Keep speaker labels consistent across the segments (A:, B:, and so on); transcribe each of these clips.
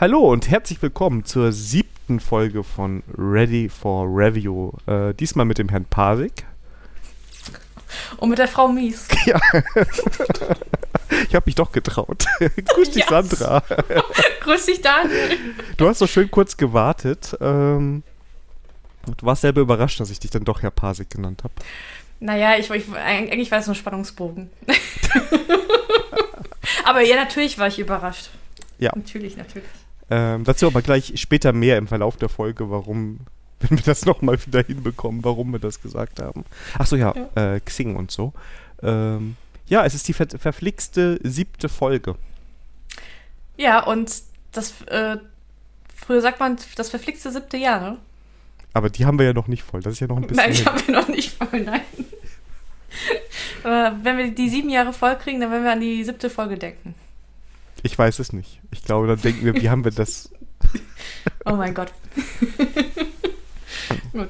A: Hallo und herzlich willkommen zur siebten Folge von Ready for Review. Äh, diesmal mit dem Herrn Pasik.
B: Und mit der Frau Mies.
A: Ja. ich habe mich doch getraut. Grüß dich,
B: Yes.
A: Sandra.
B: Grüß dich, Daniel.
A: Du hast so schön kurz gewartet. Ähm, du warst selber überrascht, dass ich dich dann doch Herr Pasik genannt habe.
B: Naja, ich, ich, eigentlich war es nur Spannungsbogen. Aber ja, natürlich war ich überrascht.
A: Ja.
B: Natürlich, natürlich.
A: Ähm, dazu aber gleich später mehr im Verlauf der Folge, warum, wenn wir das nochmal wieder hinbekommen, warum wir das gesagt haben. Achso, ja, Äh, Xing und so. Ähm, ja, es ist die ver verflixte siebte Folge.
B: Ja, und das, äh, früher sagt man, das verflixte siebte Jahr, ne?
A: Aber die haben wir ja noch nicht voll. Das ist ja noch ein bisschen.
B: Nein, ich
A: hin.
B: habe noch nicht voll, nein. Wenn wir die sieben Jahre voll kriegen, dann werden wir an die siebte Folge denken.
A: Ich weiß es nicht. Ich glaube, dann denken wir, wie haben wir das?
B: Oh mein Gott. Gut.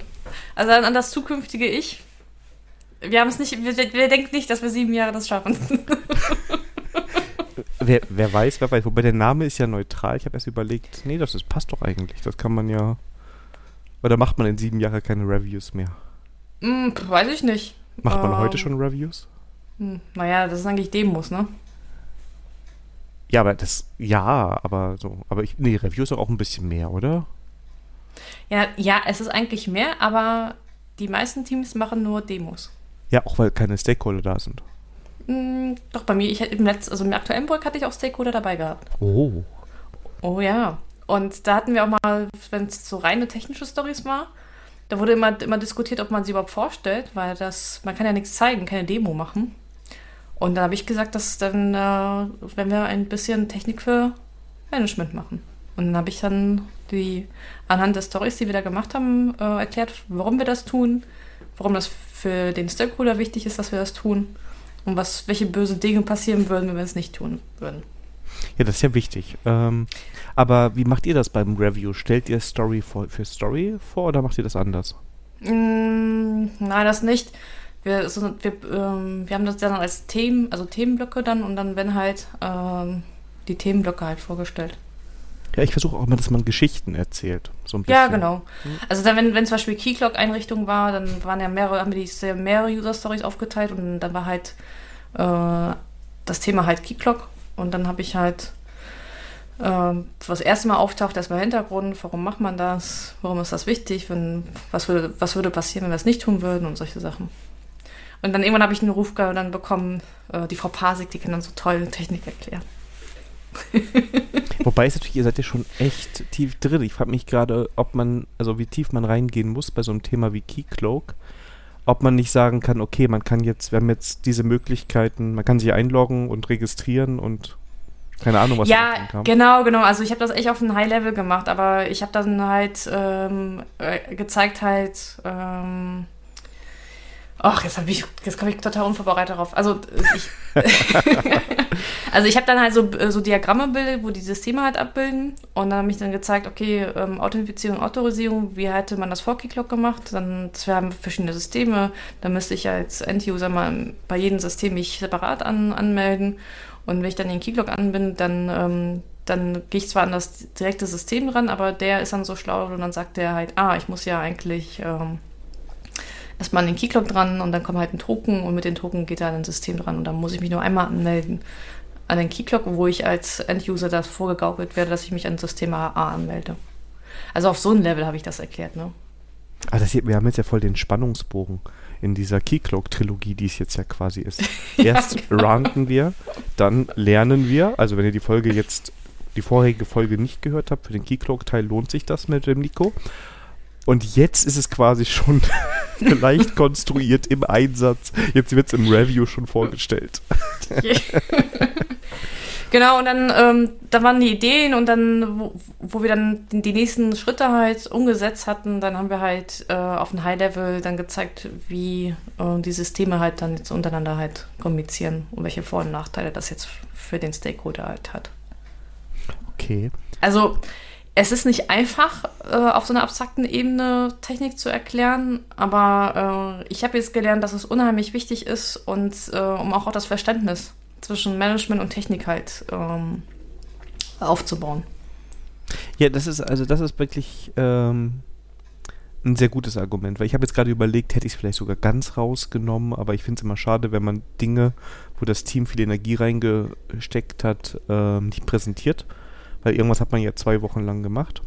B: Also an, das zukünftige Ich. Wir haben es nicht, wir, wir denken nicht, dass wir sieben Jahre das schaffen.
A: Wer, wer weiß, wer weiß. Wobei der Name ist ja neutral. Ich habe erst überlegt, nee, das ist, passt doch eigentlich. Das kann man ja. Oder macht man in sieben Jahren keine Reviews mehr?
B: Hm, weiß ich nicht.
A: Macht man
B: Ähm,
A: heute schon Reviews?
B: Hm, naja, das ist eigentlich Demos, ne?
A: Ja, aber das, ja, aber so, aber ich, nee, Reviews doch auch ein bisschen mehr, oder?
B: Ja, ja, es ist eigentlich mehr, aber die meisten Teams machen nur Demos.
A: Ja, auch weil keine Stakeholder da sind.
B: Hm, doch, bei mir, ich im Netz, also im aktuellen Projekt hatte ich auch Stakeholder dabei gehabt.
A: Oh.
B: Oh ja. Und da hatten wir auch mal, wenn es so reine technische Stories war, da wurde immer, immer diskutiert, ob man sie überhaupt vorstellt, weil das, man kann ja nichts zeigen, keine Demo machen. Und dann habe ich gesagt, dass dann, äh, wenn wir ein bisschen Technik für Management machen. Und dann habe ich dann die, anhand der Stories, die wir da gemacht haben, äh, erklärt, warum wir das tun, warum das für den Stakeholder wichtig ist, dass wir das tun und was, welche böse Dinge passieren würden, wenn wir es nicht tun würden.
A: Ja, das ist ja wichtig. Ähm, aber wie macht ihr das beim Review? Stellt ihr Story vor, für Story vor oder macht ihr das anders?
B: Mm, nein, das nicht. Wir, so, wir, ähm, wir haben das dann als Themen, also Themenblöcke dann und dann werden halt ähm, die Themenblöcke halt vorgestellt.
A: Ja, ich versuche auch immer, dass man Geschichten erzählt. So ein bisschen.
B: Ja, genau. Also dann, wenn, wenn zum Beispiel Keylog-Einrichtung war, dann waren ja mehrere, haben wir die mehrere User-Stories aufgeteilt und dann war halt äh, das Thema halt Keylog und dann habe ich halt ähm, was das erste Mal auftaucht, erstmal Hintergrund, warum macht man das, warum ist das wichtig, wenn, was, würde, was würde passieren, wenn wir es nicht tun würden und solche Sachen. Und dann irgendwann habe ich einen Ruf dann bekommen, äh, die Frau Pasik, die kann dann so toll Technik erklären.
A: Wobei es natürlich, ihr seid ja schon echt tief drin. Ich frage mich gerade, ob man, also wie tief man reingehen muss bei so einem Thema wie Keycloak. Ob man nicht sagen kann, okay, man kann jetzt, wir haben jetzt diese Möglichkeiten, man kann sich einloggen und registrieren und keine Ahnung, was
B: ja,
A: da kam.
B: genau, genau. Also ich habe das echt auf ein High-Level gemacht, aber ich habe dann halt ähm, äh, gezeigt halt, ähm, ach, jetzt ich, jetzt komme ich total unvorbereitet darauf. Also äh, ich, also ich habe dann halt so, äh, so Diagramme bildet, wo die Systeme halt abbilden und dann habe ich dann gezeigt, okay, ähm, Authentifizierung, Autorisierung, wie hätte man das vor Keycloak gemacht? Dann, wir haben verschiedene Systeme, da müsste ich als End-User mal bei jedem System mich separat an, anmelden und wenn ich dann den Keylog anbinde, dann, ähm, dann gehe ich zwar an das direkte System dran, aber der ist dann so schlau und dann sagt der halt, ah, ich muss ja eigentlich ähm, erstmal an den Keylog dran und dann kommt halt ein Token und mit den Token geht er an ein System dran und dann muss ich mich nur einmal anmelden an den Keylog, wo ich als End-User das vorgegaukelt werde, dass ich mich an System A anmelde. Also auf so ein Level habe ich das erklärt, ne?
A: Ah, das hier, wir haben jetzt ja voll den Spannungsbogen in dieser Keycloak-Trilogie, die es jetzt ja quasi ist. Erst
B: genau.
A: ranken wir, dann lernen wir. Also wenn ihr die Folge jetzt, die vorherige Folge nicht gehört habt, für den Keycloak-Teil lohnt sich das mit dem Nico. Und jetzt ist es quasi schon leicht konstruiert im Einsatz. Jetzt wird es im Review schon vorgestellt.
B: Genau, und dann, ähm, da waren die Ideen und dann, wo, wo wir dann die nächsten Schritte halt umgesetzt hatten, dann haben wir halt äh, auf ein High-Level dann gezeigt, wie äh, die Systeme halt dann jetzt untereinander halt kommunizieren und welche Vor- und Nachteile das jetzt für den Stakeholder halt hat.
A: Okay.
B: Also es ist nicht einfach, äh, auf so einer abstrakten Ebene Technik zu erklären, aber äh, ich habe jetzt gelernt, dass es unheimlich wichtig ist und äh, um auch, auch das Verständnis zwischen Management und Technik halt ähm, aufzubauen.
A: Ja, das ist, also das ist wirklich ähm, ein sehr gutes Argument, weil ich habe jetzt gerade überlegt, hätte ich es vielleicht sogar ganz rausgenommen, aber ich finde es immer schade, wenn man Dinge, wo das Team viel Energie reingesteckt hat, ähm, nicht präsentiert, weil irgendwas hat man ja zwei Wochen lang gemacht.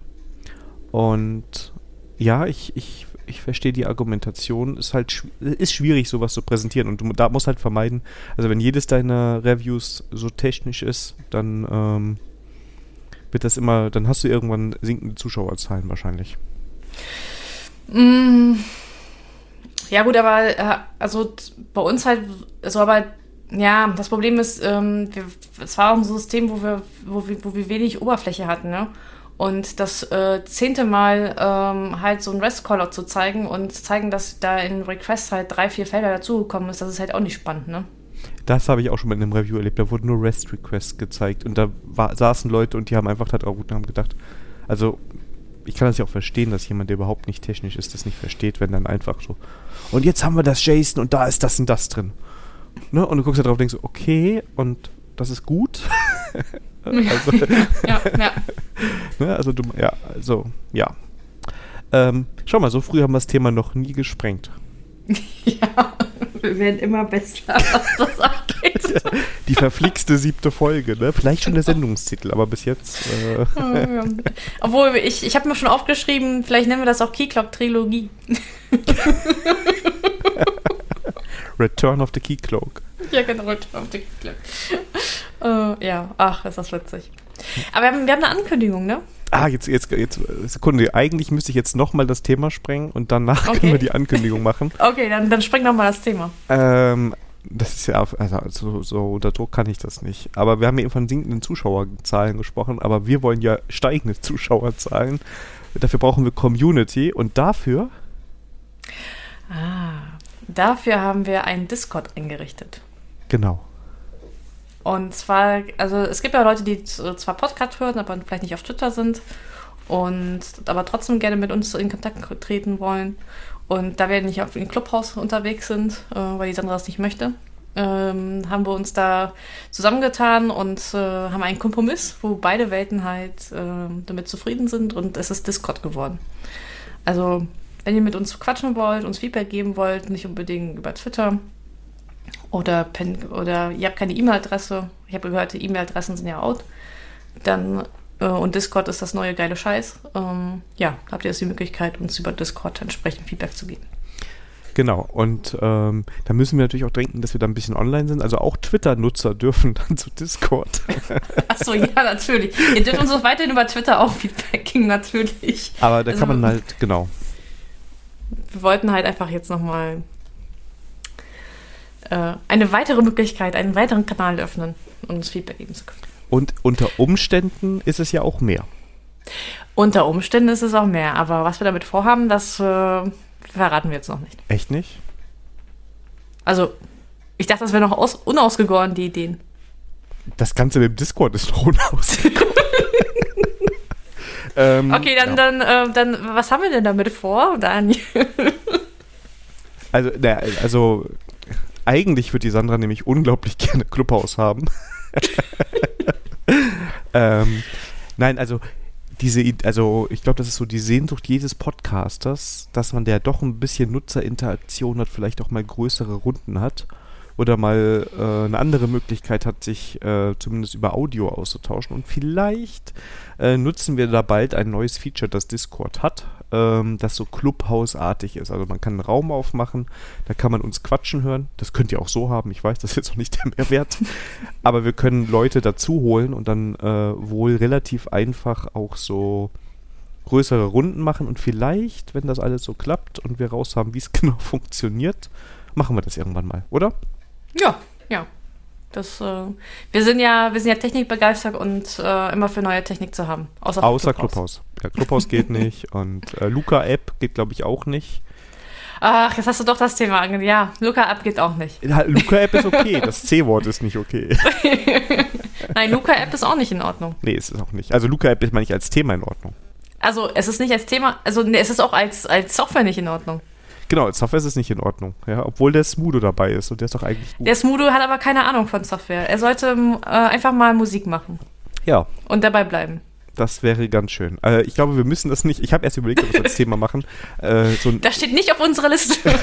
A: Und ja, ich, ich, ich verstehe die Argumentation. Ist halt ist schwierig, sowas zu präsentieren. Und du da musst halt vermeiden, also wenn jedes deiner Reviews so technisch ist, dann ähm, wird das immer, dann hast du irgendwann sinkende Zuschauerzahlen wahrscheinlich.
B: Mm, ja gut, aber äh, also bei uns halt, so aber ja, das Problem ist, ähm, es war auch ein System, wo wir, wo wir, wo wir wenig Oberfläche hatten, ne? Und das äh, zehnte Mal ähm, halt so ein REST-Caller zu zeigen und zeigen, dass da in Request halt drei, vier Felder dazugekommen ist, das ist halt auch nicht spannend, ne?
A: Das habe ich auch schon mit einem Review erlebt. Da wurden nur REST-Requests gezeigt und da war, saßen Leute und die haben einfach da drauf und haben gedacht, also ich kann das ja auch verstehen, dass jemand, der überhaupt nicht technisch ist, das nicht versteht, wenn dann einfach so. Und jetzt haben wir das JSON und da ist das und das drin. Ne? Und du guckst da drauf und denkst, okay, und das ist gut. also, ja, ja. ne? Also du, ja, also, ja. Ähm, schau mal, so früh haben wir das Thema noch nie gesprengt.
B: ja, wir werden immer besser, was das angeht.
A: Die verflixte siebte Folge, ne? Vielleicht schon der Sendungstitel, aber bis jetzt. Äh
B: oh. Obwohl, ich, ich habe mir schon aufgeschrieben, vielleicht nennen wir das auch Keycloak-Trilogie.
A: Return of the Keycloak.
B: Ja, genau, Return of the Keycloak. Uh, ja, ach, ist das witzig. Aber wir haben, wir haben eine Ankündigung, ne?
A: Ah, jetzt, jetzt, jetzt, Sekunde. Eigentlich müsste ich jetzt nochmal das Thema sprengen und danach okay. können wir die Ankündigung machen.
B: Okay, dann, dann spreng nochmal das Thema.
A: Ähm, das ist ja, also so, so, unter Druck kann ich das nicht. Aber wir haben eben von sinkenden Zuschauerzahlen gesprochen, aber wir wollen ja steigende Zuschauerzahlen. Dafür brauchen wir Community und dafür.
B: Ah, dafür haben wir einen Discord eingerichtet.
A: Genau.
B: Und zwar, also es gibt ja Leute, die zwar Podcast hören, aber vielleicht nicht auf Twitter sind und aber trotzdem gerne mit uns in Kontakt treten wollen. Und da wir nicht auf dem Clubhaus unterwegs sind, äh, weil die Sandra das nicht möchte, ähm, haben wir uns da zusammengetan und äh, haben einen Kompromiss, wo beide Welten halt äh, damit zufrieden sind und es ist Discord geworden. Also, wenn ihr mit uns quatschen wollt, uns Feedback geben wollt, nicht unbedingt über Twitter, oder, pen, oder ihr habt keine E-Mail-Adresse, ich habe gehört, die E-Mail-Adressen sind ja out, dann äh, und Discord ist das neue geile Scheiß, ähm, ja, habt ihr jetzt die Möglichkeit, uns über Discord entsprechend Feedback zu geben.
A: Genau, und ähm, da müssen wir natürlich auch denken, dass wir da ein bisschen online sind. Also auch Twitter-Nutzer dürfen dann zu Discord.
B: Achso, ja, natürlich. Ihr dürft uns auch weiterhin über Twitter auch Feedback geben, natürlich.
A: Aber da also, kann man halt, genau.
B: Wir wollten halt einfach jetzt nochmal äh, eine weitere Möglichkeit, einen weiteren Kanal öffnen und uns Feedback geben zu können.
A: Und unter Umständen ist es ja auch mehr.
B: Unter Umständen ist es auch mehr, aber was wir damit vorhaben, das äh, verraten wir jetzt noch nicht.
A: Echt nicht?
B: Also, ich dachte, das wäre noch aus, unausgegoren, die Ideen.
A: Das Ganze mit dem Discord ist noch unausgegoren.
B: Ähm, okay, dann, ja. dann, äh, dann, was haben wir denn damit vor, Daniel?
A: also, na, also eigentlich würde die Sandra nämlich unglaublich gerne Clubhaus haben. ähm, nein, also diese, also ich glaube, das ist so die Sehnsucht jedes Podcasters, dass man der doch ein bisschen Nutzerinteraktion hat, vielleicht auch mal größere Runden hat oder mal äh, eine andere Möglichkeit hat, sich äh, zumindest über Audio auszutauschen. Und vielleicht äh, nutzen wir da bald ein neues Feature, das Discord hat, ähm, das so Clubhouse-artig ist. Also man kann einen Raum aufmachen, da kann man uns quatschen hören. Das könnt ihr auch so haben. Ich weiß, das ist jetzt noch nicht der Mehrwert. Aber wir können Leute dazu holen und dann äh, wohl relativ einfach auch so größere Runden machen und vielleicht, wenn das alles so klappt und wir raus haben, wie es genau funktioniert, machen wir das irgendwann mal, oder?
B: Ja, ja. Das, äh, wir sind ja, wir sind ja technikbegeistert und äh, immer für neue Technik zu haben.
A: Außer, außer Clubhouse. Clubhouse. Ja, Clubhouse geht nicht und äh, Luca-App geht, glaube ich, auch nicht.
B: Ach, jetzt hast du doch das Thema angenommen. Ja, Luca-App geht auch nicht.
A: Ja, Luca-App ist okay, das C-Wort ist nicht okay.
B: Nein, Luca-App ist auch nicht in Ordnung.
A: Nee, ist es auch nicht. Also Luca-App ist, meine ich, als Thema in Ordnung.
B: Also es ist nicht als Thema, also nee, es ist auch als, als Software nicht in Ordnung.
A: Genau, Software ist nicht in Ordnung. Ja, obwohl der Smudo dabei ist und der ist doch eigentlich
B: gut. Der Smudo hat aber keine Ahnung von Software. Er sollte äh, einfach mal Musik machen.
A: Ja.
B: Und dabei bleiben.
A: Das wäre ganz schön. Äh, ich glaube, wir müssen das nicht. Ich habe erst überlegt, ob wir das als Thema machen. Äh, so
B: Das steht nicht auf unserer Liste.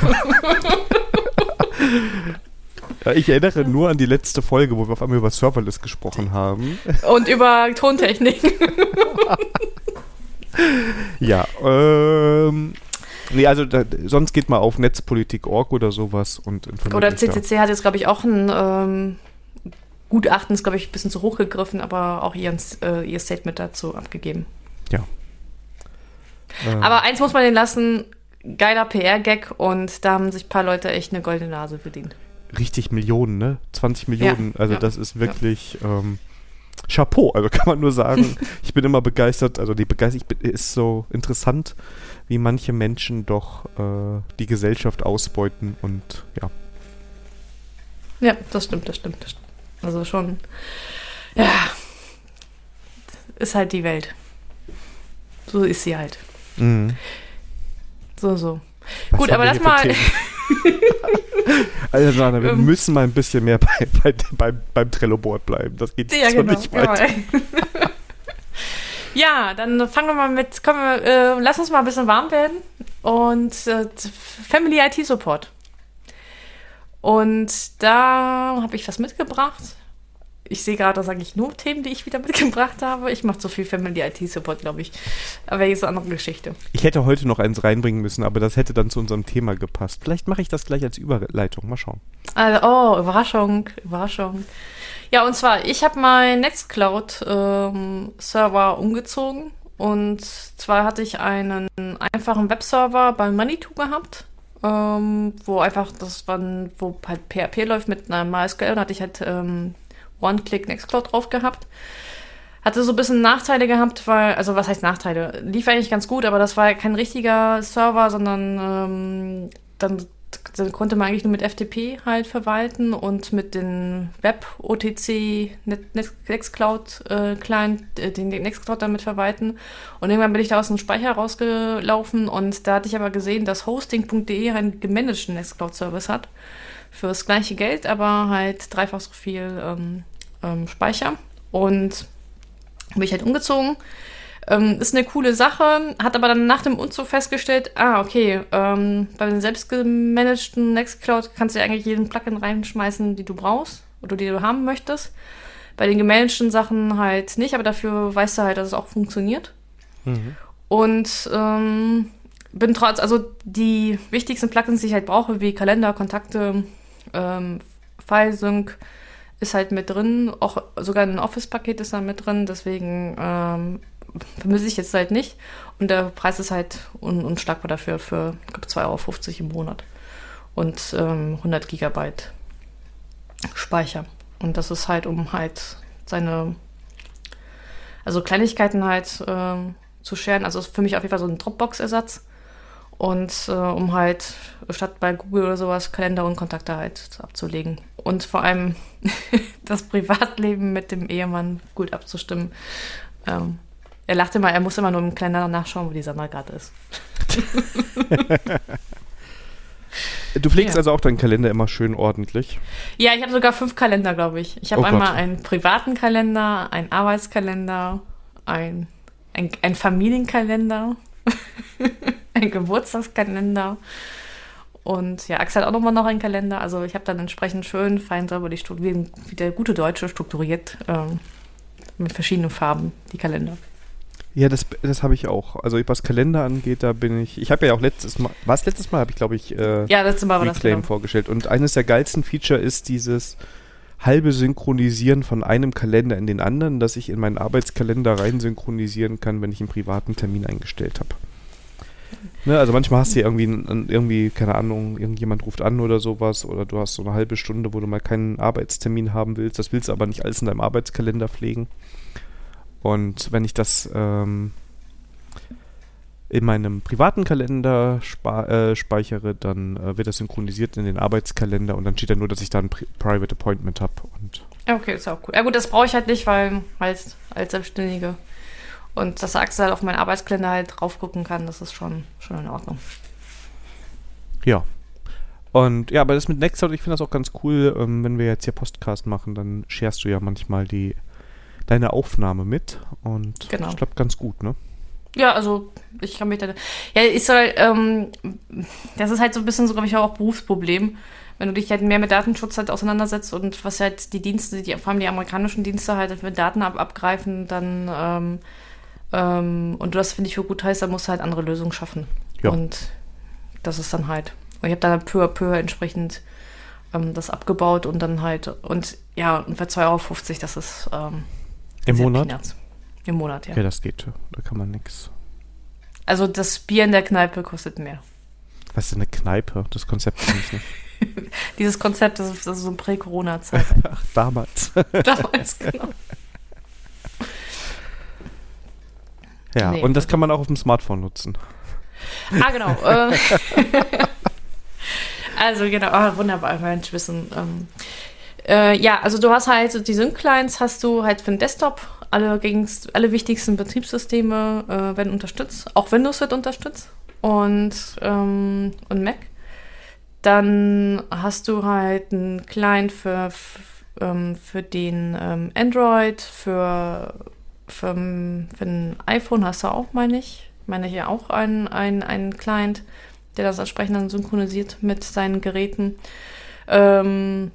A: Ja, ich erinnere nur an die letzte Folge, wo wir auf einmal über Serverless gesprochen haben.
B: Und über Tontechnik.
A: Ja, ähm. Nee, also da, sonst geht mal auf netzpolitik.org oder sowas und informiert
B: Oder
A: euch da.
B: CCC hat jetzt, glaube ich, auch ein ähm, Gutachten, ist, glaube ich, ein bisschen zu hoch gegriffen, aber auch ihren, äh, ihr Statement dazu abgegeben.
A: Ja. Ähm,
B: Aber eins muss man den lassen, geiler PR-Gag und da haben sich ein paar Leute echt eine goldene Nase verdient.
A: richtig Millionen, ne? 20 Millionen. also
B: ja,
A: das ist wirklich ähm, Chapeau. Also kann man nur sagen, ich bin immer begeistert. Also die Begeisterung ist so interessant, wie manche Menschen doch äh, die Gesellschaft ausbeuten und ja.
B: Ja, das stimmt, das stimmt, das stimmt. Also schon, ja, ist halt die Welt. So ist sie halt.
A: Mhm.
B: So, so.
A: Was
B: Gut, aber lass mal.
A: Also Jana, wir
B: Ähm.
A: müssen mal ein bisschen mehr bei, bei, beim, beim Trello-Board bleiben. Das geht
B: Ja,
A: so
B: genau.
A: nicht weiter.
B: genau. ja, dann fangen wir mal mit, kommen wir, äh, lass uns mal ein bisschen warm werden. Und äh, Family IT Support. Und da habe ich was mitgebracht. Ich sehe gerade, da sage ich nur Themen, die ich wieder mitgebracht habe. Ich mache so viel Family IT Support, glaube ich. Aber jetzt eine andere Geschichte.
A: Ich hätte heute noch eins reinbringen müssen, aber das hätte dann zu unserem Thema gepasst. Vielleicht mache ich das gleich als Überleitung. Mal schauen.
B: Also, oh, Überraschung, Überraschung. Ja, und zwar, ich habe meinen Nextcloud-Server umgezogen. Und zwar hatte ich einen einfachen Webserver bei Manitou gehabt, ähm, wo einfach, das war, ein- wo halt PHP läuft mit einer MySQL, da hatte ich halt ähm, One-Click Nextcloud drauf gehabt. Hatte so ein bisschen Nachteile gehabt, weil, also was heißt Nachteile? Lief eigentlich ganz gut, aber das war kein richtiger Server, sondern ähm, dann, dann konnte man eigentlich nur mit FTP halt verwalten und mit den Web-OTC Net- Net- Nextcloud äh, Client, äh, den Nextcloud damit verwalten. Und irgendwann bin ich da aus dem Speicher rausgelaufen und da hatte ich aber gesehen, dass hosting.de einen gemanagten Nextcloud-Service hat. Für das gleiche Geld, aber halt dreifach so viel ähm, ähm, Speicher. Und bin ich halt umgezogen. Ähm, ist eine coole Sache, hat aber dann nach dem Umzug festgestellt, ah, okay, ähm, bei den selbstgemanagten Nextcloud kannst du ja eigentlich jeden Plugin reinschmeißen, die du brauchst oder die du haben möchtest. Bei den gemanagten Sachen halt nicht, aber dafür weißt du halt, dass es auch funktioniert. Und ähm, bin trotz, also die wichtigsten Plugins, die ich halt brauche, wie Kalender, Kontakte, ähm, FileSync, ist halt mit drin. Auch sogar ein Office-Paket ist da mit drin, deswegen ähm, vermisse ich jetzt halt nicht. Und der Preis ist halt un unschlagbar dafür, für ich glaub, 2,50 Euro im Monat. Und ähm, 100 Gigabyte Speicher. Und das ist halt, um halt seine, also Kleinigkeiten halt ähm, zu scheren. Also ist für mich auf jeden Fall so ein Dropbox-Ersatz. Und äh, um halt statt bei Google oder sowas Kalender und Kontakte halt abzulegen. Und vor allem das Privatleben mit dem Ehemann gut abzustimmen. Ähm, er lachte immer, er muss immer nur im Kalender nachschauen, wo die Sandra gerade ist.
A: Du pflegst
B: Ja.
A: also auch deinen Kalender immer schön ordentlich.
B: Ja, ich habe sogar fünf Kalender, glaube ich. Ich habe
A: Oh
B: einmal
A: Gott.
B: einen privaten Kalender, einen Arbeitskalender, ein, ein, ein Familienkalender, ein Geburtstagskalender. Und ja, Axel hat auch nochmal noch einen Kalender. Also ich habe dann entsprechend schön, fein säuberlich strukturiert, wie der gute Deutsche strukturiert, ähm, mit verschiedenen Farben, die Kalender.
A: Ja, das, das habe ich auch. Also was Kalender angeht, da bin ich. Ich habe ja auch letztes Mal, was letztes Mal habe ich, glaube ich, äh,
B: Ja, letztes Mal war das
A: Reclaim
B: genau.
A: vorgestellt. Und eines der geilsten Feature ist dieses halbe Synchronisieren von einem Kalender in den anderen, dass ich in meinen Arbeitskalender rein synchronisieren kann, wenn ich einen privaten Termin eingestellt habe. Ne, also manchmal hast du ja irgendwie, irgendwie, keine Ahnung, irgendjemand ruft an oder sowas oder du hast so eine halbe Stunde, wo du mal keinen Arbeitstermin haben willst. Das willst du aber nicht alles in deinem Arbeitskalender pflegen. Und wenn ich das ähm, in meinem privaten Kalender äh, speichere, dann äh, wird das synchronisiert in den Arbeitskalender und dann steht da nur, dass ich da ein Pri Private Appointment habe.
B: Okay, ist auch cool. Ja gut, das brauche ich halt nicht, weil als, als Selbstständige und dass Axel halt auf meinen Arbeitskalender halt drauf gucken kann, das ist schon, schon in Ordnung.
A: ja. Und ja, aber das mit Nextcloud, ich finde das auch ganz cool, ähm, wenn wir jetzt hier Podcast machen, dann sharest du ja manchmal die deine Aufnahme mit und
B: Genau.
A: das klappt ganz gut, ne?
B: Ja, also ich kann mich da. Ja, ist halt, ähm, das ist halt so ein bisschen so, glaube ich, auch Berufsproblem. Wenn du dich halt mehr mit Datenschutz halt auseinandersetzt und was halt die Dienste, die, vor allem die amerikanischen Dienste halt mit Daten ab, abgreifen, dann ähm, ähm, und du das finde ich für gut heißt, dann musst du halt andere Lösungen schaffen.
A: Ja.
B: Und das ist dann halt. Und ich habe dann peu à peu entsprechend ähm, das abgebaut und dann halt und ja, und für 2,50 Euro, das ist ähm,
A: Im Monat?
B: Peanuts. Im Monat, ja.
A: Ja, das geht. Da kann man nix.
B: Also das Bier in der Kneipe kostet mehr.
A: Was ist denn eine Kneipe? Das Konzept kenne ich nicht.
B: Dieses Konzept, das ist, das ist so Prä-Corona-Zeit.
A: Ach, damals.
B: Damals, genau.
A: Ja,
B: Nee.
A: und das kann man auch auf dem Smartphone nutzen.
B: Ah, genau. äh, also genau, ah, wunderbar, Mensch, wissen. Ähm, äh, ja, also du hast halt, die Sync-Clients hast du halt für den Desktop, alle, alle wichtigsten Betriebssysteme äh, werden unterstützt, auch Windows wird unterstützt und, ähm, und Mac. Dann hast du halt einen Client für, f- ähm, für den ähm, Android, für, für, für ein iPhone hast du auch, meine ich. Ich meine hier auch einen, einen, einen Client, der das entsprechend dann synchronisiert mit seinen Geräten. Ähm,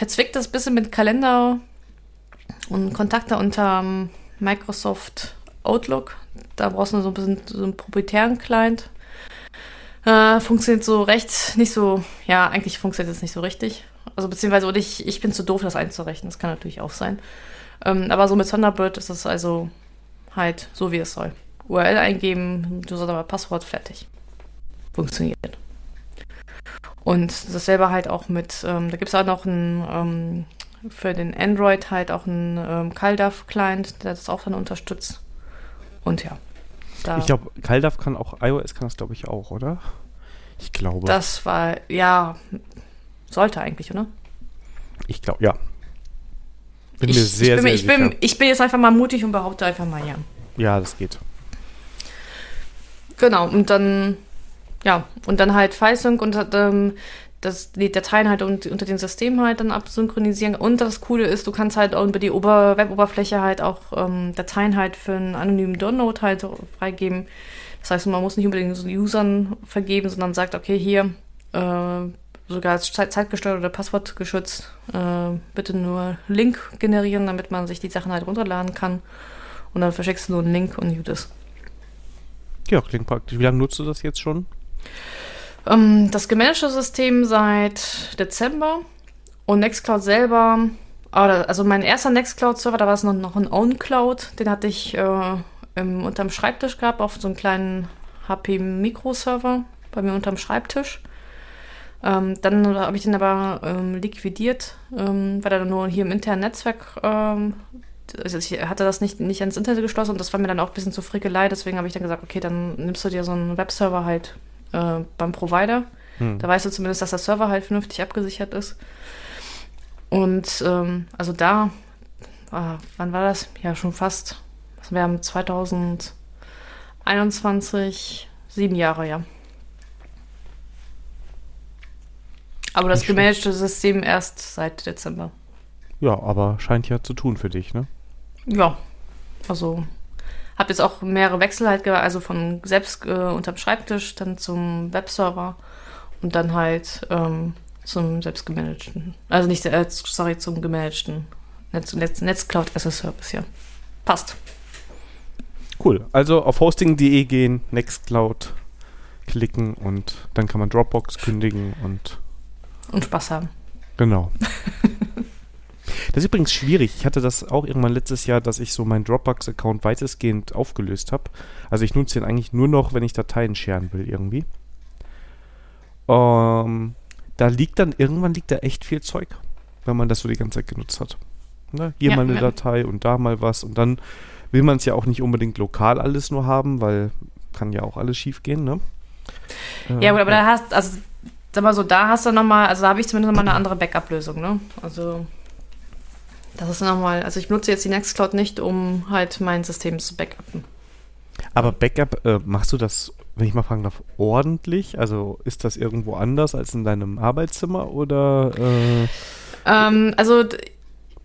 B: verzwickt das ein bisschen mit Kalender und Kontakte unter ähm, Microsoft Outlook. Da brauchst du so ein bisschen so einen proprietären Client. Äh, funktioniert so recht, nicht so, ja, eigentlich funktioniert es nicht so richtig. Also beziehungsweise oder ich, ich bin zu doof, das einzurechnen. Das kann natürlich auch sein. Ähm, aber so mit Thunderbird ist es also halt so, wie es soll. URL eingeben, du sagst aber Passwort, fertig. Funktioniert. Und dasselbe halt auch mit, ähm, da gibt es auch noch ein, ähm, für den Android halt auch einen ähm, CalDAV-Client, der das auch dann unterstützt. Und ja.
A: Ich glaube, CalDAV kann auch, iOS kann das glaube ich auch, oder? Ich glaube.
B: das war, ja, sollte eigentlich, oder?
A: ich glaube, ja. Bin
B: ich,
A: mir sehr,
B: ich, bin,
A: sehr
B: ich,
A: sicher.
B: bin, ich bin jetzt einfach mal mutig und behaupte einfach mal ja.
A: ja, das geht.
B: Genau, und dann, ja, und dann halt FileSync und ähm, das, die Dateien halt und, unter den Systemen halt dann absynchronisieren. Und das Coole ist, du kannst halt auch über die Ober Web-Oberfläche halt auch ähm, Dateien halt für einen anonymen Download halt freigeben. Das heißt, man muss nicht unbedingt so Usern vergeben, sondern sagt, okay, hier, äh, sogar als Zeit zeitgesteuert oder passwortgeschützt, äh, bitte nur Link generieren, damit man sich die Sachen halt runterladen kann. Und dann verschickst du nur einen Link und gut ist.
A: Ja, klingt praktisch. Wie lange nutzt du das jetzt schon?
B: Ähm, das gemanagte System seit Dezember und Nextcloud selber, ah, also mein erster Nextcloud-Server, da war es noch, noch ein OwnCloud, den hatte ich äh, im, unterm Schreibtisch gehabt, auf so einem kleinen HP-Mikro-Server bei mir unterm Schreibtisch. Ähm, dann habe ich den aber ähm, liquidiert, ähm, weil er nur hier im internen Netzwerk, ähm, also ich hatte das nicht, nicht ans Internet geschlossen und das war mir dann auch ein bisschen zu frickelei, deswegen habe ich dann gesagt, okay, dann nimmst du dir so einen Webserver halt äh, beim Provider.
A: Hm.
B: Da weißt du zumindest, dass der Server halt vernünftig abgesichert ist. Und ähm, also da, ah, wann war das? Ja, schon fast. Also wir haben 2021, sieben Jahre, ja. Aber das
A: Nicht schlecht.
B: gemanagte System erst seit Dezember.
A: Ja, aber scheint ja zu tun für dich, ne?
B: Ja, also habe jetzt auch mehrere Wechsel halt, also von selbst äh, unterm Schreibtisch dann zum Webserver und dann halt ähm, zum selbst gemanagten, also nicht, äh, sorry, zum gemanagten Netz, Netz, Netzcloud as a Service, ja. Passt.
A: Cool. Also auf hosting.de gehen, Nextcloud klicken und dann kann man Dropbox kündigen und
B: Und Spaß haben.
A: genau. Das ist übrigens schwierig. Ich hatte das auch irgendwann letztes Jahr, dass ich so meinen Dropbox-Account weitestgehend aufgelöst habe. Also ich nutze den eigentlich nur noch, wenn ich Dateien scheren will irgendwie. Ähm, da liegt dann, irgendwann liegt da echt viel Zeug, wenn man das so die ganze Zeit genutzt hat. Ne? Hier
B: Ja,
A: mal eine
B: ja.
A: Datei und da mal was und dann will man es ja auch nicht unbedingt lokal alles nur haben, weil kann ja auch alles schief gehen, ne? Äh,
B: Ja, gut, aber da hast, also, sag mal so, da hast du nochmal, also da habe ich zumindest nochmal eine andere Backup-Lösung, ne? Also, das ist nochmal, also ich nutze jetzt die Nextcloud nicht, um halt mein System zu backuppen.
A: Aber Backup, äh, machst du das, wenn ich mal fragen darf, ordentlich? Also ist das irgendwo anders als in deinem Arbeitszimmer oder äh,
B: Ähm, also,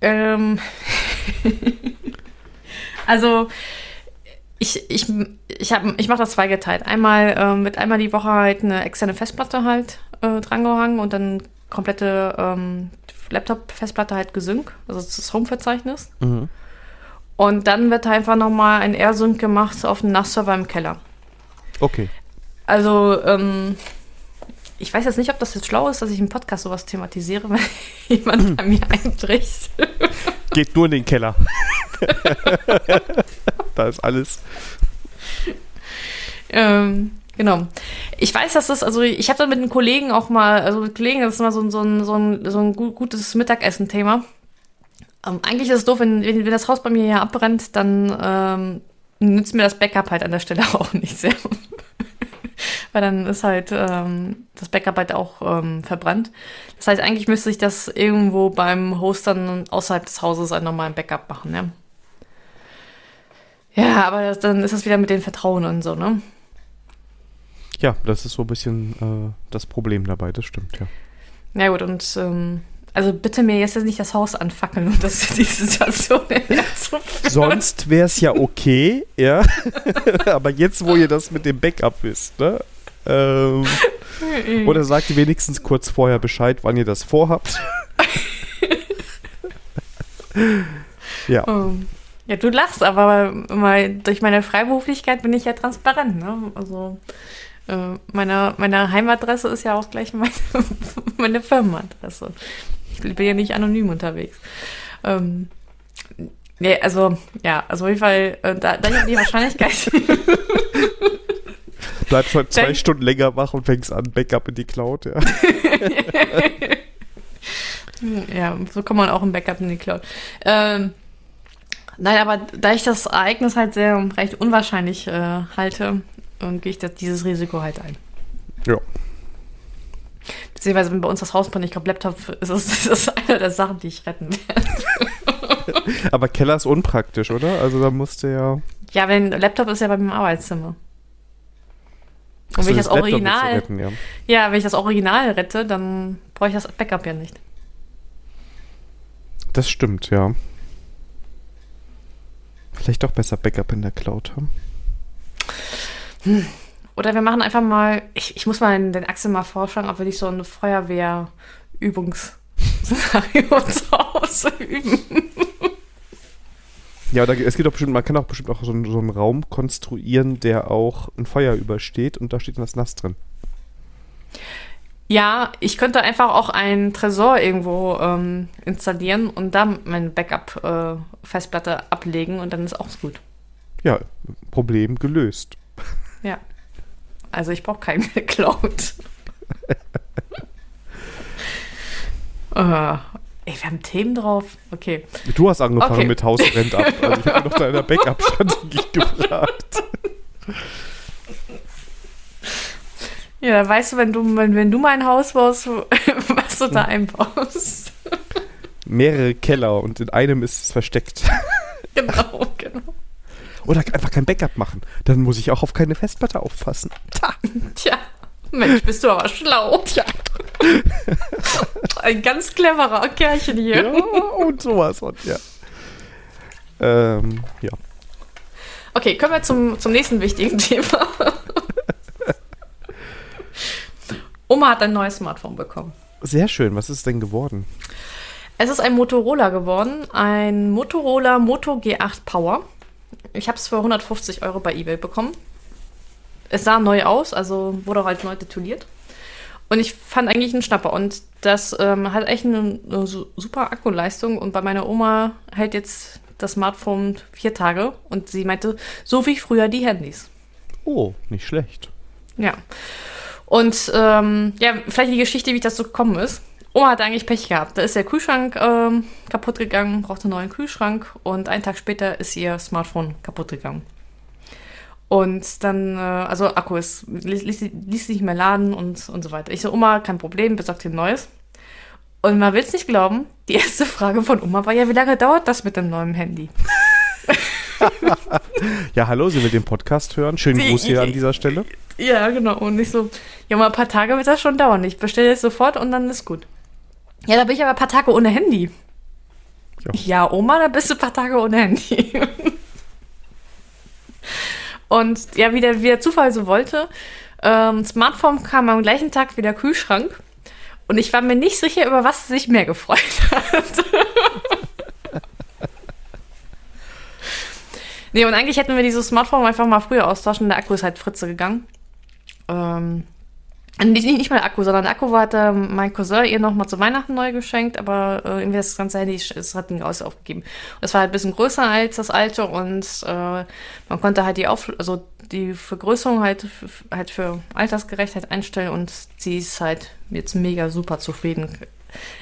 B: ähm, also ich, ich, ich, hab, ich mache das zweigeteilt. Einmal ähm, mit einmal die Woche halt eine externe Festplatte halt äh, drangehangen und dann komplette ähm, Laptop-Festplatte halt gesync, also das Home-Verzeichnis.
A: Mhm.
B: Und dann wird einfach nochmal ein AirSync gemacht auf einem NAS-Server im Keller.
A: Okay.
B: Also, ähm, ich weiß jetzt nicht, ob das jetzt schlau ist, dass ich im Podcast sowas thematisiere, wenn jemand bei mir einbricht.
A: Geht nur in den Keller. da ist alles.
B: ähm, genau. Ich weiß, dass das, also ich habe da mit einem Kollegen auch mal, also mit Kollegen, das ist immer so, ein- so ein, so ein, so ein gu- gutes Mittagessen-Thema. Ähm, eigentlich ist es doof, wenn, wenn, wenn das Haus bei mir hier abbrennt, dann ähm, nützt mir das Backup halt an der Stelle auch nicht sehr. Weil dann ist halt ähm, das Backup halt auch ähm, verbrannt. Das heißt, eigentlich müsste ich das irgendwo beim Host dann außerhalb des Hauses ein normalen Backup machen, ja. Ja, aber das, dann ist das wieder mit dem Vertrauen und so, ne?
A: Ja, das ist so ein bisschen äh, das Problem dabei, das stimmt, ja.
B: Ja gut, und ähm, also bitte mir jetzt nicht das Haus anfackeln und das die Situation so
A: Sonst wäre es ja okay, ja. Aber jetzt, wo ihr das mit dem Backup wisst, ne? Ähm, oder sagt ihr wenigstens kurz vorher Bescheid, wann ihr das vorhabt. ja.
B: Ähm, Ja, du lachst, aber mal, durch meine Freiberuflichkeit bin ich ja transparent, ne? Also äh, meine, meine Heimadresse ist ja auch gleich meine, meine Firmenadresse. Ich bin ja nicht anonym unterwegs. Ähm, nee, also, ja, also auf jeden Fall, äh, da, da die Wahrscheinlichkeit.
A: Bleibst halt zwei
B: Denk-
A: Stunden länger wach und fängst an, Backup in die Cloud, ja.
B: Ja, so kann man auch ein Backup in die Cloud. Ähm, nein, aber da ich das Ereignis halt sehr recht unwahrscheinlich äh, halte, äh, gehe ich das, dieses Risiko halt ein.
A: Ja.
B: Beziehungsweise, wenn bei uns das Haus brennt, ich glaube, Laptop ist das, ist das eine der Sachen, die ich retten werde.
A: Aber Keller ist unpraktisch, oder? Also da musste ja.
B: Ja, wenn Laptop ist ja bei mir im Arbeitszimmer. Und wenn ich das
A: du
B: Original,
A: retten, ja.
B: ja, wenn ich das Original rette, dann brauche ich das Backup ja nicht.
A: Das stimmt, ja. Vielleicht doch besser Backup in der Cloud haben.
B: Oder wir machen einfach mal, ich, ich muss mal den, den Axel mal vorschlagen, ob wir nicht so eine Feuerwehr-Übungsszenario zu Hause üben.
A: Ja, oder es gibt doch bestimmt, man kann auch bestimmt auch so, einen- so einen Raum konstruieren, der auch ein Feuer übersteht und da steht dann das Nass drin.
B: Ja, ich könnte einfach auch einen Tresor irgendwo ähm, installieren und da meine Backup-Festplatte ablegen und dann ist auch gut.
A: Ja, Problem gelöst.
B: Ja. Also ich brauche keine Cloud. äh, ey, wir haben Themen drauf. Okay.
A: Du hast angefangen
B: Okay.
A: mit Haus brennt ab. Also ich habe noch deiner Backup-Strategie gefragt.
B: Ja, weißt du, wenn du, wenn, wenn du mein Haus baust, was du da einbaust.
A: Mehrere Keller und in einem ist es versteckt.
B: genau, genau.
A: Oder einfach kein Backup machen. Dann muss ich auch auf keine Festplatte aufpassen.
B: Tja, Mensch, bist du aber schlau. Tja. Ein ganz cleverer Kerlchen hier.
A: Ja, und sowas und ja. Ähm, ja.
B: Okay, kommen wir zum, zum nächsten wichtigen Thema. Oma hat ein neues Smartphone bekommen.
A: Sehr schön. Was ist denn geworden?
B: Es ist ein Motorola geworden, ein Motorola Moto G8 Power. Ich habe es für 150 Euro bei eBay bekommen. Es sah neu aus, also wurde auch halt neu tituliert. Und ich fand eigentlich einen Schnapper. Und das ähm, hat echt eine, eine su- super Akkuleistung. Und bei meiner Oma hält jetzt das Smartphone vier Tage. Und sie meinte, so wie früher die Handys.
A: Oh, nicht schlecht.
B: Ja. Und ähm, ja, vielleicht die Geschichte, wie das so gekommen ist. Oma hat eigentlich Pech gehabt. Da ist der Kühlschrank ähm, kaputt gegangen, brauchte einen neuen Kühlschrank und einen Tag später ist ihr Smartphone kaputt gegangen. Und dann, äh, also Akku ist, ließ, ließ, nicht mehr laden und, und so weiter. Ich so, Oma, kein Problem, besorgt dir ein neues. Und man will es nicht glauben, die erste Frage von Oma war ja, wie lange dauert das mit dem neuen Handy?
A: Ja, hallo, Sie mit dem Podcast hören. Schönen Gruß hier an dieser Stelle.
B: Ja, genau. Und ich so, ja, mal ein paar Tage wird das schon dauern. Ich bestelle es sofort und dann ist gut. Ja, da bin ich aber ein paar Tage ohne Handy. Ja, Oma, da bist du ein paar Tage ohne Handy. Und ja, wie der, wie der Zufall so wollte, ähm, Smartphone kam am gleichen Tag wie der Kühlschrank. Und ich war mir nicht sicher, über was sie sich mehr gefreut hat. nee, und eigentlich hätten wir dieses Smartphone einfach mal früher austauschen. Der Akku ist halt Fritze gegangen. Ähm, nicht, nicht mal Akku, sondern der Akku war, hat äh, mein Cousin ihr nochmal zu Weihnachten neu geschenkt, aber äh, irgendwie das ganze Handy es hat ihn raus aufgegeben. Das war halt ein bisschen größer als das alte und äh, man konnte halt die Auf also die Vergrößerung halt, halt für Altersgerechtheit einstellen und sie ist halt jetzt mega super zufrieden.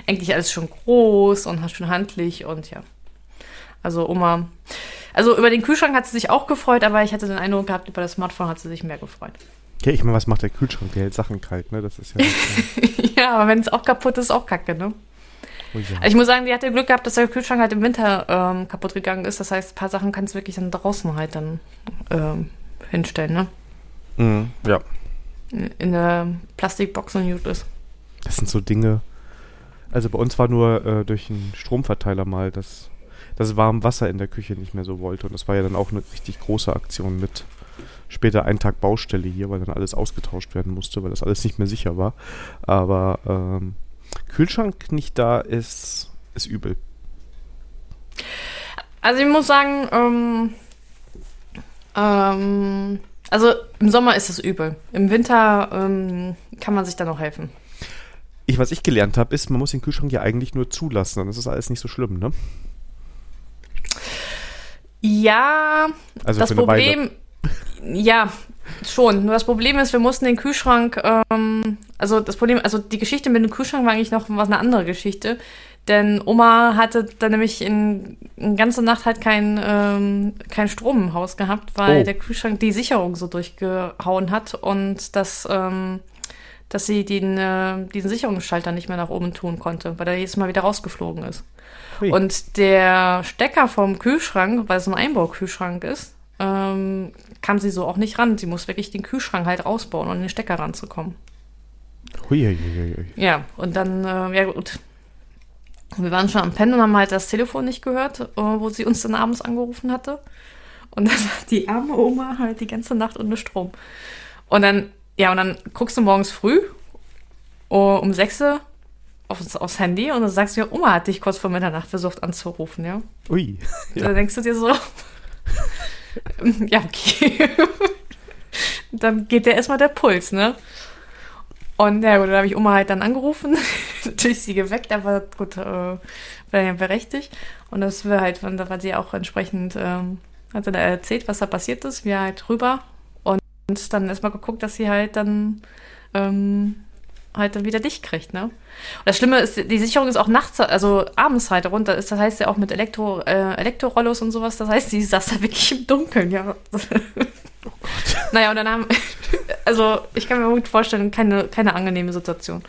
B: Eigentlich alles schon groß und schon handlich und ja. Also Oma. Also über den Kühlschrank hat sie sich auch gefreut, aber ich hatte den Eindruck gehabt, über das Smartphone hat sie sich mehr gefreut.
A: Ja, ich meine, was macht der Kühlschrank? Der hält Sachen kalt, ne? Das ist ja.
B: ja, aber wenn es auch kaputt ist, auch kacke, ne? Oh ja. also ich muss sagen, die hatte Glück gehabt, dass der Kühlschrank halt im Winter ähm, kaputt gegangen ist. Das heißt, ein paar Sachen kannst du wirklich dann draußen halt dann ähm, hinstellen, ne?
A: Mhm, ja.
B: In der Plastikbox und gut ist.
A: Das sind so Dinge. Also bei uns war nur äh, durch einen Stromverteiler mal, dass das warme Wasser in der Küche nicht mehr so wollte. Und das war ja dann auch eine richtig große Aktion mit später einen Tag Baustelle hier, weil dann alles ausgetauscht werden musste, weil das alles nicht mehr sicher war. Aber ähm, Kühlschrank nicht da ist, ist übel.
B: Also ich muss sagen, ähm, ähm, also im Sommer ist es übel. Im Winter ähm, kann man sich da noch helfen.
A: Ich, was ich gelernt habe, ist, man muss den Kühlschrank ja eigentlich nur zulassen, dann ist das alles nicht so schlimm, ne?
B: Ja, also das Problem. Ja, schon. Nur das Problem ist, wir mussten den Kühlschrank, ähm, also das Problem, also die Geschichte mit dem Kühlschrank war eigentlich noch was eine andere Geschichte. Denn Oma hatte dann nämlich in, in ganze Nacht halt kein, ähm, kein Strom im Haus gehabt, weil oh. der Kühlschrank die Sicherung so durchgehauen hat und das, ähm, dass sie den, äh, diesen Sicherungsschalter nicht mehr nach oben tun konnte, weil er jedes Mal wieder rausgeflogen ist. Hui. Und der Stecker vom Kühlschrank, weil es ein Einbaukühlschrank ist, ähm, kam sie so auch nicht ran. Sie muss wirklich den Kühlschrank halt ausbauen, um an den Stecker ranzukommen.
A: Huiuiui.
B: Ja, und dann, äh, ja gut. Wir waren schon am Pennen und haben halt das Telefon nicht gehört, äh, wo sie uns dann abends angerufen hatte. Und dann war die arme Oma halt die ganze Nacht ohne Strom. Und dann, ja, und dann guckst du morgens früh uh, um 6 Uhr aufs, aufs Handy und dann sagst du ja, Oma hat dich kurz vor Mitternacht versucht anzurufen, ja.
A: Ui.
B: Ja. Da denkst du dir so, ja, okay. dann geht der erstmal der Puls, ne? Und ja gut, da habe ich Oma halt dann angerufen, natürlich sie geweckt, aber gut, äh, war ja berechtigt. Und das war halt, da war sie auch entsprechend, ähm, hat sie da erzählt, was da passiert ist, wir halt rüber und dann erstmal geguckt, dass sie halt dann ähm, halt dann wieder dicht kriegt, ne? Und das Schlimme ist, die Sicherung ist auch nachts, also abends halt runter ist, das heißt ja auch mit Elektro, äh, Elektrorollos und sowas, das heißt, sie saß da wirklich im Dunkeln, ja. Naja, und dann haben, also ich kann mir gut vorstellen, keine, keine angenehme Situation.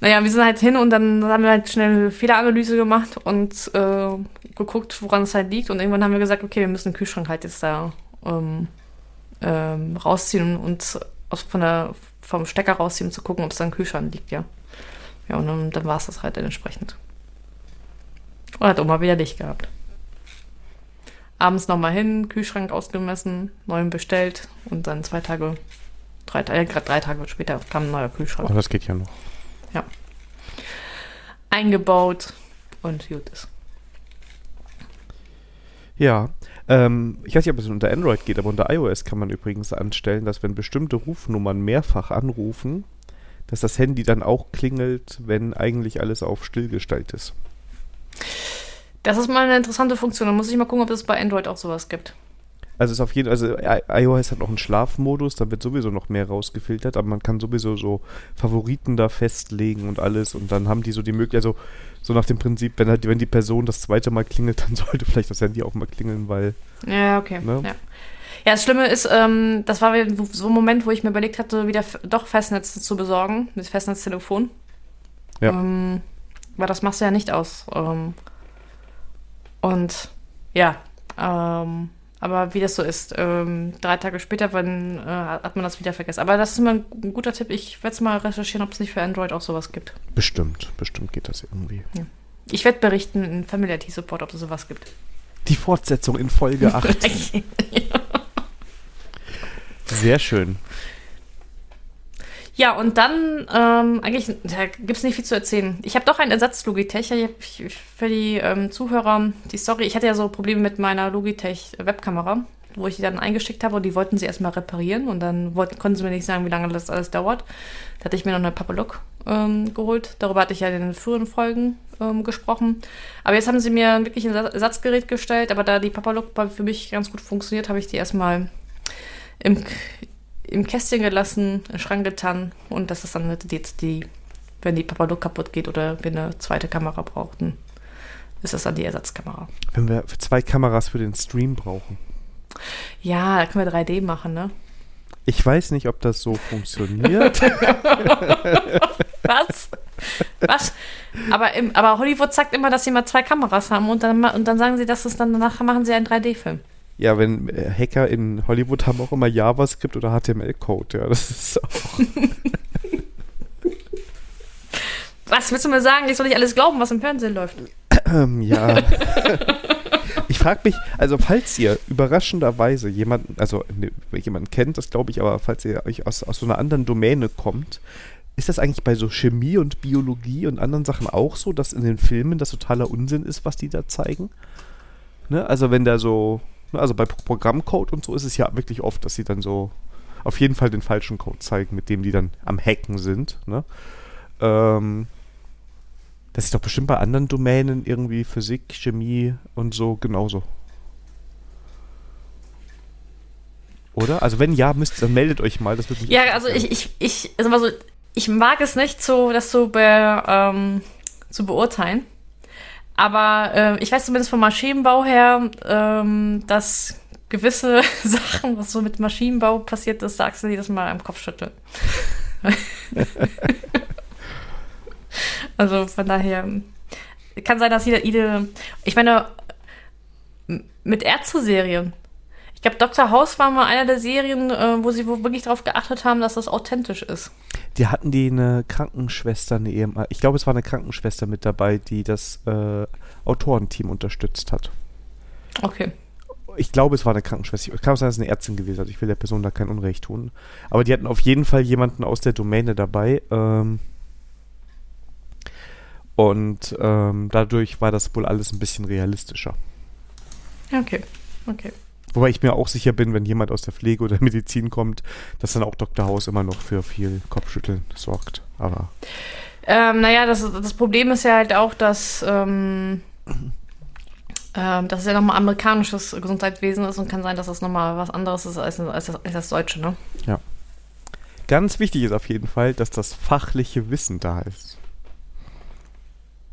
B: Naja, wir sind halt hin und dann haben wir halt schnell eine Fehleranalyse gemacht und äh, geguckt, woran es halt liegt. Und irgendwann haben wir gesagt, okay, wir müssen den Kühlschrank halt jetzt da ähm, ähm, rausziehen und aus, von der vom Stecker rausziehen, zu gucken, ob es da ein Kühlschrank liegt, ja. Ja, und dann, dann war es das halt entsprechend. Und hat Oma wieder dicht gehabt. Abends nochmal hin, Kühlschrank ausgemessen, neuen bestellt und dann zwei Tage, drei, äh, drei Tage später kam ein neuer Kühlschrank.
A: Oh, das geht ja noch.
B: Ja. Eingebaut und gut ist.
A: Ja, ähm, ich weiß nicht, ob es unter Android geht, aber unter iOS kann man übrigens anstellen, dass wenn bestimmte Rufnummern mehrfach anrufen, dass das Handy dann auch klingelt, wenn eigentlich alles auf stillgestellt ist.
B: Das ist mal eine interessante Funktion. Da muss ich mal gucken, ob es bei Android auch sowas gibt.
A: Also ist auf jeden also iOS hat noch einen Schlafmodus, da wird sowieso noch mehr rausgefiltert, aber man kann sowieso so Favoriten da festlegen und alles und dann haben die so die Möglichkeit, also so nach dem Prinzip, wenn halt, wenn die Person das zweite Mal klingelt, dann sollte vielleicht das Handy auch mal klingeln, weil.
B: Ja, okay. Ne? Ja. Ja, das Schlimme ist, ähm, das war so ein Moment, wo ich mir überlegt hatte, wieder doch Festnetz zu besorgen, mit Festnetztelefon. Ja. Ähm, weil das machst du ja nicht aus. Ähm, und ja, ähm, aber wie das so ist, ähm, drei Tage später wenn, äh, hat man das wieder vergessen. Aber das ist immer ein guter Tipp. Ich werde es mal recherchieren, ob es nicht für Android auch sowas gibt.
A: Bestimmt, bestimmt geht das irgendwie.
B: Ja. Ich werde berichten in Family IT Support, ob es sowas gibt.
A: Die Fortsetzung in Folge 8. Sehr schön.
B: Ja, und dann, ähm, eigentlich, da gibt es nicht viel zu erzählen. Ich habe doch einen Ersatz Logitech. Ich hab, für die ähm, Zuhörer, die Story, ich hatte ja so Probleme mit meiner Logitech Webkamera, wo ich die dann eingeschickt habe und die wollten sie erstmal reparieren und dann wollten, konnten sie mir nicht sagen, wie lange das alles dauert. Da hatte ich mir noch eine Papalook ähm, geholt. Darüber hatte ich ja in den früheren Folgen ähm, gesprochen. Aber jetzt haben sie mir wirklich ein Ersatzgerät gestellt, aber da die Papalook für mich ganz gut funktioniert, habe ich die erstmal im, im Kästchen gelassen, in den Schrank getan und das ist dann jetzt die, wenn die Papalook kaputt geht oder wir eine zweite Kamera brauchten, ist das dann die Ersatzkamera.
A: Wenn wir zwei Kameras für den Stream brauchen.
B: Ja, da können wir 3D machen, ne?
A: Ich weiß nicht, ob das so funktioniert.
B: Was? Was? Aber, im, aber Hollywood sagt immer, dass sie mal zwei Kameras haben und dann, und dann sagen sie, dass es dann danach machen sie einen 3D-Film.
A: Ja, wenn äh, Hacker in Hollywood haben auch immer JavaScript oder HTML-Code, ja, das ist auch.
B: was willst du mir sagen? Ich soll nicht alles glauben, was im Fernsehen läuft.
A: Ähm, ja. ich frage mich, also falls ihr überraschenderweise jemanden, also ne, jemanden kennt, das glaube ich, aber falls ihr euch aus, aus so einer anderen Domäne kommt, ist das eigentlich bei so Chemie und Biologie und anderen Sachen auch so, dass in den Filmen das totaler Unsinn ist, was die da zeigen? Ne? Also wenn da so also bei Programmcode und so ist es ja wirklich oft, dass sie dann so auf jeden Fall den falschen Code zeigen, mit dem die dann am Hacken sind. Ne? Ähm, das ist doch bestimmt bei anderen Domänen irgendwie Physik, Chemie und so genauso. Oder? Also wenn ja, müsst, dann meldet euch mal. Das
B: wird mich ja, also ich, ich, ich, also ich mag es nicht so, das so be, ähm, zu beurteilen. Aber äh, ich weiß zumindest vom Maschinenbau her, ähm, dass gewisse Sachen, was so mit Maschinenbau passiert ist, sagst du jedes Mal am Kopf schütteln. also von daher kann sein, dass jeder, jede, ich meine, mit Ärzte-Serien. Ich glaube, Dr. House war mal einer der Serien, äh, wo sie wirklich darauf geachtet haben, dass das authentisch ist
A: die hatten die eine Krankenschwester, eine Ehemann, ich glaube, es war eine Krankenschwester mit dabei, die das äh, Autorenteam unterstützt hat.
B: Okay.
A: Ich glaube, es war eine Krankenschwester. Ich kann auch sagen, es ist eine Ärztin gewesen. Also ich will der Person da kein Unrecht tun. Aber die hatten auf jeden Fall jemanden aus der Domäne dabei. Ähm, und ähm, dadurch war das wohl alles ein bisschen realistischer.
B: Okay, okay.
A: Wobei ich mir auch sicher bin, wenn jemand aus der Pflege oder Medizin kommt, dass dann auch Dr. Haus immer noch für viel Kopfschütteln sorgt. Aber.
B: Ähm, naja, das, das Problem ist ja halt auch, dass, ähm, ähm, dass es ja nochmal amerikanisches Gesundheitswesen ist und kann sein, dass das nochmal was anderes ist als, als, das, als das Deutsche, ne?
A: Ja. Ganz wichtig ist auf jeden Fall, dass das fachliche Wissen da ist.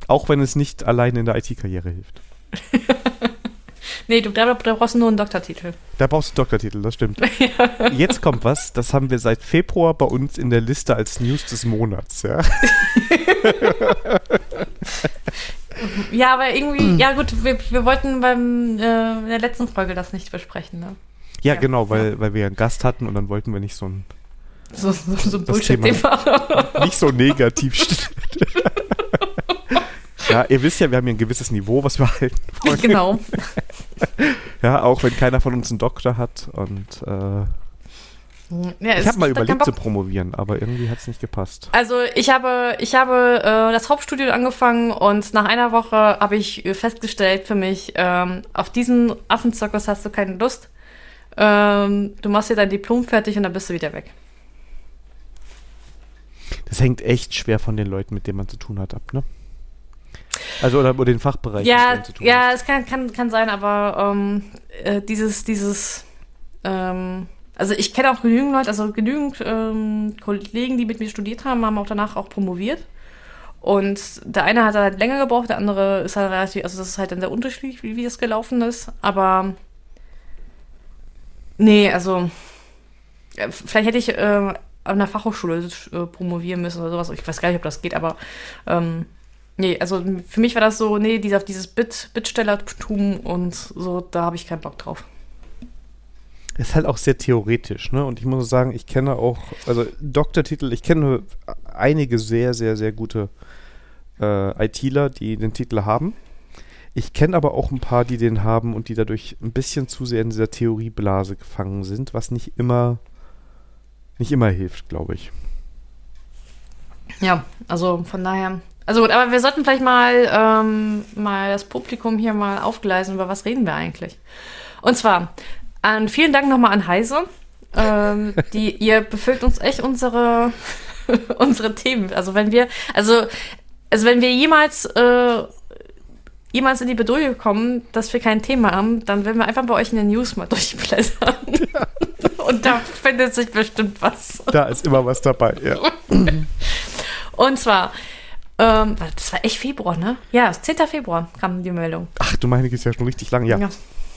A: Auch wenn es nicht allein in der IT-Karriere hilft.
B: Nee, du, da, da brauchst du nur einen Doktortitel.
A: Da brauchst du einen Doktortitel, das stimmt. ja. Jetzt kommt was, das haben wir seit Februar bei uns in der Liste als News des Monats, ja.
B: ja, aber irgendwie, ja gut, wir, wir wollten beim äh, in der letzten Folge das nicht besprechen, ne?
A: Ja, ja. genau, weil, ja. weil wir einen Gast hatten und dann wollten wir nicht so ein
B: so, so, so Bullshit-Thema.
A: Nicht so negativ. Ja, ihr wisst ja, wir haben hier ein gewisses Niveau, was wir halten
B: wollen. Genau.
A: ja, auch wenn keiner von uns einen Doktor hat und äh, ja, ich habe mal überlegt zu promovieren, aber irgendwie hat es nicht gepasst.
B: Also ich habe, ich habe äh, das Hauptstudium angefangen und nach einer Woche habe ich festgestellt für mich, ähm, auf diesen Affenzirkus hast du keine Lust. Ähm, du machst dir dein Diplom fertig und dann bist du wieder weg.
A: Das hängt echt schwer von den Leuten, mit denen man zu tun hat, ab, ne? Also oder, oder den Fachbereich.
B: Ja, ja, es kann, kann, kann sein, aber ähm, äh, dieses, dieses, ähm, also ich kenne auch genügend Leute, also genügend ähm, Kollegen, die mit mir studiert haben, haben auch danach auch promoviert. Und der eine hat halt länger gebraucht, der andere ist halt relativ, also das ist halt dann der Unterschied, wie, wie das gelaufen ist. Aber nee, also vielleicht hätte ich äh, an der Fachhochschule äh, promovieren müssen oder sowas. Ich weiß gar nicht, ob das geht, aber ähm, Nee, also für mich war das so, nee, dieser, dieses Bit, Bittstellertum und so, da habe ich keinen Bock drauf.
A: Ist halt auch sehr theoretisch, ne? Und ich muss sagen, ich kenne auch, also Doktortitel, ich kenne einige sehr, sehr, sehr gute äh, ITler, die den Titel haben. Ich kenne aber auch ein paar, die den haben und die dadurch ein bisschen zu sehr in dieser Theorieblase gefangen sind, was nicht immer, nicht immer hilft, glaube ich.
B: Ja, also von daher. Also gut, aber wir sollten vielleicht mal, ähm, mal das Publikum hier mal aufgleisen, über was reden wir eigentlich. Und zwar, an, vielen Dank nochmal an Heise. Ähm, die, ihr befüllt uns echt unsere, unsere Themen. Also wenn wir, also, also wenn wir jemals, äh, jemals in die Bedrohung kommen, dass wir kein Thema haben, dann werden wir einfach bei euch in den News mal durchblättern. Und da findet sich bestimmt was.
A: Da ist immer was dabei, ja.
B: Und zwar, ähm, das war echt Februar, ne? Ja, 10. Februar kam die Meldung.
A: Ach, du meine, ist ja schon richtig lang, ja.
B: Ja,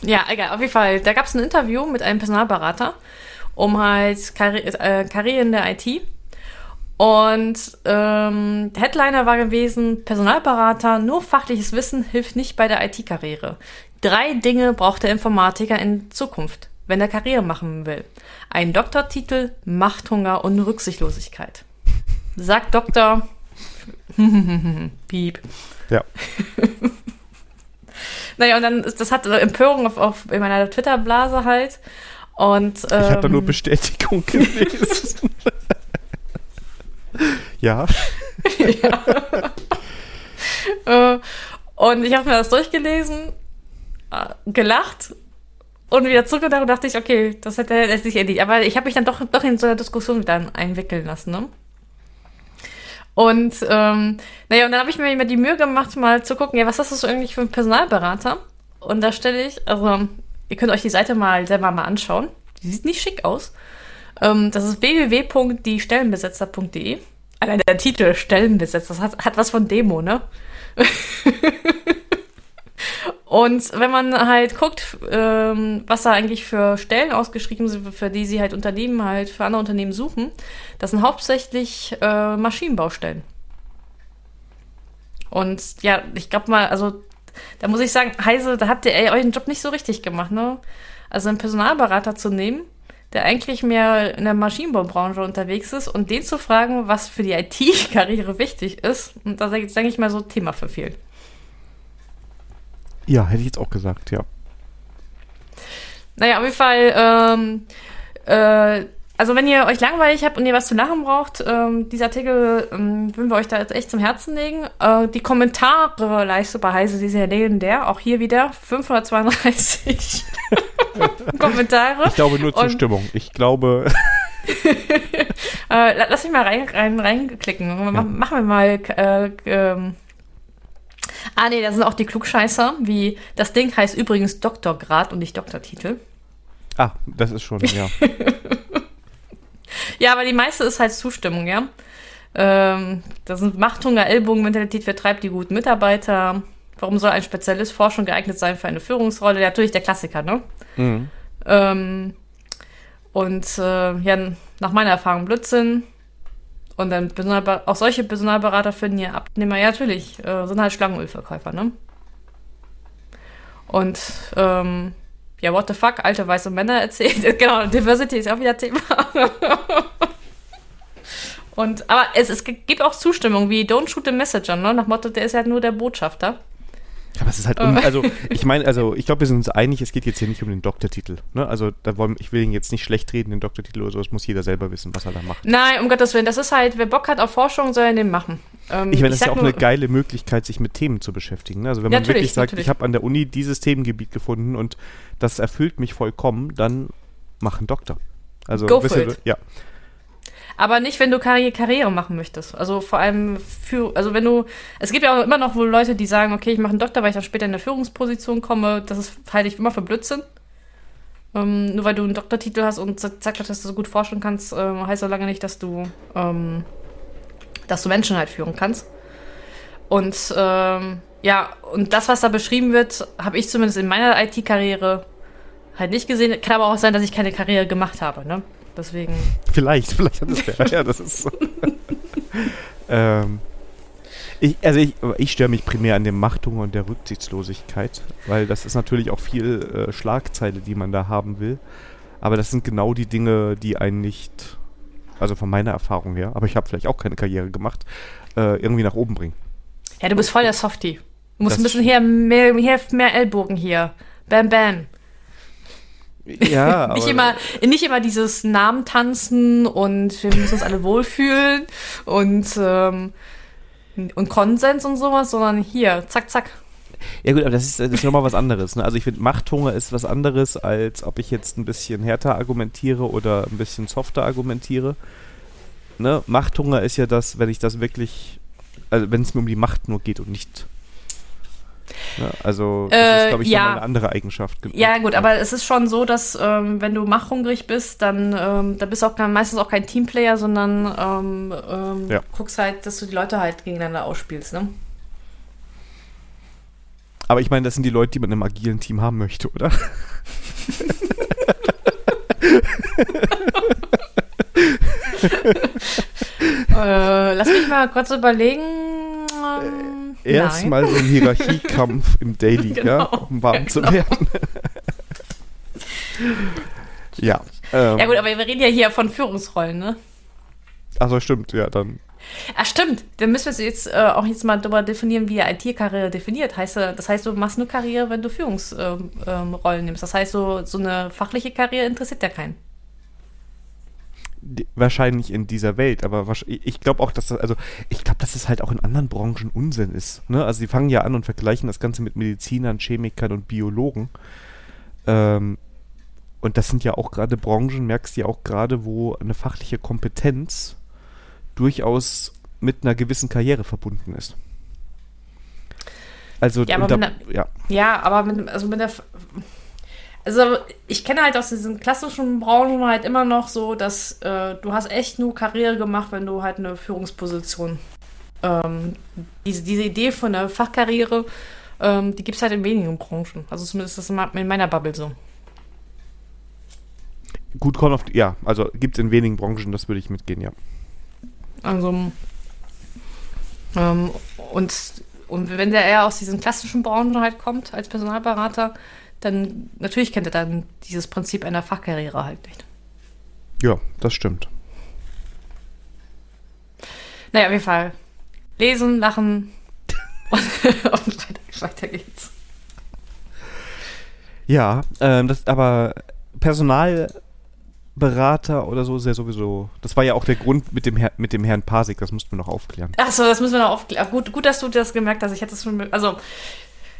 B: ja egal, auf jeden Fall. Da gab es ein Interview mit einem Personalberater, um halt Karri äh, Karriere in der IT. Und ähm, der Headliner war gewesen, Personalberater, nur fachliches Wissen hilft nicht bei der IT-Karriere. Drei Dinge braucht der Informatiker in Zukunft, wenn er Karriere machen will. Ein Doktortitel, Machthunger und Rücksichtslosigkeit. Sagt Doktor. Piep.
A: Ja.
B: Naja, und dann, ist- das hat Empörung auf, auf in meiner Twitter-Blase halt. Und, ähm,
A: Ich habe da nur Bestätigung gelesen. ja.
B: Äh, und ich habe mir das durchgelesen, äh, gelacht und wieder zurückgedacht und dachte ich, okay, das hätte hätte sich erledigt. Aber ich habe mich dann doch, doch in so eine Diskussion dann einwickeln lassen, ne? Und ähm, naja, und dann habe ich mir immer die Mühe gemacht, mal zu gucken, ja, was ist das so eigentlich für ein Personalberater? Und da stelle ich, also ihr könnt euch die Seite mal selber mal anschauen. Die sieht nicht schick aus. Ähm, das ist www.diestellenbesetzer.de. Allein der Titel Stellenbesetzer, das hat, hat was von Demo, ne? Und wenn man halt guckt, ähm, was da eigentlich für Stellen ausgeschrieben sind, für die sie halt Unternehmen halt für andere Unternehmen suchen, das sind hauptsächlich äh, Maschinenbaustellen. Und ja, ich glaube mal, also da muss ich sagen, Heise, da habt ihr euren Job nicht so richtig gemacht, ne? Also einen Personalberater zu nehmen, der eigentlich mehr in der Maschinenbaubranche unterwegs ist und den zu fragen, was für die IT-Karriere wichtig ist, und da denke ich mal, so Thema für viel.
A: Ja, hätte ich jetzt auch gesagt, ja.
B: Naja, auf jeden Fall, ähm, äh, also wenn ihr euch langweilig habt und ihr was zu lachen braucht, ähm, dieser Artikel ähm, würden wir euch da jetzt echt zum Herzen legen. Äh, die Kommentare Leiste bei Heise, die sind ja legendär. Auch hier wieder 532 Kommentare.
A: Ich glaube nur
B: Und-
A: Zustimmung. Ich glaube,
B: Äh, la- lass mich mal rein, rein, reinklicken. Mach, Machen wir mal. Äh, ähm. Ah, nee, da sind auch die Klugscheißer, wie das Ding heißt übrigens Doktorgrad und nicht Doktortitel.
A: ah, das ist schon, ja.
B: Ja, aber die meiste ist halt Zustimmung, ja. Ähm, das sind Machthunger, Ellbogenmentalität vertreibt die guten Mitarbeiter. Warum soll ein Spezialist Forschung geeignet sein für eine Führungsrolle? Ja, natürlich der Klassiker, ne?
A: Mhm.
B: Ähm, und äh, ja, nach meiner Erfahrung Blödsinn. Und dann auch solche Personalberater finden ja Abnehmer, ja natürlich, äh, sind halt Schlangenölverkäufer, ne? Und ähm, ja, what the fuck, alte weiße Männer erzählt. genau, Diversity ist auch wieder Thema. Und, aber es, es gibt auch Zustimmung, wie Don't shoot the messenger, ne? Nach Motto, der ist halt nur der Botschafter.
A: Aber es ist halt, un also ich meine, also ich glaube, wir sind uns einig, es geht jetzt hier nicht um den Doktortitel. Ne? Also da wollen, ich will ihn jetzt nicht schlecht reden, den Doktortitel oder so, das muss jeder selber wissen, was er da macht.
B: Nein, um Gottes Willen, das ist halt, wer Bock hat auf Forschung, soll er den machen. Ähm,
A: Ich meine, das ist ja auch
B: nur-
A: eine geile Möglichkeit, sich mit Themen zu beschäftigen. Ne? Also wenn man wirklich sagt,
B: natürlich.
A: ich habe an der Uni dieses Themengebiet gefunden und das erfüllt mich vollkommen, dann mach einen Doktor. Also
B: Go for it.
A: ja.
B: Aber nicht, wenn du Karriere, Karriere machen möchtest. Also vor allem für, also wenn du, es gibt ja auch immer noch wohl Leute, die sagen, okay, ich mache einen Doktor, weil ich dann später in eine Führungsposition komme. Das ist, halte ich immer für Blödsinn. Ähm, nur weil du einen Doktortitel hast und zack, dass du so gut forschen kannst, ähm, heißt so lange nicht, dass du, ähm, dass du Menschen halt führen kannst. Und ähm, ja, und das, was da beschrieben wird, habe ich zumindest in meiner IT-Karriere halt nicht gesehen. Kann aber auch sein, dass ich keine Karriere gemacht habe, ne? Deswegen.
A: Vielleicht, vielleicht hat es ja. ja, das ist so. ähm, ich, also ich, ich störe mich primär an dem Machthunger und der Rücksichtslosigkeit, weil das ist natürlich auch viel äh, Schlagzeile, die man da haben will. Aber das sind genau die Dinge, die einen nicht, also von meiner Erfahrung her, aber ich habe vielleicht auch keine Karriere gemacht, äh, irgendwie nach oben bringen.
B: Ja, du bist voll der Softie. Du musst
A: Das
B: ein bisschen hier mehr, hier mehr Ellbogen hier. Bam, bam.
A: Ja,
B: Nicht immer, nicht immer dieses Namen tanzen und wir müssen uns alle wohlfühlen und, ähm, und Konsens und sowas, sondern hier, zack, zack.
A: Ja gut, aber das ist, das ist nochmal was anderes. Ne? Also ich finde, Machthunger ist was anderes, als ob ich jetzt ein bisschen härter argumentiere oder ein bisschen softer argumentiere. Ne? Machthunger ist ja das, wenn ich das wirklich, also wenn es mir um die Macht nur geht und nicht. Ne? Also das
B: Äh,
A: ist, glaube ich,
B: ja.
A: nochmal eine andere Eigenschaft. Ge-
B: Ja, gut, aber es ist schon so, dass ähm, wenn du machhungrig bist, dann, ähm, dann bist du auch kein, meistens auch kein Teamplayer, sondern ähm, ähm,
A: Ja.
B: guckst halt, dass du die Leute halt gegeneinander ausspielst, ne?
A: Aber ich meine, das sind die Leute, die man im agilen Team haben möchte, oder?
B: äh, lass mich mal kurz überlegen. Nein.
A: Erstmal so ein Hierarchiekampf im Daily, ja,
B: Genau,
A: um warm
B: ja,
A: zu
B: genau.
A: werden. ja. Ähm,
B: Ja gut, aber wir reden ja hier von Führungsrollen, ne?
A: Also stimmt, ja, dann.
B: Ah, stimmt. Dann müssen wir jetzt äh, auch jetzt mal darüber definieren, wie ihr IT-Karriere definiert. Heißt, äh, das heißt, du machst nur Karriere, wenn du Führungsrollen ähm, ähm, nimmst. Das heißt, so, so eine fachliche Karriere interessiert ja keinen.
A: Wahrscheinlich in dieser Welt, aber ich glaube auch, dass das, also ich glaube, dass es halt auch in anderen Branchen Unsinn ist. Ne? Also sie fangen ja an und vergleichen das Ganze mit Medizinern, Chemikern und Biologen. Ähm, und das sind ja auch gerade Branchen, merkst du ja auch gerade, wo eine fachliche Kompetenz durchaus mit einer gewissen Karriere verbunden ist. Also,
B: Ja, aber
A: da,
B: wenn
A: ja,
B: Ja, aber mit, also mit der. Also ich kenne halt aus diesen klassischen Branchen halt immer noch so, dass äh, du hast echt nur Karriere gemacht, wenn du halt eine Führungsposition. Ähm, diese, diese Idee von der Fachkarriere, ähm, die gibt es halt in wenigen Branchen. Also zumindest ist das in meiner Bubble so.
A: gut kommt auf, ja, also gibt es in wenigen Branchen, das würde ich mitgehen, ja.
B: Also ähm, und, und wenn der eher aus diesen klassischen Branchen halt kommt als Personalberater, dann natürlich kennt er dann dieses Prinzip einer Fachkarriere halt nicht.
A: Ja, das stimmt.
B: Naja, auf jeden Fall. Lesen, lachen und, und weiter, weiter geht's.
A: Ja, ähm, das, aber Personalberater oder so ist ja sowieso. Das war ja auch der Grund mit dem, Herr, mit dem Herrn Pasik, das mussten wir noch aufklären.
B: Achso, das müssen wir noch aufklären. Gut, gut, dass du das gemerkt hast. Ich hätte es schon. Also,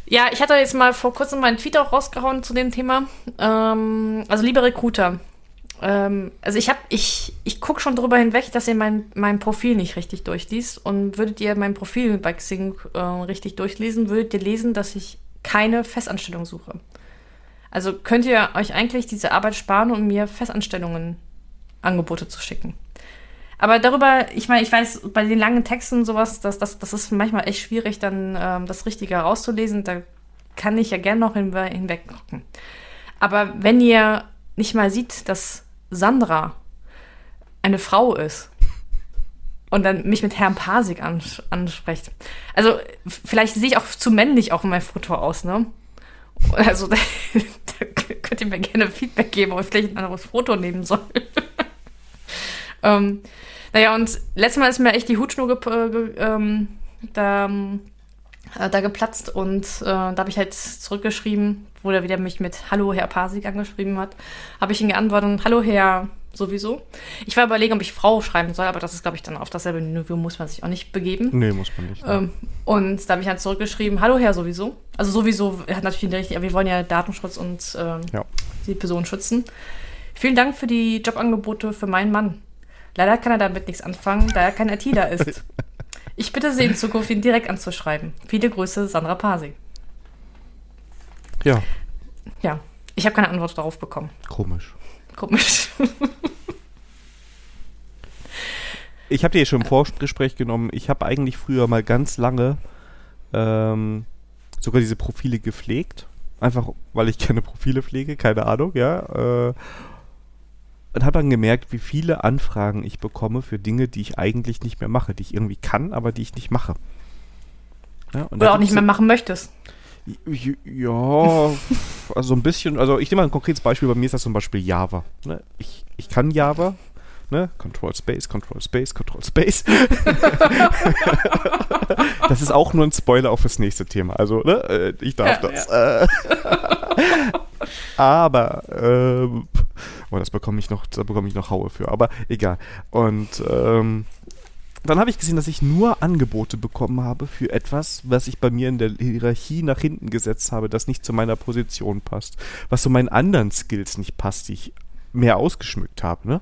B: ja, ich hatte jetzt mal vor kurzem meinen Tweet auch rausgehauen zu dem Thema. Ähm, also, liebe Recruiter. Ähm, also, ich habe, ich, ich gucke schon drüber hinweg, dass ihr mein, mein Profil nicht richtig durchliest. Und würdet ihr mein Profil bei Xing äh, richtig durchlesen, würdet ihr lesen, dass ich keine Festanstellung suche. Also könnt ihr euch eigentlich diese Arbeit sparen, um mir Festanstellungen Angebote zu schicken. Aber darüber, ich meine, ich weiß, bei den langen Texten und sowas, das, das, das ist manchmal echt schwierig, dann ähm, das Richtige herauszulesen. Da kann ich ja gerne noch hinwe hinweg gucken. Aber wenn ihr nicht mal sieht, dass Sandra eine Frau ist und dann mich mit Herrn Pasik ans anspricht. Also vielleicht sehe ich auch zu männlich auf meinem Foto aus, ne? Also da, da könnt ihr mir gerne Feedback geben, ob ich vielleicht ein anderes Foto nehmen soll. ähm, naja, und letztes Mal ist mir echt die Hutschnur ge ge ähm, da, äh, da geplatzt und äh, da habe ich halt zurückgeschrieben, wo er wieder mich mit Hallo Herr Pasik angeschrieben hat, habe ich ihm geantwortet, Hallo Herr sowieso. Ich war überlegen, ob ich Frau schreiben soll, aber das ist, glaube ich, dann auf dasselbe Niveau muss man sich auch nicht begeben.
A: Nee, muss man nicht.
B: Ähm, und da habe ich halt zurückgeschrieben, hallo Herr sowieso. Also sowieso hat natürlich recht, aber wir wollen ja Datenschutz und ähm,
A: Ja.
B: die Person schützen. Vielen Dank für die Jobangebote für meinen Mann. Leider kann er damit nichts anfangen, da er kein ITler ist. Ich bitte Sie in Zukunft, ihn direkt anzuschreiben. Viele Grüße, Sandra Pasi.
A: Ja,
B: Ja, ich habe keine Antwort darauf bekommen.
A: komisch.
B: Komisch.
A: Ich habe dir schon im Vorgespräch genommen, ich habe eigentlich früher mal ganz lange ähm, sogar diese Profile gepflegt. Einfach, weil ich gerne Profile pflege, keine Ahnung, ja. Äh, und habe dann gemerkt, wie viele Anfragen ich bekomme für Dinge, die ich eigentlich nicht mehr mache, die ich irgendwie kann, aber die ich nicht mache. Ja,
B: Oder auch nicht mehr machen möchtest.
A: Ja, also ein bisschen, also ich nehme mal ein konkretes Beispiel, bei mir ist das zum Beispiel Java. Ne? Ich, ich kann Java, ne? Control Space, Control Space, Control Space. das ist auch nur ein Spoiler auf das nächste Thema. Also, ne? Äh, ich darf
B: Ja,
A: das. Äh. Aber, ähm, oh, das bekomme ich noch, da bekomme ich noch Haue für. Aber egal. Und ähm, dann habe ich gesehen, dass ich nur Angebote bekommen habe für etwas, was ich bei mir in der Hierarchie nach hinten gesetzt habe, das nicht zu meiner Position passt. Was zu meinen anderen Skills nicht passt, die ich mehr ausgeschmückt habe. Ne?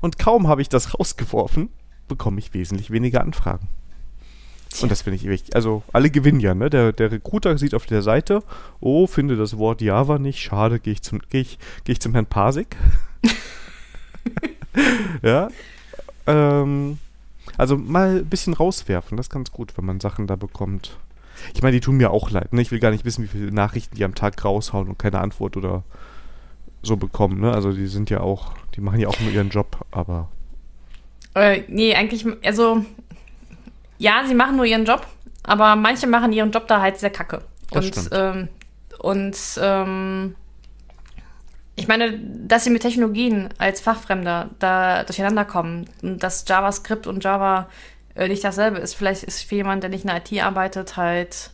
A: Und kaum habe ich das rausgeworfen, bekomme ich wesentlich weniger Anfragen. Und das finde ich wichtig. Also alle gewinnen ja, ne? Der, der Recruiter sieht auf der Seite, oh, finde das Wort Java nicht, schade, gehe ich zum, gehe ich, gehe ich zum Herrn Pasik. ja. Ähm, also mal ein bisschen rauswerfen, das ist ganz gut, wenn man Sachen da bekommt. Ich meine, die tun mir auch leid, ne? Ich will gar nicht wissen, wie viele Nachrichten die am Tag raushauen und keine Antwort oder so bekommen, ne? Also die sind ja auch, die machen ja auch nur ihren Job, aber
B: Äh, nee, eigentlich, also, ja, sie machen nur ihren Job, aber manche machen ihren Job da halt sehr kacke.
A: Das
B: und ähm, und ähm, ich meine, dass sie mit Technologien als Fachfremder da durcheinander kommen, und dass JavaScript und Java äh, nicht dasselbe ist, vielleicht ist für jemanden, der nicht in der IT arbeitet, halt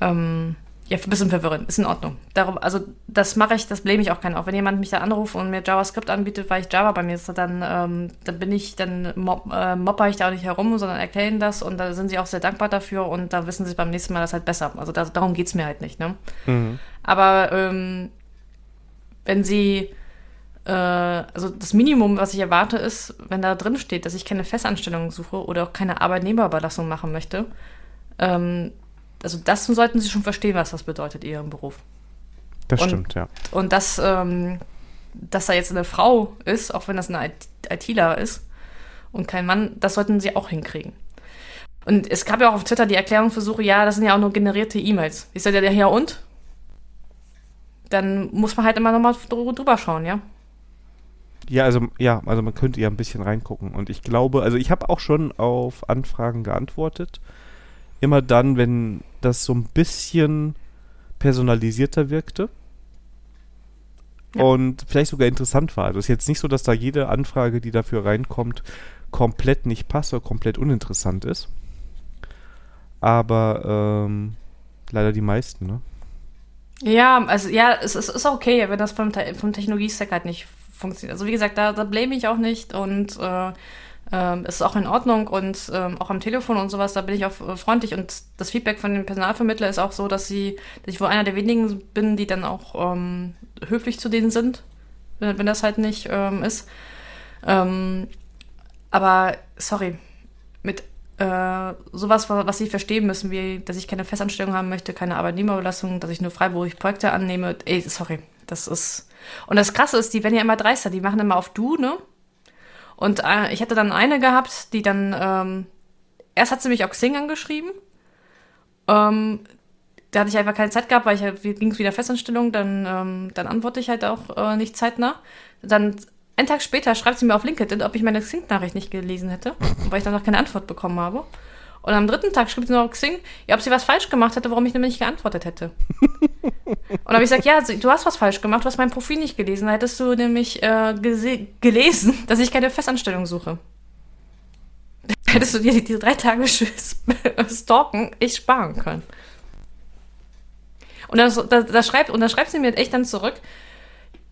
B: ähm, ja, ein bisschen verwirrend. Ist in Ordnung. Darum, also das mache ich, das blame ich auch keinen. Auch wenn jemand mich da anruft und mir JavaScript anbietet, weil ich Java bei mir ist, dann, ähm, dann bin ich, dann mob, äh, mopper ich da auch nicht herum, sondern erkläre ihnen das und da sind sie auch sehr dankbar dafür und da wissen sie beim nächsten Mal das halt besser. Also da, darum geht's mir halt nicht, ne?
A: mhm.
B: Aber ähm, wenn sie, äh, also das Minimum, was ich erwarte, ist, wenn da drin steht, dass ich keine Festanstellung suche oder auch keine Arbeitnehmerüberlassung machen möchte, ähm, also das sollten sie schon verstehen, was das bedeutet, ihren Beruf.
A: das
B: Und-
A: stimmt, ja.
B: Und dass, ähm, dass da jetzt eine Frau ist, auch wenn das eine IT ITler ist und kein Mann, das sollten sie auch hinkriegen. Und es gab ja auch auf Twitter die Erklärungsversuche, ja, das sind ja auch nur generierte E-Mails. Ich sage ja, ja und? Dann muss man halt immer nochmal drüber schauen, ja?
A: Ja, also ja, also man könnte ja ein bisschen reingucken. Und ich glaube, also ich habe auch schon auf Anfragen geantwortet. Immer dann, wenn das so ein bisschen personalisierter wirkte.
B: Ja.
A: Und vielleicht sogar interessant war. Also es ist jetzt nicht so, dass da jede Anfrage, die dafür reinkommt, komplett nicht passt oder komplett uninteressant ist. Aber ähm, leider die meisten, ne?
B: Ja, also ja, es ist, ist okay, wenn das vom, vom Technologie-Stack halt nicht funktioniert. Also wie gesagt, da, da blame ich auch nicht und äh, ähm, ist auch in Ordnung und ähm, auch am Telefon und sowas, da bin ich auch äh, freundlich und das Feedback von dem Personalvermittler ist auch so, dass sie, dass ich wohl einer der wenigen bin, die dann auch ähm, höflich zu denen sind, wenn, wenn das halt nicht ähm, ist. Ähm, aber sorry, mit äh, sowas, wa- was sie verstehen müssen, wie, dass ich keine Festanstellung haben möchte, keine Arbeitnehmerüberlassung, dass ich nur freiberuflich Projekte annehme. Ey, sorry, das ist. Und das Krasse ist, die werden ja immer dreister, die machen immer auf du, ne? Und äh, ich hatte dann eine gehabt, die dann, ähm, erst hat sie mich auf Xing angeschrieben. Ähm, da hatte ich einfach keine Zeit gehabt, weil ich ging es wieder Festanstellung, dann, ähm, dann antworte ich halt auch äh, nicht zeitnah. Dann einen Tag später schreibt sie mir auf LinkedIn, ob ich meine Xing-Nachricht nicht gelesen hätte, weil ich dann noch keine Antwort bekommen habe. Und am dritten Tag schrieb sie noch auf Xing, ja, ob sie was falsch gemacht hätte, warum ich nämlich nicht geantwortet hätte. Und habe ich gesagt, ja, du hast was falsch gemacht, du hast mein Profil nicht gelesen. Da hättest du nämlich äh, gelesen, dass ich keine Festanstellung suche. Da hättest du dir die, die drei Tage stalken echt sparen können. Und dann, da, da schreibt, und dann schreibt sie mir echt dann zurück,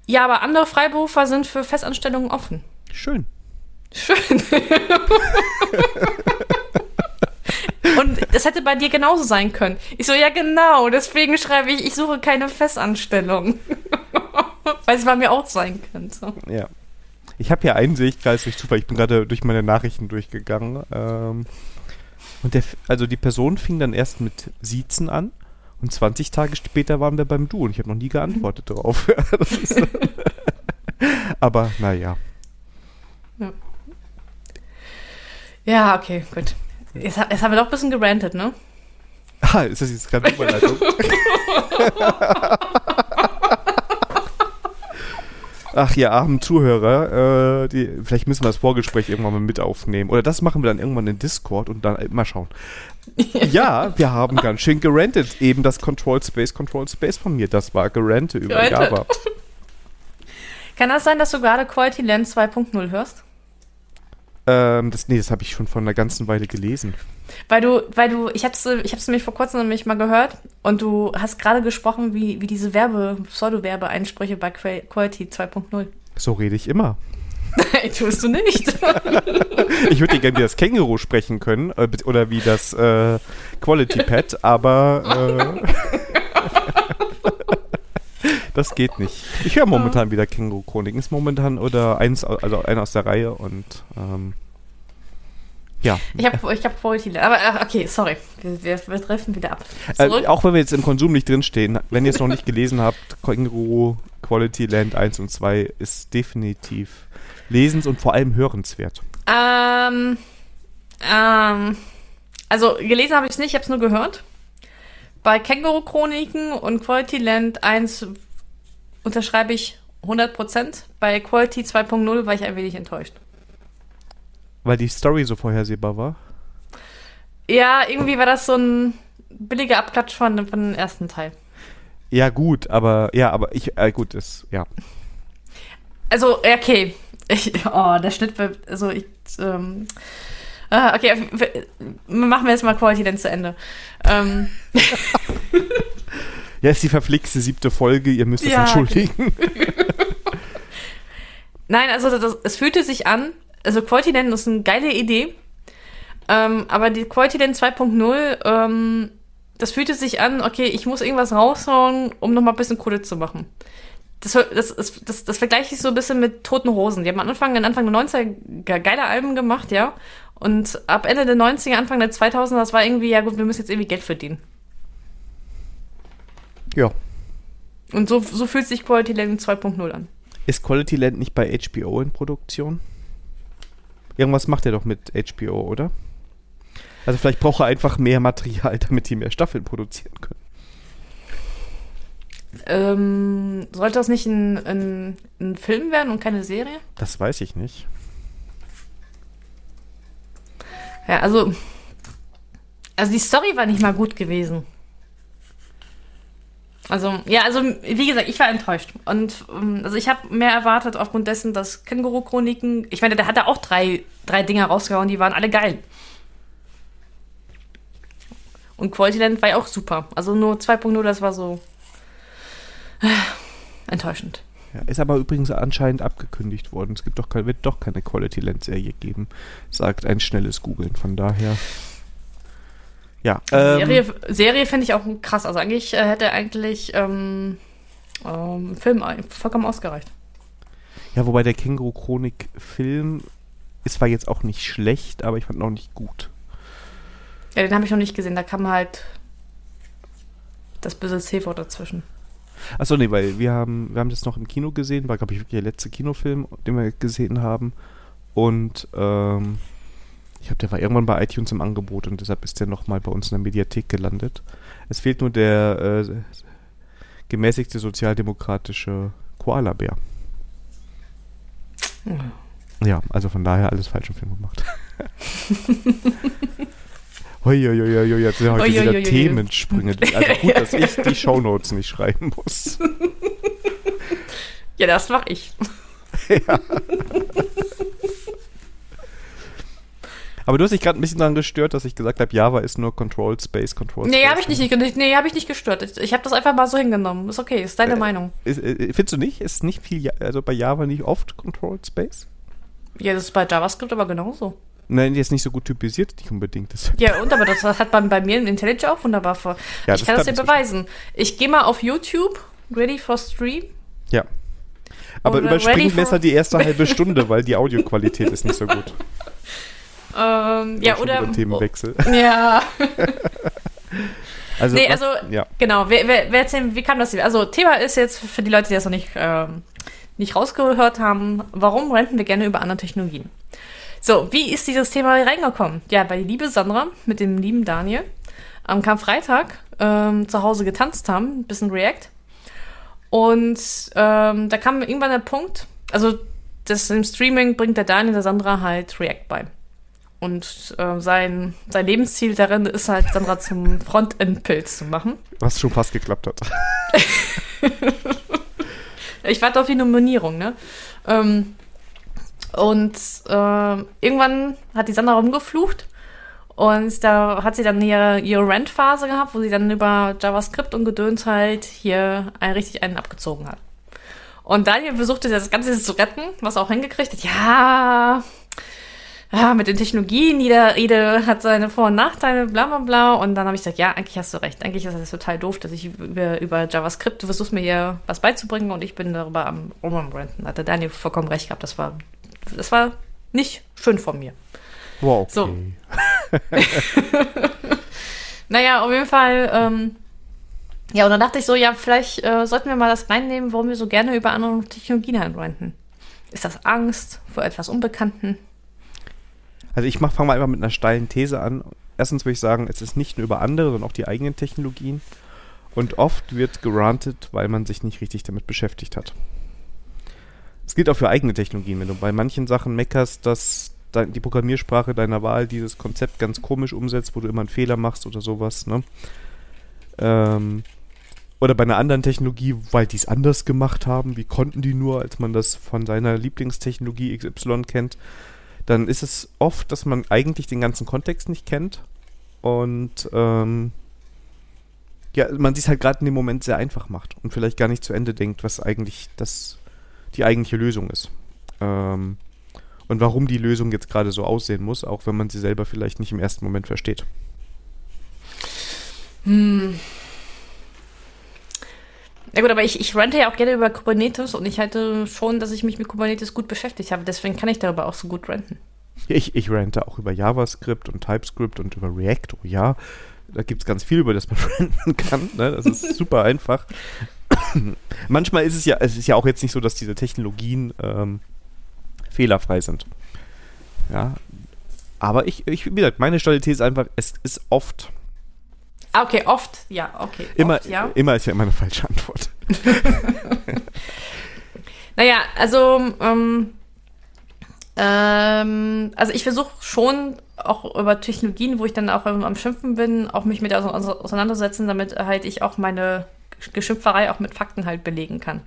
B: ja, aber andere Freiberufer sind für Festanstellungen offen.
A: Schön.
B: Schön. Und das hätte bei dir genauso sein können. Ich so, ja genau, deswegen schreibe ich, ich suche keine Festanstellung. Weil es bei mir auch sein könnte.
A: Ja. Ich habe hier einen, sehe ich gerade durch Zufall, ich bin gerade durch meine Nachrichten durchgegangen. Ähm, und der, also die Person fing dann erst mit Siezen an und 20 Tage später waren wir beim Du und ich habe noch nie geantwortet ist- Aber naja.
B: Ja, okay, gut. Jetzt, jetzt haben wir doch ein bisschen gerantet, ne?
A: Ah, ist das jetzt gerade Überleitung? Ach, ihr armen Zuhörer, äh, die, vielleicht müssen wir das Vorgespräch irgendwann mal mit aufnehmen. Oder das machen wir dann irgendwann in Discord und dann äh, mal schauen. ja, wir haben ganz schön gerantet. Eben das Control Space, Control Space von mir. Das war gerante über. Java.
B: Kann das sein, dass du gerade Quality Land 2.0 hörst?
A: Ähm, das, nee, das habe ich schon vor einer ganzen Weile gelesen.
B: Weil du, weil du, ich hab's, ich hab's nämlich vor kurzem nämlich mal gehört und du hast gerade gesprochen, wie, wie diese Werbe, Pseudo-Werbe-Einsprüche bei Quality 2.0.
A: So rede ich immer.
B: Nein, tust du nicht.
A: ich würde dir gerne wie das Känguru sprechen können äh, oder wie das äh, Quality Pad, aber äh, das geht nicht. Ich höre momentan wieder Känguru Chroniken. Ist momentan oder eins, also einer aus der Reihe und ähm, ja.
B: Ich habe ich hab Quality Aber okay, sorry. Wir, wir, wir treffen wieder ab.
A: Äh, auch wenn wir jetzt im Konsum nicht drinstehen, wenn ihr es noch nicht gelesen habt, Känguru Quality Land 1 und 2 ist definitiv lesens- und vor allem hörenswert.
B: Ähm, ähm, also gelesen habe ich es nicht, ich habe es nur gehört. Bei Känguru Chroniken und Quality Land 1 unterschreibe ich 100%. Bei Quality 2.0 war ich ein wenig enttäuscht.
A: Weil die Story so vorhersehbar war?
B: Ja, irgendwie war das so ein billiger Abklatsch von, von dem ersten Teil.
A: Ja, gut, aber ja, aber ich, äh, gut, ist, ja.
B: Also, okay. Ich, oh, der Schnitt wird, also ich, ähm, ah, okay, machen wir jetzt mal Quality dann zu Ende. Ähm.
A: ja, ist die verflixte siebte Folge, ihr müsst es ja, entschuldigen.
B: Nein, also das, es fühlte sich an, also Quality Land ist eine geile Idee, ähm, aber die Quality Land 2.0, ähm, das fühlte sich an, okay, ich muss irgendwas raushauen, um nochmal ein bisschen Kohle zu machen. Das, das, das, das, das vergleiche ich so ein bisschen mit Toten Hosen. Die haben am Anfang, Anfang der 90er geile Alben gemacht, ja. Und ab Ende der 90er, Anfang der 2000er, das war irgendwie, ja gut, wir müssen jetzt irgendwie Geld verdienen.
A: Ja.
B: Und so, so fühlt sich Quality Land 2.0 an.
A: Ist Quality Land nicht bei HBO in Produktion? Irgendwas macht er doch mit HBO, oder? Also vielleicht braucht er einfach mehr Material, damit die mehr Staffeln produzieren können.
B: Ähm, sollte das nicht ein, ein, ein Film werden und keine Serie?
A: Das weiß ich nicht.
B: Ja, also. Also die Story war nicht mal gut gewesen. Also, ja, also wie gesagt, ich war enttäuscht. Und ähm, also ich habe mehr erwartet aufgrund dessen, dass Känguru-Chroniken, ich meine, der hatte auch drei, drei Dinger rausgehauen, die waren alle geil. Und Quality Land war ja auch super. Also nur 2.0, das war so äh, enttäuschend.
A: Ja, ist aber übrigens anscheinend abgekündigt worden. Es gibt doch, wird doch keine Quality Land Serie geben, sagt ein schnelles Googlen. Von daher. Ja.
B: Ähm, Serie, Serie finde ich auch krass. Also eigentlich äh, hätte eigentlich ähm, ähm, Film vollkommen ausgereicht.
A: Ja, wobei der Känguru-Chronik-Film ist zwar jetzt auch nicht schlecht, aber ich fand ihn auch nicht gut.
B: Ja, den habe ich noch nicht gesehen. Da kam halt das böse C-Wort dazwischen.
A: Achso, nee, weil wir haben, wir haben das noch im Kino gesehen, war, glaube ich, wirklich der letzte Kinofilm, den wir gesehen haben. Und ähm, ich glaube, der war irgendwann bei iTunes im Angebot und deshalb ist der nochmal bei uns in der Mediathek gelandet. Es fehlt nur der äh, gemäßigte sozialdemokratische Koala-Bär. Ja. ja, also von daher alles falsch im Film gemacht. Uiuiuiui, jetzt sind heute wieder Uiuiui. Themensprünge. Also gut, dass ich die Shownotes nicht schreiben muss.
B: Ja, das mach ich. ja.
A: Aber du hast dich gerade ein bisschen daran gestört, dass ich gesagt habe, Java ist nur Control Space, Control
B: Space. Nee, habe ich nicht, nee, hab ich nicht gestört. Ich, ich habe das einfach mal so hingenommen. Ist okay, ist deine äh, Meinung.
A: Ist, äh, findest du nicht? Ist nicht viel, also bei Java nicht oft Control Space?
B: Ja, das ist bei JavaScript aber genauso.
A: Nein, die ist nicht so gut typisiert, nicht unbedingt. Das
B: ja, und aber das hat bei, bei mir in IntelliJ auch wunderbar vor. Ja, ich kann das dir beweisen. Ich gehe mal auf YouTube, Ready for Stream.
A: Ja. Aber überspringen besser die erste halbe Stunde, weil die Audioqualität ist nicht so gut.
B: Ähm, ja, oder.
A: Themenwechsel.
B: Ja.
A: also,
B: nee, also, ja. genau. Wer, wer, wer erzählen, wie kam das hier? Also, Thema ist jetzt für die Leute, die das noch nicht, ähm, nicht rausgehört haben, warum renten wir gerne über andere Technologien? So, wie ist dieses Thema reingekommen? Ja, weil die liebe Sandra mit dem lieben Daniel am Karfreitag ähm, zu Hause getanzt haben, ein bisschen React. Und ähm, da kam irgendwann der Punkt, also das im Streaming bringt der Daniel der Sandra halt React bei. Und äh, sein, sein Lebensziel darin ist halt, Sandra zum Frontend-Pilz zu machen.
A: Was schon fast geklappt hat.
B: ich warte auf die Nominierung, ne? Ähm, und äh, irgendwann hat die Sandra rumgeflucht und da hat sie dann ihre, ihre Rant-Phase gehabt, wo sie dann über JavaScript und Gedöns halt hier ein, richtig einen abgezogen hat. Und Daniel versuchte das Ganze zu retten, was er auch hingekriegt hat. Ja, ja, mit den Technologien, jeder, jeder hat seine Vor- und Nachteile, bla bla bla. Und dann habe ich gesagt, ja, eigentlich hast du recht. Eigentlich ist das total doof, dass ich über, über JavaScript, du versuchst mir hier was beizubringen und ich bin darüber am Rumrenten. Hat der Daniel vollkommen recht gehabt. Das war, das war nicht schön von mir.
A: Wow. Okay.
B: So. naja, auf jeden Fall, ähm, ja, und dann dachte ich so, ja, vielleicht äh, sollten wir mal das reinnehmen, warum wir so gerne über andere Technologien renten. Ist das Angst vor etwas Unbekannten?
A: Also ich fange mal einfach mit einer steilen These an. Erstens würde ich sagen, es ist nicht nur über andere, sondern auch die eigenen Technologien. Und oft wird gerantet, weil man sich nicht richtig damit beschäftigt hat. Es gilt auch für eigene Technologien. Wenn du bei manchen Sachen meckerst, dass die Programmiersprache deiner Wahl dieses Konzept ganz komisch umsetzt, wo du immer einen Fehler machst oder sowas, ne? Ähm, oder bei einer anderen Technologie, weil die es anders gemacht haben, wie konnten die nur, als man das von seiner Lieblingstechnologie XY kennt, dann ist es oft, dass man eigentlich den ganzen Kontext nicht kennt und ähm, ja, man sich halt gerade in dem Moment sehr einfach macht und vielleicht gar nicht zu Ende denkt, was eigentlich das die eigentliche Lösung ist. Ähm, und warum die Lösung jetzt gerade so aussehen muss, auch wenn man sie selber vielleicht nicht im ersten Moment versteht.
B: Hm. Ja gut, aber ich, ich rente ja auch gerne über Kubernetes und ich halte schon, dass ich mich mit Kubernetes gut beschäftigt habe. Deswegen kann ich darüber auch so gut renten.
A: Ich, ich rente auch über JavaScript und TypeScript und über React. Oh ja, da gibt es ganz viel, über das man renten kann. Ne? Das ist super einfach. Manchmal ist es ja, es ist ja auch jetzt nicht so, dass diese Technologien ähm, fehlerfrei sind. Ja. Aber ich, ich, wie gesagt, meine Stabilität ist einfach, es ist oft
B: okay, oft, ja, okay.
A: Immer,
B: oft, ja.
A: immer ist ja immer eine falsche Antwort.
B: naja, also, ähm, ähm, also ich versuche schon auch über Technologien, wo ich dann auch am Schimpfen bin, auch mich mit auseinandersetzen, damit halt ich auch meine Geschimpferei auch mit Fakten halt belegen kann.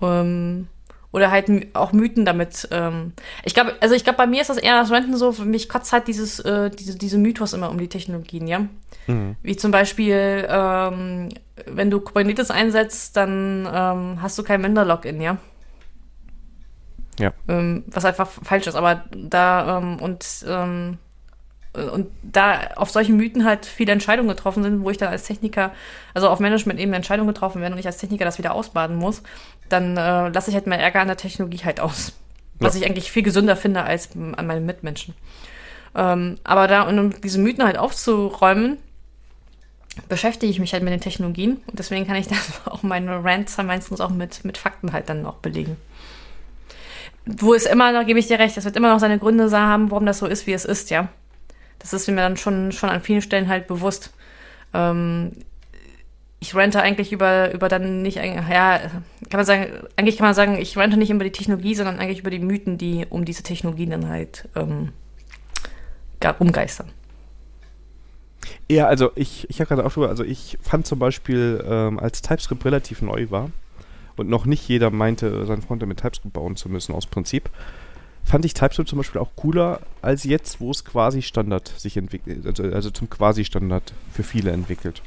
B: Ähm, oder halt auch Mythen damit. Ähm. Ich glaube, also ich glaube, bei mir ist das eher das Renten so, für mich kotzt halt dieses, äh, diese, diese Mythos immer um die Technologien, ja. Mhm. Wie zum Beispiel, ähm, wenn du Kubernetes einsetzt, dann ähm, hast du kein Vendor-Login, ja.
A: Ja.
B: Ähm, was einfach falsch ist, aber da ähm, und ähm, und da auf solchen Mythen halt viele Entscheidungen getroffen sind, wo ich dann als Techniker, also auf Management-Ebene Entscheidungen getroffen werden und ich als Techniker das wieder ausbaden muss, dann äh, lasse ich halt mein Ärger an der Technologie halt aus. Was ich eigentlich viel gesünder finde als an meinen Mitmenschen. Ähm, aber da, um diese Mythen halt aufzuräumen, beschäftige ich mich halt mit den Technologien und deswegen kann ich dann auch meine Rants meistens auch mit, mit Fakten halt dann auch belegen. Wo es immer, da gebe ich dir recht, es wird immer noch seine Gründe haben, warum das so ist, wie es ist, ja. Das ist mir dann schon, schon an vielen Stellen halt bewusst. Ähm, ich rente eigentlich über, über dann nicht, ja, kann man sagen, eigentlich kann man sagen, ich rente nicht über die Technologie, sondern eigentlich über die Mythen, die um diese Technologien dann halt ähm, umgeistern.
A: Ja, also ich, ich habe gerade auch schon, also ich fand zum Beispiel, ähm, als TypeScript relativ neu war und noch nicht jeder meinte, sein Frontend mit TypeScript bauen zu müssen aus Prinzip, fand ich TypeScript zum Beispiel auch cooler als jetzt, wo es quasi Standard sich entwickelt, also, also zum quasi Standard für viele entwickelt.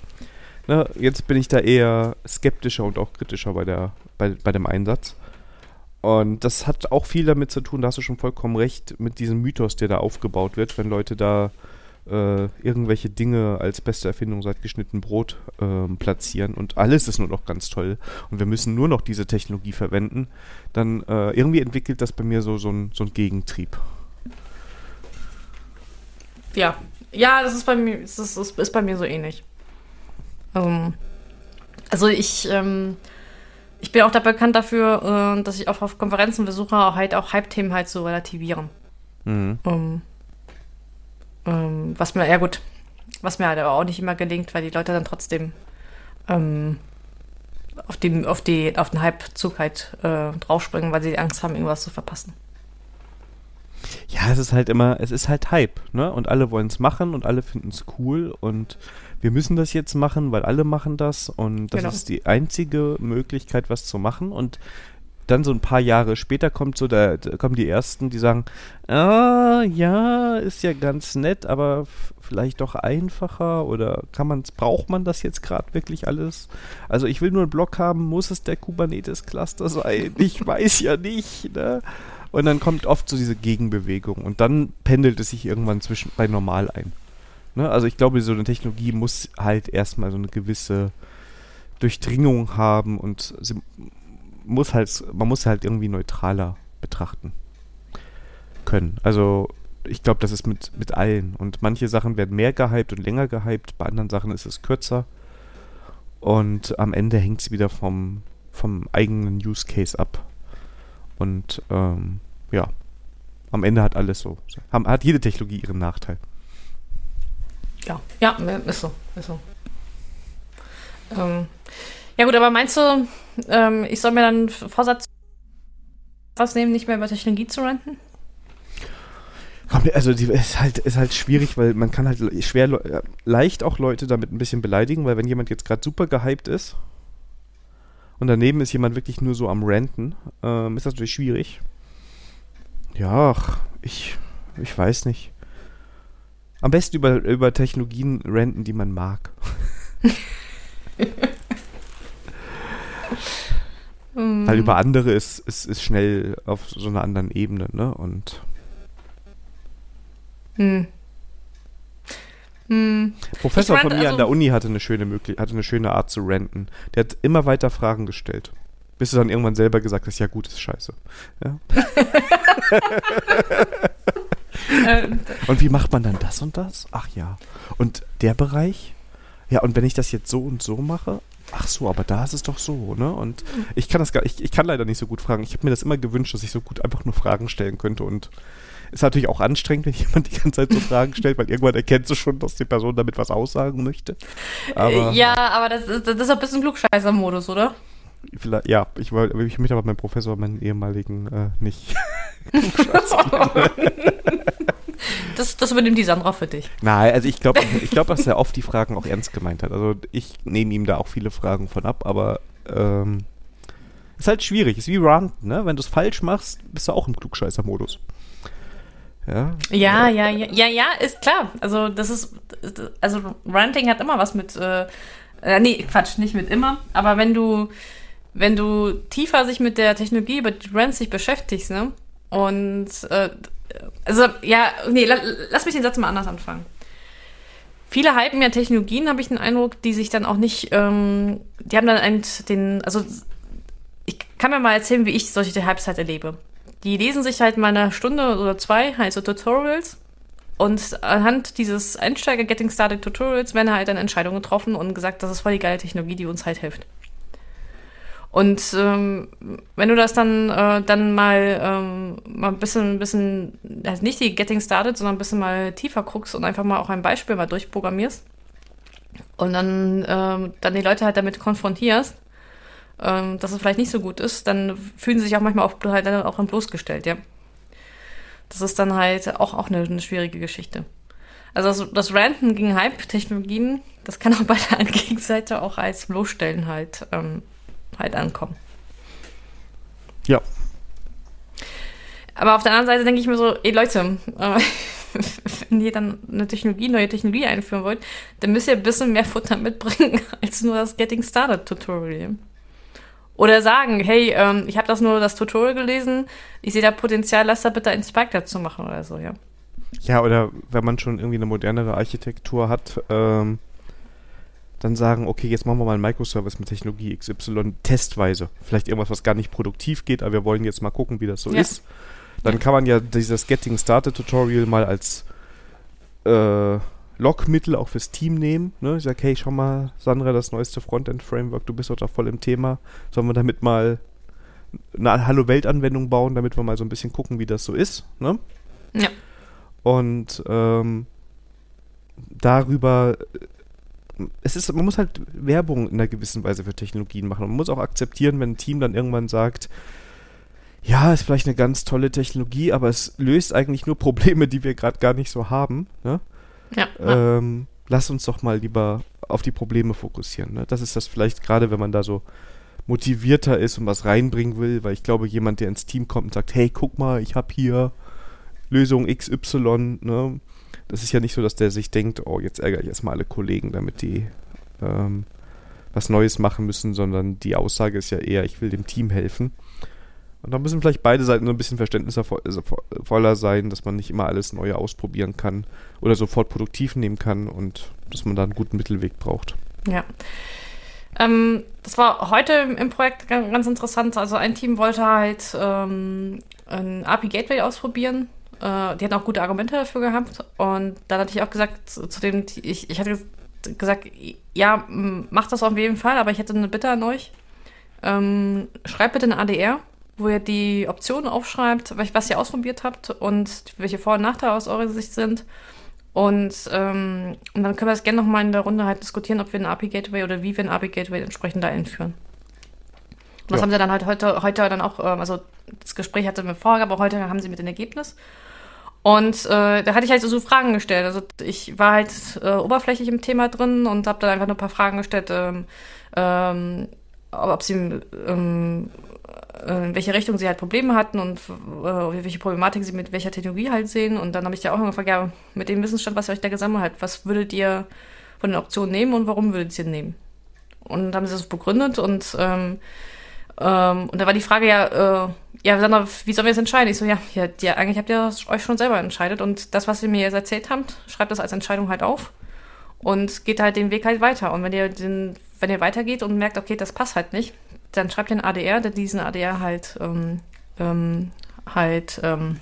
A: Ne, jetzt bin ich da eher skeptischer und auch kritischer bei, der, bei, bei dem Einsatz. Und das hat auch viel damit zu tun, da hast du schon vollkommen recht, mit diesem Mythos, der da aufgebaut wird, wenn Leute da äh, irgendwelche Dinge als beste Erfindung seit geschnitten Brot äh, platzieren und alles ist nur noch ganz toll und wir müssen nur noch diese Technologie verwenden, dann äh, irgendwie entwickelt das bei mir so, so, ein, so ein Gegentrieb.
B: Ja, ja, das ist bei mir, das ist, das ist bei mir so ähnlich. Ähm, also ich, ähm, ich bin auch da bekannt dafür, äh, dass ich auch auf Konferenzen versuche, halt auch Hype-Themen halt zu relativieren. Mhm. Um, ähm, was mir, ja gut, was mir halt aber auch nicht immer gelingt, weil die Leute dann trotzdem ähm, auf, den, auf, die, auf den Hype-Zug halt äh, draufspringen, weil sie Angst haben, irgendwas zu verpassen.
A: Ja, es ist halt immer, es ist halt Hype, ne? Und alle wollen es machen und alle finden es cool und wir müssen das jetzt machen, weil alle machen das und das
B: Genau.
A: ist die einzige Möglichkeit, was zu machen und dann so ein paar Jahre später kommt so, da, da kommen die ersten, die sagen, ah, ja, ist ja ganz nett, aber vielleicht doch einfacher oder kann man's, braucht man das jetzt gerade wirklich alles? Also ich will nur einen Block haben, muss es der Kubernetes-Cluster sein? Ich weiß ja nicht, ne? Und dann kommt oft so diese Gegenbewegung und dann pendelt es sich irgendwann zwischen bei normal ein. Ne? Also ich glaube, so eine Technologie muss halt erstmal so eine gewisse Durchdringung haben und sie muss halt, man muss halt irgendwie neutraler betrachten können. Also ich glaube, das ist mit, mit allen. Und manche Sachen werden mehr gehypt und länger gehypt, bei anderen Sachen ist es kürzer. Und am Ende hängt es wieder vom, vom eigenen Use Case ab. Und ähm, ja, am Ende hat alles so. Hat jede Technologie ihren Nachteil.
B: Ja, ja, ist so, ist so. Ähm, ja gut, aber meinst du, ähm, ich soll mir dann Vorsatz was nehmen, nicht mehr über Technologie zu renten?
A: Komm, Also die ist halt, ist halt schwierig, weil man kann halt schwer äh, leicht auch Leute damit ein bisschen beleidigen, weil wenn jemand jetzt gerade super gehypt ist und daneben ist jemand wirklich nur so am Ranten, ähm, ist das natürlich schwierig. Ja, ich, ich weiß nicht. Am besten über, über Technologien ranten, die man mag.
B: Hm.
A: Weil über andere ist, ist, ist schnell auf so einer anderen Ebene, ne? Und
B: Hm. Hm.
A: Professor
B: Ich
A: von mir an
B: also-
A: der Uni hatte eine schöne Möglich hatte eine schöne Art zu ranten. Der hat immer weiter Fragen gestellt. Bis du dann irgendwann selber gesagt hast, ja gut, ist scheiße. Ja. Und wie macht man dann das und das? Ach ja. Und der Bereich? Ja, und wenn ich das jetzt so und so mache? Ach so, aber da ist es doch so, ne? Und ich kann das gar ich, ich kann leider nicht so gut fragen. Ich habe mir das immer gewünscht, dass ich so gut einfach nur Fragen stellen könnte und ist natürlich auch anstrengend, wenn jemand die ganze Zeit so Fragen stellt, weil irgendwann erkennst du schon, dass die Person damit was aussagen möchte. Aber
B: ja, aber das ist, das ist ein bisschen Klugscheißer-Modus, oder?
A: Vielleicht, ja, ich, wollte, ich möchte aber meinen Professor, meinen ehemaligen, äh, nicht.
B: Das, das übernimmt die Sandra für dich.
A: Nein, also ich glaube, ich glaub, dass er oft die Fragen auch ernst gemeint hat. Also ich nehme ihm da auch viele Fragen von ab, aber ähm, ist halt schwierig. Ist wie Ranten, ne? Wenn du es falsch machst, bist du auch im Klugscheißer-Modus. Ja.
B: Ja, ja, ja, ja, ja, ist klar. Also das ist, also Ranting hat immer was mit, äh, äh, nee, Quatsch, nicht mit immer, aber wenn du, wenn du tiefer sich mit der Technologie über die Rants sich beschäftigst, ne, und, äh, also, ja, nee, la, lass mich den Satz mal anders anfangen. Viele hypen ja Technologien, habe ich den Eindruck, die sich dann auch nicht, ähm, die haben dann einen, den, also ich kann mir mal erzählen, wie ich solche Hypes halt erlebe. Die lesen sich halt mal eine Stunde oder zwei halt so Tutorials und anhand dieses Einsteiger Getting Started Tutorials werden halt dann Entscheidungen getroffen und gesagt, das ist voll die geile Technologie, die uns halt hilft. Und ähm, wenn du das dann, äh, dann mal, ähm, mal ein bisschen, bisschen, also nicht die Getting Started, sondern ein bisschen mal tiefer guckst und einfach mal auch ein Beispiel mal durchprogrammierst und dann, ähm, dann die Leute halt damit konfrontierst, ähm, dass es vielleicht nicht so gut ist, dann fühlen sie sich auch manchmal auch, halt dann auch bloßgestellt, ja. Das ist dann halt auch, auch eine, eine schwierige Geschichte. Also das, das Ranten gegen Hype-Technologien, das kann auch bei der Gegenseite auch als Bloßstellen halt, ähm, halt ankommen.
A: Ja.
B: Aber auf der anderen Seite denke ich mir so, ey Leute, äh, wenn ihr dann eine Technologie, neue Technologie einführen wollt, dann müsst ihr ein bisschen mehr Futter mitbringen als nur das Getting Started Tutorial. Oder sagen, hey, ähm, ich habe das nur das Tutorial gelesen, ich sehe da Potenzial, lass da bitte ein Spike dazu machen oder so, ja.
A: Ja, oder wenn man schon irgendwie eine modernere Architektur hat, ähm, dann sagen, okay, jetzt machen wir mal einen Microservice mit Technologie XY testweise. Vielleicht irgendwas, was gar nicht produktiv geht, aber wir wollen jetzt mal gucken, wie das so
B: Ja.
A: ist. Dann kann man ja dieses Getting Started Tutorial mal als äh, Logmittel auch fürs Team nehmen. Ne? Ich sage, hey, schau mal, Sandra, das neueste Frontend-Framework, du bist doch da voll im Thema. Sollen wir damit mal eine Hallo-Welt-Anwendung bauen, damit wir mal so ein bisschen gucken, wie das so ist. Ne?
B: Ja.
A: Und ähm, darüber, es ist, man muss halt Werbung in einer gewissen Weise für Technologien machen. Man muss auch akzeptieren, wenn ein Team dann irgendwann sagt, ja, ist vielleicht eine ganz tolle Technologie, aber es löst eigentlich nur Probleme, die wir gerade gar nicht so haben. Ne?
B: Ja.
A: Ähm, lass uns doch mal lieber auf die Probleme fokussieren. Ne? Das ist das vielleicht gerade, wenn man da so motivierter ist und was reinbringen will, weil ich glaube, jemand, der ins Team kommt und sagt, hey, guck mal, ich habe hier Lösung XY, ne? Das ist ja nicht so, dass der sich denkt, oh, jetzt ärgere ich erstmal alle Kollegen, damit die ähm, was Neues machen müssen, sondern die Aussage ist ja eher, ich will dem Team helfen. Und da müssen vielleicht beide Seiten so ein bisschen verständnisvoller sein, dass man nicht immer alles Neue ausprobieren kann oder sofort produktiv nehmen kann und dass man da einen guten Mittelweg braucht.
B: Ja. Ähm, das war heute im Projekt ganz interessant. Also ein Team wollte halt ähm, ein API Gateway ausprobieren. Äh, die hatten auch gute Argumente dafür gehabt. Und dann hatte ich auch gesagt, zu, zu dem, ich, ich hatte gesagt, ja, macht das auf jeden Fall, aber ich hätte eine Bitte an euch. Ähm, schreibt bitte eine ADR wo ihr die Optionen aufschreibt, was ihr ausprobiert habt und welche Vor- und Nachteile aus eurer Sicht sind. Und, ähm, und dann können wir das gerne nochmal in der Runde halt diskutieren, ob wir ein API-Gateway oder wie wir ein API-Gateway entsprechend da einführen. Und das ja. haben sie dann halt heute, heute dann auch, ähm, also das Gespräch hatte mir vorher, aber heute haben sie mit dem Ergebnis. Und äh, da hatte ich halt so Fragen gestellt. Also ich war halt äh, oberflächlich im Thema drin und habe dann einfach nur ein paar Fragen gestellt, ähm, ähm, ob sie ähm, äh, in welche Richtung sie halt Probleme hatten und äh, welche Problematik sie mit welcher Technologie halt sehen. Und dann habe ich ja auch immer gefragt, ja, mit dem Wissensstand, was ihr euch da gesammelt habt, was würdet ihr von den Optionen nehmen und warum würdet ihr nehmen? Und dann haben sie das begründet und ähm, ähm, und da war die Frage ja, äh, ja, Sandra, wie sollen wir jetzt entscheiden? Ich so, ja, ja, ja, eigentlich habt ihr euch schon selber entscheidet und das, was ihr mir jetzt erzählt habt, schreibt das als Entscheidung halt auf und geht halt den Weg halt weiter. Und wenn ihr den, wenn ihr weitergeht und merkt, okay, das passt halt nicht, dann schreibt ihr einen ADR, der diesen ADR halt, ähm, ähm, halt, ähm,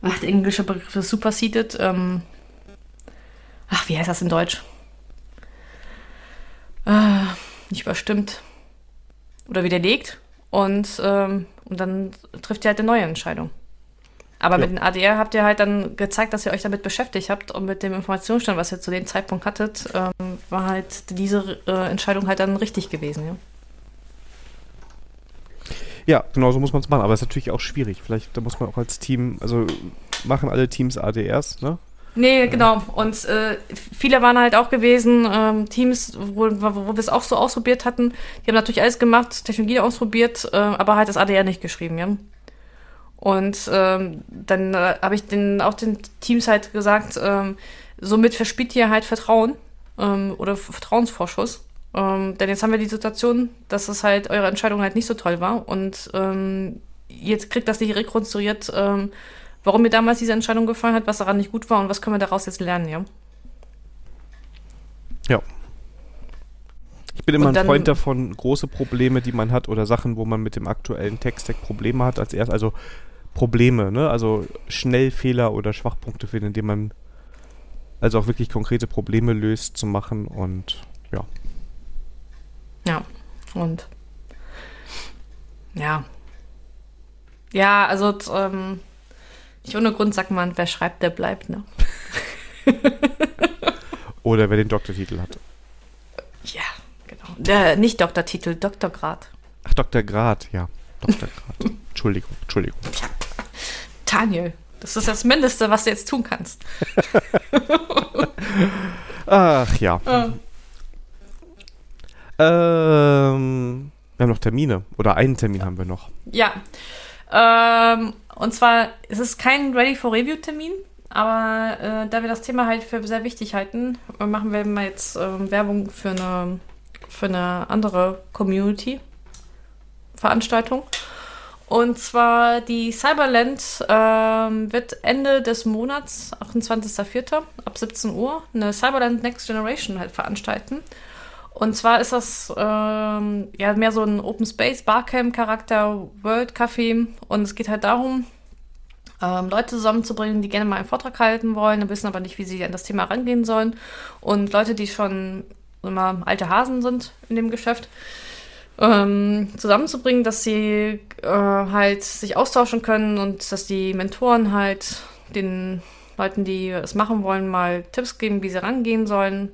B: ach, der englische Begriff ist superseded, ähm, ach, wie heißt das in Deutsch? Äh, nicht überstimmt. Oder widerlegt. Und, ähm, und dann trifft ihr halt eine neue Entscheidung. Aber ja. mit dem ADR habt ihr halt dann gezeigt, dass ihr euch damit beschäftigt habt und mit dem Informationsstand, was ihr zu dem Zeitpunkt hattet, ähm, war halt diese äh, Entscheidung halt dann richtig gewesen, ja.
A: Ja, genau so muss man es machen, aber es ist natürlich auch schwierig. Vielleicht da muss man auch als Team, also machen alle Teams ADRs, ne?
B: Nee, genau. Und äh, viele waren halt auch gewesen, ähm, Teams, wo, wo wir es auch so ausprobiert hatten, die haben natürlich alles gemacht, Technologie ausprobiert, äh, aber halt das ADR nicht geschrieben, ja. Und ähm, dann äh, habe ich den, auch den Teams halt gesagt, ähm, somit verspielt ihr halt Vertrauen ähm, oder Vertrauensvorschuss. Ähm, denn jetzt haben wir die Situation, dass es halt eure Entscheidung halt nicht so toll war und ähm, jetzt kriegt das nicht rekonstruiert, ähm, warum mir damals diese Entscheidung gefallen hat, was daran nicht gut war und was können wir daraus jetzt lernen, ja?
A: Ja. Ich bin immer dann, ein Freund davon, große Probleme, die man hat oder Sachen, wo man mit dem aktuellen Text-Stack Probleme hat, als erst, also Probleme, ne? Also schnell Fehler oder Schwachpunkte finden, indem man also auch wirklich konkrete Probleme löst zu machen und ja.
B: Ja, und ja. Ja, also ähm, nicht ohne Grund sagt man, wer schreibt, der bleibt, ne?
A: Oder wer den Doktortitel hat.
B: Ja, genau. Der, nicht Doktortitel, Doktorgrad.
A: Ach, Doktorgrad, ja. Doktorgrad. Entschuldigung, Entschuldigung.
B: Daniel, das ist das Mindeste, was du jetzt tun kannst.
A: Ach ja. Äh. Ähm, wir haben noch Termine. Oder einen Termin haben wir noch.
B: Ja. Ähm, und zwar ist es kein Ready for Review Termin, aber äh, da wir das Thema halt für sehr wichtig halten, machen wir mal jetzt äh, Werbung für eine, für eine andere Community-Veranstaltung. Und zwar die Cyberland ähm, wird Ende des Monats, 28.04. ab 17 Uhr, eine Cyberland Next Generation halt veranstalten. Und zwar ist das ähm, ja mehr so ein Open Space Barcamp Charakter World Café. Und es geht halt darum, ähm, Leute zusammenzubringen, die gerne mal einen Vortrag halten wollen, wissen aber nicht, wie sie an das Thema rangehen sollen. Und Leute, die schon immer alte Hasen sind in dem Geschäft, ähm, zusammenzubringen, dass sie äh, halt sich austauschen können und dass die Mentoren halt den Leuten, die es machen wollen, mal Tipps geben, wie sie rangehen sollen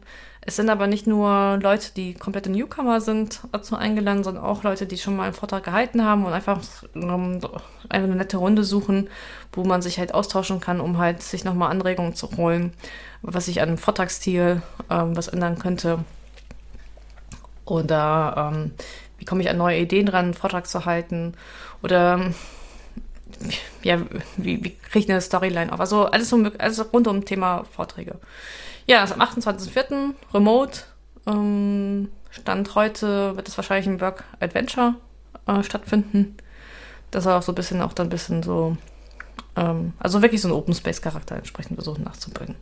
B: es sind aber nicht nur Leute, die komplette Newcomer sind, dazu eingeladen, sondern auch Leute, die schon mal einen Vortrag gehalten haben und einfach um, eine nette Runde suchen, wo man sich halt austauschen kann, um halt sich nochmal Anregungen zu holen, was sich an dem Vortragsstil ähm, was ändern könnte. Oder ähm, wie komme ich an neue Ideen dran, einen Vortrag zu halten? Oder ja, wie, wie kriege ich eine Storyline auf? Also alles, um, alles rund um Thema Vorträge. Ja, also am 28.04. Remote. Ähm, Stand heute wird es wahrscheinlich ein Work Adventure äh, stattfinden. Das soll auch so ein bisschen auch dann ein bisschen so, ähm, also wirklich so einen Open Space Charakter entsprechend versuchen nachzubringen.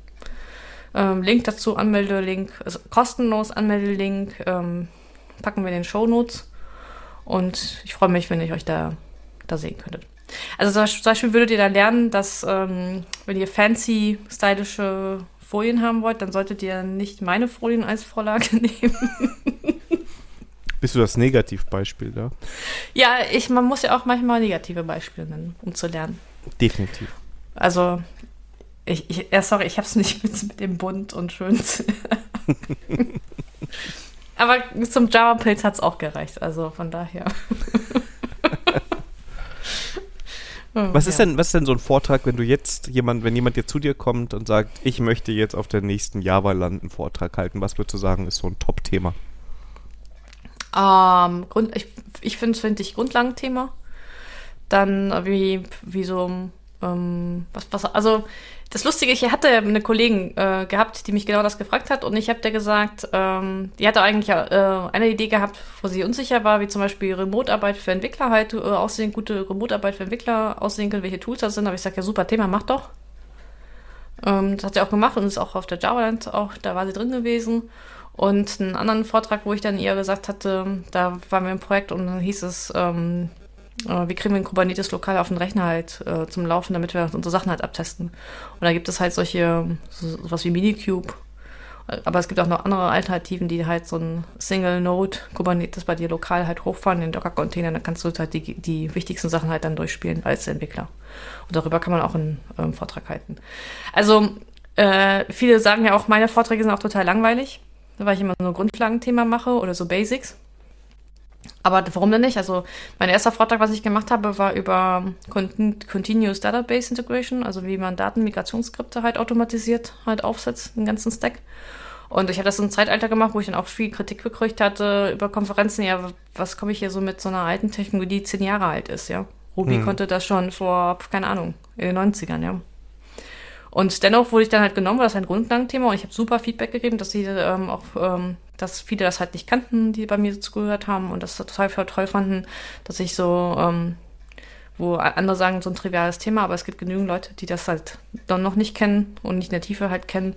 B: Ähm, Link dazu, Anmeldelink, also kostenlos Anmeldelink, ähm, packen wir in den Show Notes. Und ich freue mich, wenn ich euch da, da sehen könntet. Also zum Beispiel würdet ihr da lernen, dass ähm, wenn ihr fancy, stylische Folien haben wollt, dann solltet ihr nicht meine Folien als Vorlage nehmen.
A: Bist du das Negativbeispiel da?
B: Ja, ich, man muss ja auch manchmal negative Beispiele nennen, um zu lernen.
A: Definitiv.
B: Also, ich, ich ja, sorry, ich habe es nicht mit, mit dem Bunt und schön. Aber zum Java-Pilz hat es auch gereicht, also von daher.
A: Was ist denn, was ist denn so ein Vortrag, wenn du jetzt jemand, wenn jemand dir zu dir kommt und sagt, ich möchte jetzt auf der nächsten Java-Land einen Vortrag halten, was würdest du sagen, ist so ein Top-Thema?
B: Ähm, Grund, ich ich finde find ich Grundlagenthema. Dann äh, wie, wie so, ähm, was, was, also das Lustige, ich hatte eine Kollegin äh, gehabt, die mich genau das gefragt hat und ich habe der gesagt, ähm, die hatte eigentlich äh, eine Idee gehabt, wo sie unsicher war, wie zum Beispiel Remote-Arbeit für Entwickler halt äh, aussehen, gute Remote-Arbeit für Entwickler aussehen können, welche Tools das sind. Aber ich sage, ja super Thema, mach doch. Ähm, das hat sie auch gemacht und ist auch auf der Java-Land auch, da war sie drin gewesen. Und einen anderen Vortrag, wo ich dann ihr gesagt hatte, da waren wir im Projekt und dann hieß es, ähm, äh, wie kriegen wir ein Kubernetes lokal auf den Rechner halt äh, zum Laufen, damit wir unsere Sachen halt abtesten. Und da gibt es halt solche, so, sowas wie Minikube. Aber es gibt auch noch andere Alternativen, die halt so ein Single-Node Kubernetes bei dir lokal halt hochfahren in den Docker-Container. Dann kannst du halt die, die wichtigsten Sachen halt dann durchspielen als Entwickler. Und darüber kann man auch einen ähm, Vortrag halten. Also, äh, viele sagen ja auch, meine Vorträge sind auch total langweilig, weil ich immer so ein Grundlagenthema mache oder so Basics. Aber warum denn nicht? Also mein erster Vortrag, was ich gemacht habe, war über Continuous Database Integration, also wie man Datenmigrationsskripte halt automatisiert halt aufsetzt, den ganzen Stack. Und ich habe das in einem Zeitalter gemacht, wo ich dann auch viel Kritik gekriegt hatte über Konferenzen. Ja, was komme ich hier so mit so einer alten Technologie, die zehn Jahre alt ist, ja? Ruby hm. konnte das schon vor, keine Ahnung, in den 90ern, ja. Und dennoch wurde ich dann halt genommen, weil das ein Grundlagenthema und ich habe super Feedback gegeben, dass sie ähm, auch ähm, dass viele das halt nicht kannten, die bei mir zugehört haben und das total toll fanden, dass ich so, ähm, wo andere sagen, so ein triviales Thema, aber es gibt genügend Leute, die das halt dann noch nicht kennen und nicht in der Tiefe halt kennen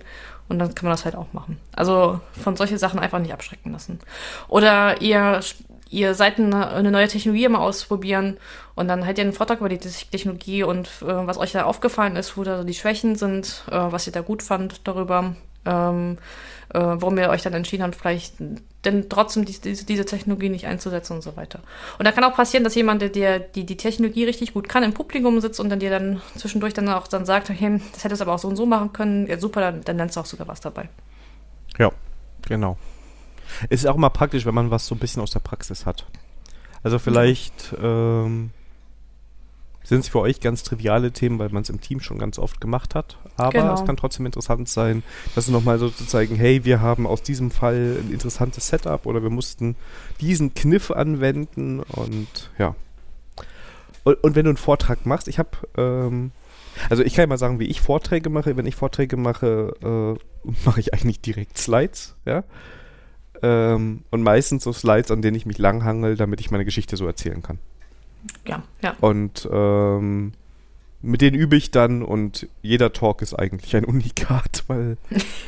B: und dann kann man das halt auch machen. Also von solche Sachen einfach nicht abschrecken lassen. Oder ihr ihr seid eine, neue Technologie mal ausprobieren und dann halt ihr einen Vortrag über die Technologie und äh, was euch da aufgefallen ist, wo da die Schwächen sind, äh, was ihr da gut fand darüber. Ähm, äh, warum ihr euch dann entschieden habt, vielleicht denn trotzdem die, diese, diese Technologie nicht einzusetzen und so weiter. Und da kann auch passieren, dass jemand, der die, die Technologie richtig gut kann, im Publikum sitzt und dann dir dann zwischendurch dann auch dann sagt, hey, das hättest du aber auch so und so machen können, ja super, dann, dann lernst du auch sogar was dabei.
A: Ja, genau. Es ist auch immer praktisch, wenn man was so ein bisschen aus der Praxis hat. Also vielleicht ähm, sind es für euch ganz triviale Themen, weil man es im Team schon ganz oft gemacht hat. Aber genau. es kann trotzdem interessant sein, dass du nochmal so zu zeigen, hey, wir haben aus diesem Fall ein interessantes Setup oder wir mussten diesen Kniff anwenden und ja. Und, und wenn du einen Vortrag machst, ich habe, ähm, also ich kann ja mal sagen, wie ich Vorträge mache. Wenn ich Vorträge mache, äh, mache ich eigentlich direkt Slides, ja. Ähm, und meistens so Slides, an denen ich mich langhangel, damit ich meine Geschichte so erzählen kann.
B: Ja, ja.
A: Und ähm, mit denen übe ich dann und jeder Talk ist eigentlich ein Unikat, weil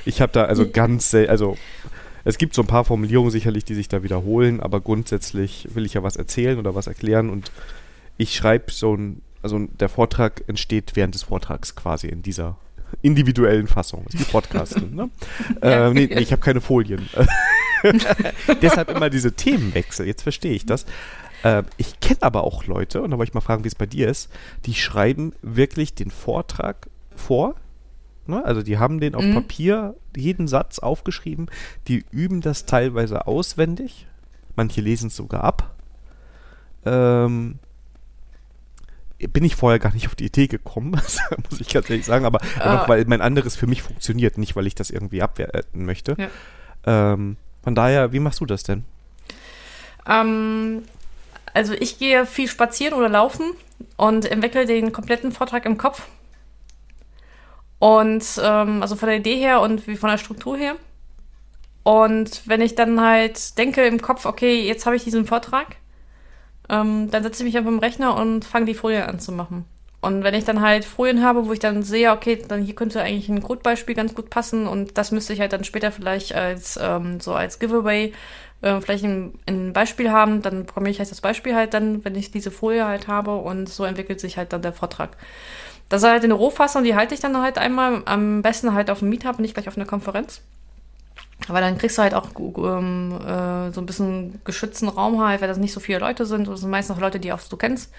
A: ich habe da also ganz selten, also es gibt so ein paar Formulierungen sicherlich, die sich da wiederholen, aber grundsätzlich will ich ja was erzählen oder was erklären und ich schreibe so ein, also der Vortrag entsteht während des Vortrags quasi in dieser individuellen Fassung. Das ist die Podcasten, ne? ja, äh, nee, nee, ich habe keine Folien. Deshalb immer diese Themenwechsel. Jetzt verstehe ich das. Äh, ich kenne aber auch Leute, und da wollte ich mal fragen, wie es bei dir ist, die schreiben wirklich den Vortrag vor Ne? Also die haben den auf
B: Mhm.
A: Papier, jeden Satz aufgeschrieben. Die üben das teilweise auswendig. Manche lesen es sogar ab. Ähm, bin ich vorher gar nicht auf die Idee gekommen, muss ich ganz ehrlich sagen, aber einfach,
B: Ah.
A: weil mein anderes für mich funktioniert, nicht weil ich das irgendwie abwerten möchte.
B: Ja.
A: Ähm, von daher, wie machst du das denn?
B: Ähm, also ich gehe viel spazieren oder laufen und entwickle den kompletten Vortrag im Kopf. Und ähm, also von der Idee her und wie von der Struktur her. Und wenn ich dann halt denke im Kopf, okay, jetzt habe ich diesen Vortrag, ähm, dann setze ich mich auf dem Rechner und fange die Folie an zu machen. Und wenn ich dann halt Folien habe, wo ich dann sehe, okay, dann hier könnte eigentlich ein Grundbeispiel ganz gut passen und das müsste ich halt dann später vielleicht als ähm, so als Giveaway äh, vielleicht ein, ein Beispiel haben, dann programmiere ich halt das Beispiel halt dann, wenn ich diese Folie halt habe und so entwickelt sich halt dann der Vortrag. Das ist halt eine Rohfassung, die halte ich dann halt einmal, am besten halt auf dem Meetup, nicht gleich auf einer Konferenz. Aber dann kriegst du halt auch ähm, äh, so ein bisschen geschützten Raum halt, weil das nicht so viele Leute sind. Das sind meistens auch Leute, die auch du kennst.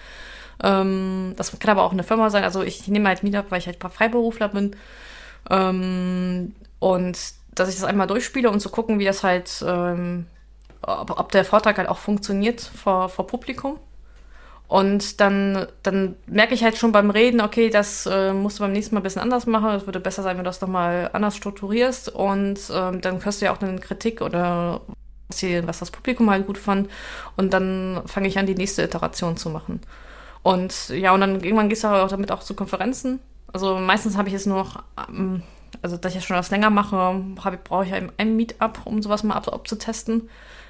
B: Ähm, das kann aber auch eine Firma sein. Also ich nehme halt Meetup, weil ich halt Freiberufler bin. Ähm, und dass ich das einmal durchspiele und zu gucken, wie das halt, ähm, ob, ob der Vortrag halt auch funktioniert vor, vor Publikum. Und dann, dann merke ich halt schon beim Reden, okay, das äh, musst du beim nächsten Mal ein bisschen anders machen. Es würde besser sein, wenn du das nochmal anders strukturierst. Und ähm, dann hörst du ja auch eine Kritik oder was, das Publikum halt gut fand. Und dann fange ich an, die nächste Iteration zu machen. Und ja, und dann irgendwann gehst du auch damit auch zu Konferenzen. Also meistens habe ich es nur noch, ähm, also dass ich das schon was länger mache, brauche ich ein, ein Meetup, um sowas mal ab, abzutesten.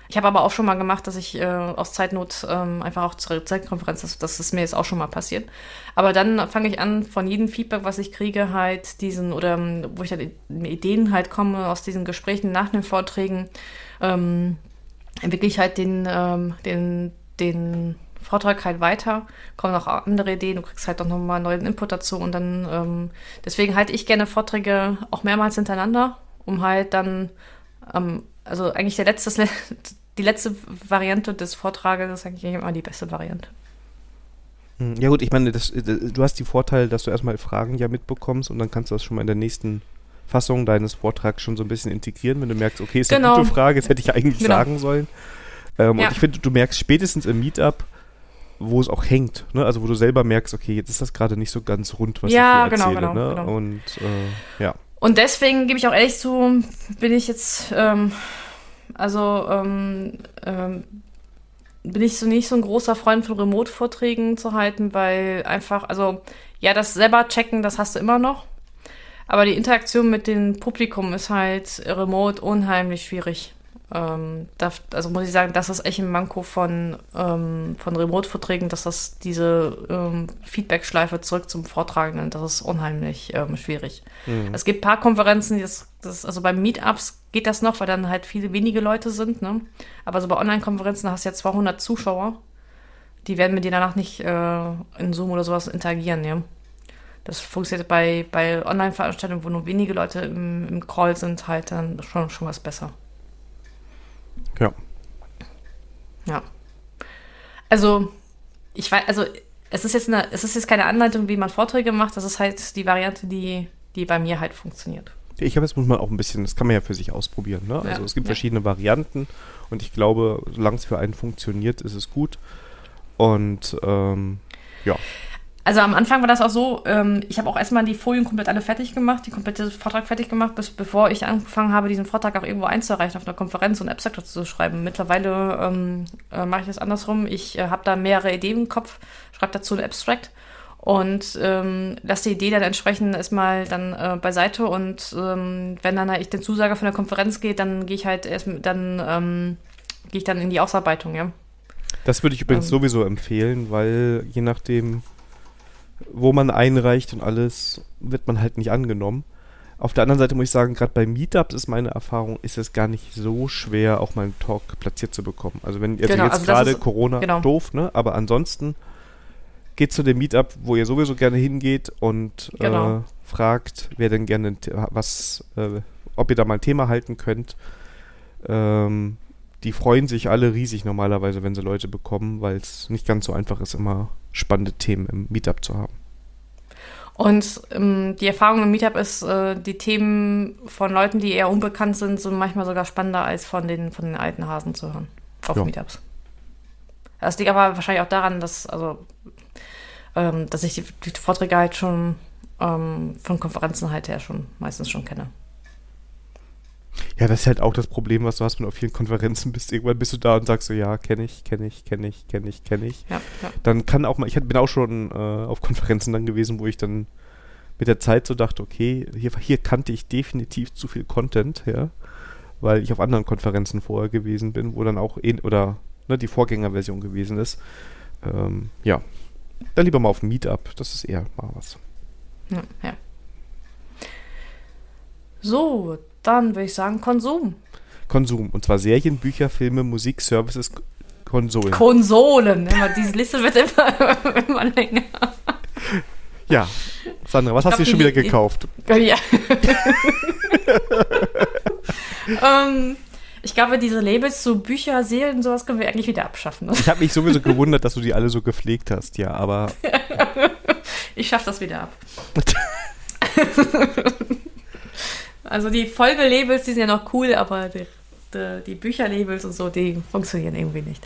B: Ich habe aber auch schon mal gemacht, dass ich äh, aus Zeitnot ähm, einfach auch zur Zeitkonferenz, das, das ist mir jetzt auch schon mal passiert. Aber dann fange ich an, von jedem Feedback, was ich kriege, halt diesen, oder ähm, wo ich dann mit Ideen halt komme, aus diesen Gesprächen nach den Vorträgen, ähm, entwickle ich halt den, ähm, den, den Vortrag halt weiter, kommen noch andere Ideen, du kriegst halt auch nochmal neuen Input dazu und dann, ähm, deswegen halte ich gerne Vorträge auch mehrmals hintereinander, um halt dann, ähm, also eigentlich der letzte, die letzte Variante des Vortrages ist eigentlich immer die beste Variante.
A: Hm, Ja gut, ich meine, das, äh, du hast die Vorteile, dass du erstmal Fragen ja mitbekommst und dann kannst du das schon mal in der nächsten Fassung deines Vortrags schon so ein bisschen integrieren, wenn du merkst, okay, ist
B: Genau.
A: eine gute Frage, das hätte ich eigentlich
B: Genau.
A: sagen sollen. Ähm,
B: Ja.
A: Und ich finde, du merkst spätestens im Meetup, wo es auch hängt, ne? also wo du selber merkst, okay, jetzt ist das gerade nicht so ganz rund, was
B: Ja,
A: ich hier
B: genau,
A: erzähle.
B: genau,
A: ne?
B: genau.
A: Und äh, ja.
B: Und deswegen gebe ich auch ehrlich zu, bin ich jetzt, ähm, also ähm, ähm, bin ich so nicht so ein großer Freund von Remote-Vorträgen zu halten, weil einfach, also ja, das selber checken, das hast du immer noch. Aber die Interaktion mit dem Publikum ist halt remote unheimlich schwierig. Ähm, da, also muss ich sagen, das ist echt ein Manko von, ähm, von Remote-Vorträgen, dass das diese ähm, Feedback-Schleife zurück zum Vortragenden, das ist unheimlich ähm, schwierig.
A: Mhm.
B: Es gibt ein paar Konferenzen, die das, das, also bei Meetups geht das noch, weil dann halt viele wenige Leute sind, ne? Aber so bei Online-Konferenzen hast du ja 200 Zuschauer. Die werden mit dir danach nicht äh, in Zoom oder sowas interagieren, ja. Das funktioniert bei, bei Online-Veranstaltungen, wo nur wenige Leute im, im Call sind, halt dann schon, schon was besser.
A: Ja.
B: Ja. Also, ich weiß, also es ist jetzt eine, es ist jetzt keine Anleitung, wie man Vorträge macht, das ist halt die Variante, die, die bei mir halt funktioniert.
A: Ich habe jetzt muss man auch ein bisschen, das kann man ja für sich ausprobieren. Ne? Also
B: Ja,
A: es gibt
B: ja.
A: verschiedene Varianten und ich glaube, solange es für einen funktioniert, ist es gut. Und ähm, ja,
B: Also am Anfang war das auch so, ähm, ich habe auch erstmal die Folien komplett alle fertig gemacht, die komplette Vortrag fertig gemacht, bis bevor ich angefangen habe, diesen Vortrag auch irgendwo einzureichen auf einer Konferenz und Abstract dazu zu schreiben. Mittlerweile ähm, äh, mache ich das andersrum. Ich äh, habe da mehrere Ideen im Kopf, schreibe dazu ein Abstract und ähm, lasse die Idee dann entsprechend erstmal dann äh, beiseite und ähm, wenn dann halt ich den Zusager von der Konferenz geht, dann gehe ich halt erst dann ähm, gehe ich dann in die Ausarbeitung, ja.
A: das würde ich übrigens
B: Ähm.
A: sowieso empfehlen, weil je nachdem, wo man einreicht und alles, wird man halt nicht angenommen. Auf der anderen Seite muss ich sagen, gerade bei Meetups ist meine Erfahrung, ist es gar nicht so schwer, auch mal einen Talk platziert zu bekommen. Also wenn also
B: Genau,
A: jetzt
B: also
A: gerade Corona
B: genau.
A: doof, ne? Aber ansonsten geht zu dem Meetup, wo ihr sowieso gerne hingeht und
B: Genau.
A: äh, fragt, wer denn gerne was, äh, ob ihr da mal ein Thema halten könnt. Ähm, die freuen sich alle riesig normalerweise, wenn sie Leute bekommen, weil es nicht ganz so einfach ist, immer spannende Themen im Meetup zu haben.
B: Und ähm, die Erfahrung im Meetup ist, äh, die Themen von Leuten, die eher unbekannt sind, sind manchmal sogar spannender als von den, von den alten Hasen zu hören auf
A: Ja.
B: Meetups. Das liegt aber wahrscheinlich auch daran, dass, also, ähm, dass ich die, die Vorträge halt schon ähm, von Konferenzen halt her schon meistens schon kenne.
A: Ja, das ist halt auch das Problem, was du hast, wenn du auf vielen Konferenzen bist. Irgendwann bist du da und sagst so, ja, kenne ich, kenne ich, kenne ich, kenne ich, kenne ich.
B: Ja, ja.
A: Dann kann auch mal, ich bin auch schon äh, auf Konferenzen dann gewesen, wo ich dann mit der Zeit so dachte, okay, hier, hier kannte ich definitiv zu viel Content, ja, weil ich auf anderen Konferenzen vorher gewesen bin, wo dann auch, ähn- oder ne, die Vorgängerversion gewesen ist. Ähm, ja, dann lieber mal auf ein Meetup, das ist eher mal was.
B: Ja, ja. So, dann würde ich sagen Konsum.
A: Konsum, und zwar Serien, Bücher, Filme, Musik, Services, Konsolen.
B: Konsolen. Immer, diese Liste wird immer, immer länger.
A: ja, Sandra, was hast du schon wieder gekauft?
B: Ja. ähm, ich glaube, diese Labels zu Bücher, Serien, sowas können wir eigentlich wieder abschaffen. Ne?
A: Ich habe mich sowieso gewundert, dass du die alle so gepflegt hast, ja, aber
B: Ich schaffe das wieder ab. Also die Folgelabels, die sind ja noch cool, aber die, die, die Bücherlabels und so, die funktionieren irgendwie nicht.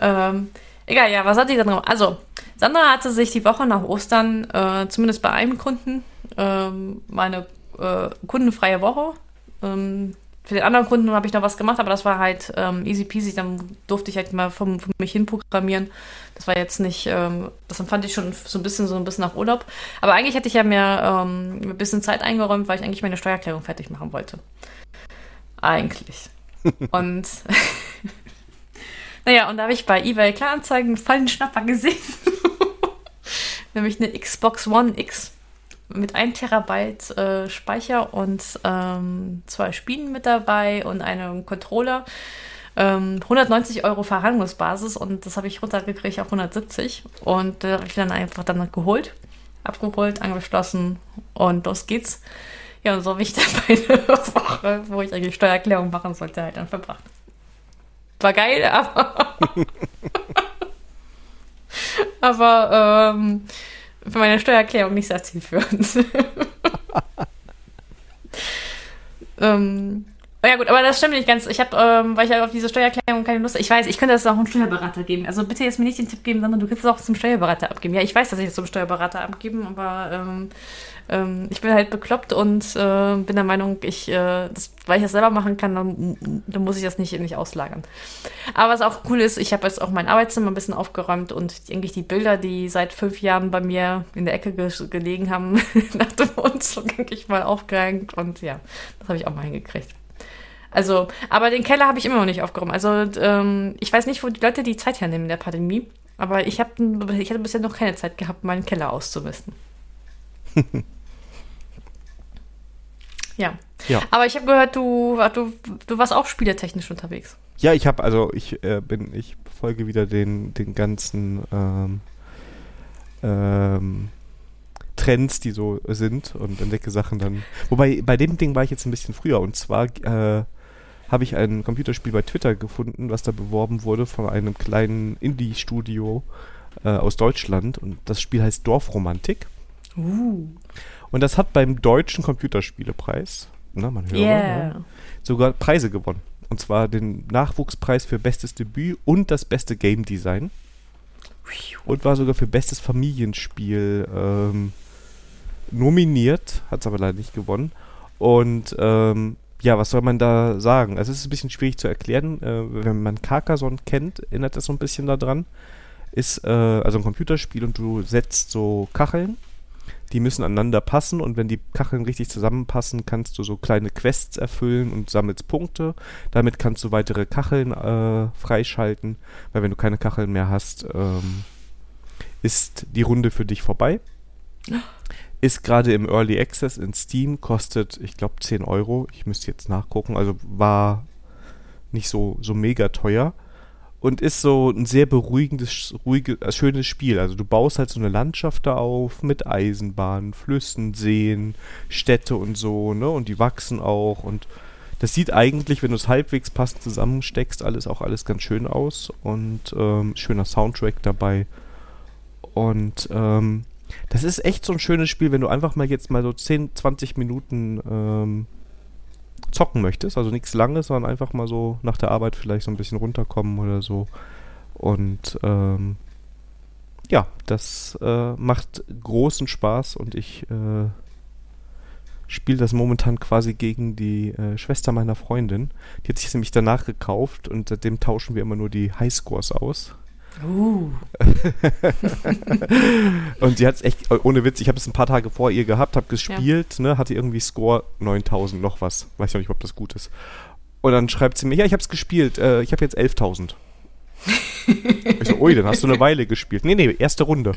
B: Ähm, egal, ja, was hat die dann noch? Also, Sandra hatte sich die Woche nach Ostern, äh, zumindest bei einem Kunden, ähm, meine äh, kundenfreie Woche. Ähm, für den anderen Kunden habe ich noch was gemacht, aber das war halt ähm, easy peasy. Dann durfte ich halt mal von, von mich hin programmieren. Das war jetzt nicht, ähm, das empfand ich schon so ein bisschen so ein bisschen nach Urlaub. Aber eigentlich hätte ich ja mir ähm, ein bisschen Zeit eingeräumt, weil ich eigentlich meine Steuererklärung fertig machen wollte. Eigentlich. und naja, und da habe ich bei eBay Kleinanzeigen einen vollen Schnapper gesehen. Nämlich eine Xbox One X mit 1 Terabyte äh, Speicher und ähm, zwei Spielen mit dabei und einem Controller. Ähm, 190 Euro Verhandlungsbasis und das habe ich runtergekriegt auf 170 und da habe ich dann einfach dann geholt, abgeholt, angeschlossen und los geht's. Ja, und so habe ich dann meine Woche, wo ich eigentlich Steuererklärung machen sollte, halt dann verbracht. War geil, aber aber ähm, für meine Steuererklärung nicht sehr zielführend. ähm, ja gut, aber das stimmt nicht ganz. Ich habe, ähm, weil ich halt auf diese Steuererklärung keine Lust Ich weiß, ich könnte das auch einem Steuerberater geben. Also bitte jetzt mir nicht den Tipp geben, sondern du kannst es auch zum Steuerberater abgeben. Ja, ich weiß, dass ich es zum Steuerberater abgeben, aber ähm, ähm, ich bin halt bekloppt und äh, bin der Meinung, ich, äh, das, weil ich das selber machen kann, dann, dann muss ich das nicht, nicht auslagern. Aber was auch cool ist, ich habe jetzt auch mein Arbeitszimmer ein bisschen aufgeräumt und eigentlich die Bilder, die seit fünf Jahren bei mir in der Ecke ge gelegen haben, nach dem Umzug eigentlich mal aufgehängt und ja, das habe ich auch mal hingekriegt. Also, aber den Keller habe ich immer noch nicht aufgeräumt. Also, ähm, ich weiß nicht, wo die Leute die Zeit hernehmen in der Pandemie, aber ich, hab, ich hatte bisher noch keine Zeit gehabt, meinen Keller auszumisten. ja.
A: Ja.
B: Aber ich habe gehört, du, du, du warst auch spieletechnisch unterwegs.
A: Ja, ich habe also ich äh, bin ich folge wieder den den ganzen ähm, ähm, Trends, die so sind und entdecke Sachen dann. Wobei bei dem Ding war ich jetzt ein bisschen früher und zwar äh, habe ich ein Computerspiel bei Twitter gefunden, was da beworben wurde von einem kleinen Indie-Studio äh, aus Deutschland und das Spiel heißt Dorfromantik
B: Uh.
A: und das hat beim deutschen Computerspielepreis, na man hört,
B: Yeah.
A: ne, sogar Preise gewonnen. Und zwar den Nachwuchspreis für bestes Debüt und das beste Game Design. Und war sogar für bestes Familienspiel ähm, nominiert, hat es aber leider nicht gewonnen. Und ähm, ja, was soll man da sagen? Also es ist ein bisschen schwierig zu erklären. Äh, wenn man Carcassonne kennt, erinnert das so ein bisschen daran. Ist äh, also ein Computerspiel und du setzt so Kacheln die müssen aneinander passen und wenn die Kacheln richtig zusammenpassen, kannst du so kleine Quests erfüllen und sammelst Punkte. Damit kannst du weitere Kacheln äh, freischalten, weil wenn du keine Kacheln mehr hast, ähm, ist die Runde für dich vorbei. Ist gerade im Early Access in Steam, kostet, ich glaube, 10 Euro. Ich müsste jetzt nachgucken, also war nicht so, so mega teuer und ist so ein sehr beruhigendes, ruhige, äh, schönes Spiel. Also du baust halt so eine Landschaft da auf mit Eisenbahnen, Flüssen, Seen, Städte und so, ne? Und die wachsen auch und das sieht eigentlich, wenn du es halbwegs passend zusammensteckst, alles auch alles ganz schön aus und ähm, schöner Soundtrack dabei. Und ähm, Das ist echt so ein schönes Spiel, wenn du einfach mal jetzt mal so 10, 20 Minuten ähm, zocken möchtest. Also nichts Langes, sondern einfach mal so nach der Arbeit vielleicht so ein bisschen runterkommen oder so. Und ähm, ja, das äh, macht großen Spaß und ich äh, spiele das momentan quasi gegen die äh, Schwester meiner Freundin. Die hat sich nämlich danach gekauft und seitdem tauschen wir immer nur die Highscores aus.
B: Uh.
A: und sie hat es echt, ohne Witz, ich habe es ein paar Tage vor ihr gehabt, habe gespielt, ja. ne, hatte irgendwie Score 9000 noch was. Weiß ja nicht, ob das gut ist. Und dann schreibt sie mir, ja, ich habe es gespielt, äh, ich habe jetzt 11.000. ich so, ui, dann hast du eine Weile gespielt. Nee, nee, erste Runde.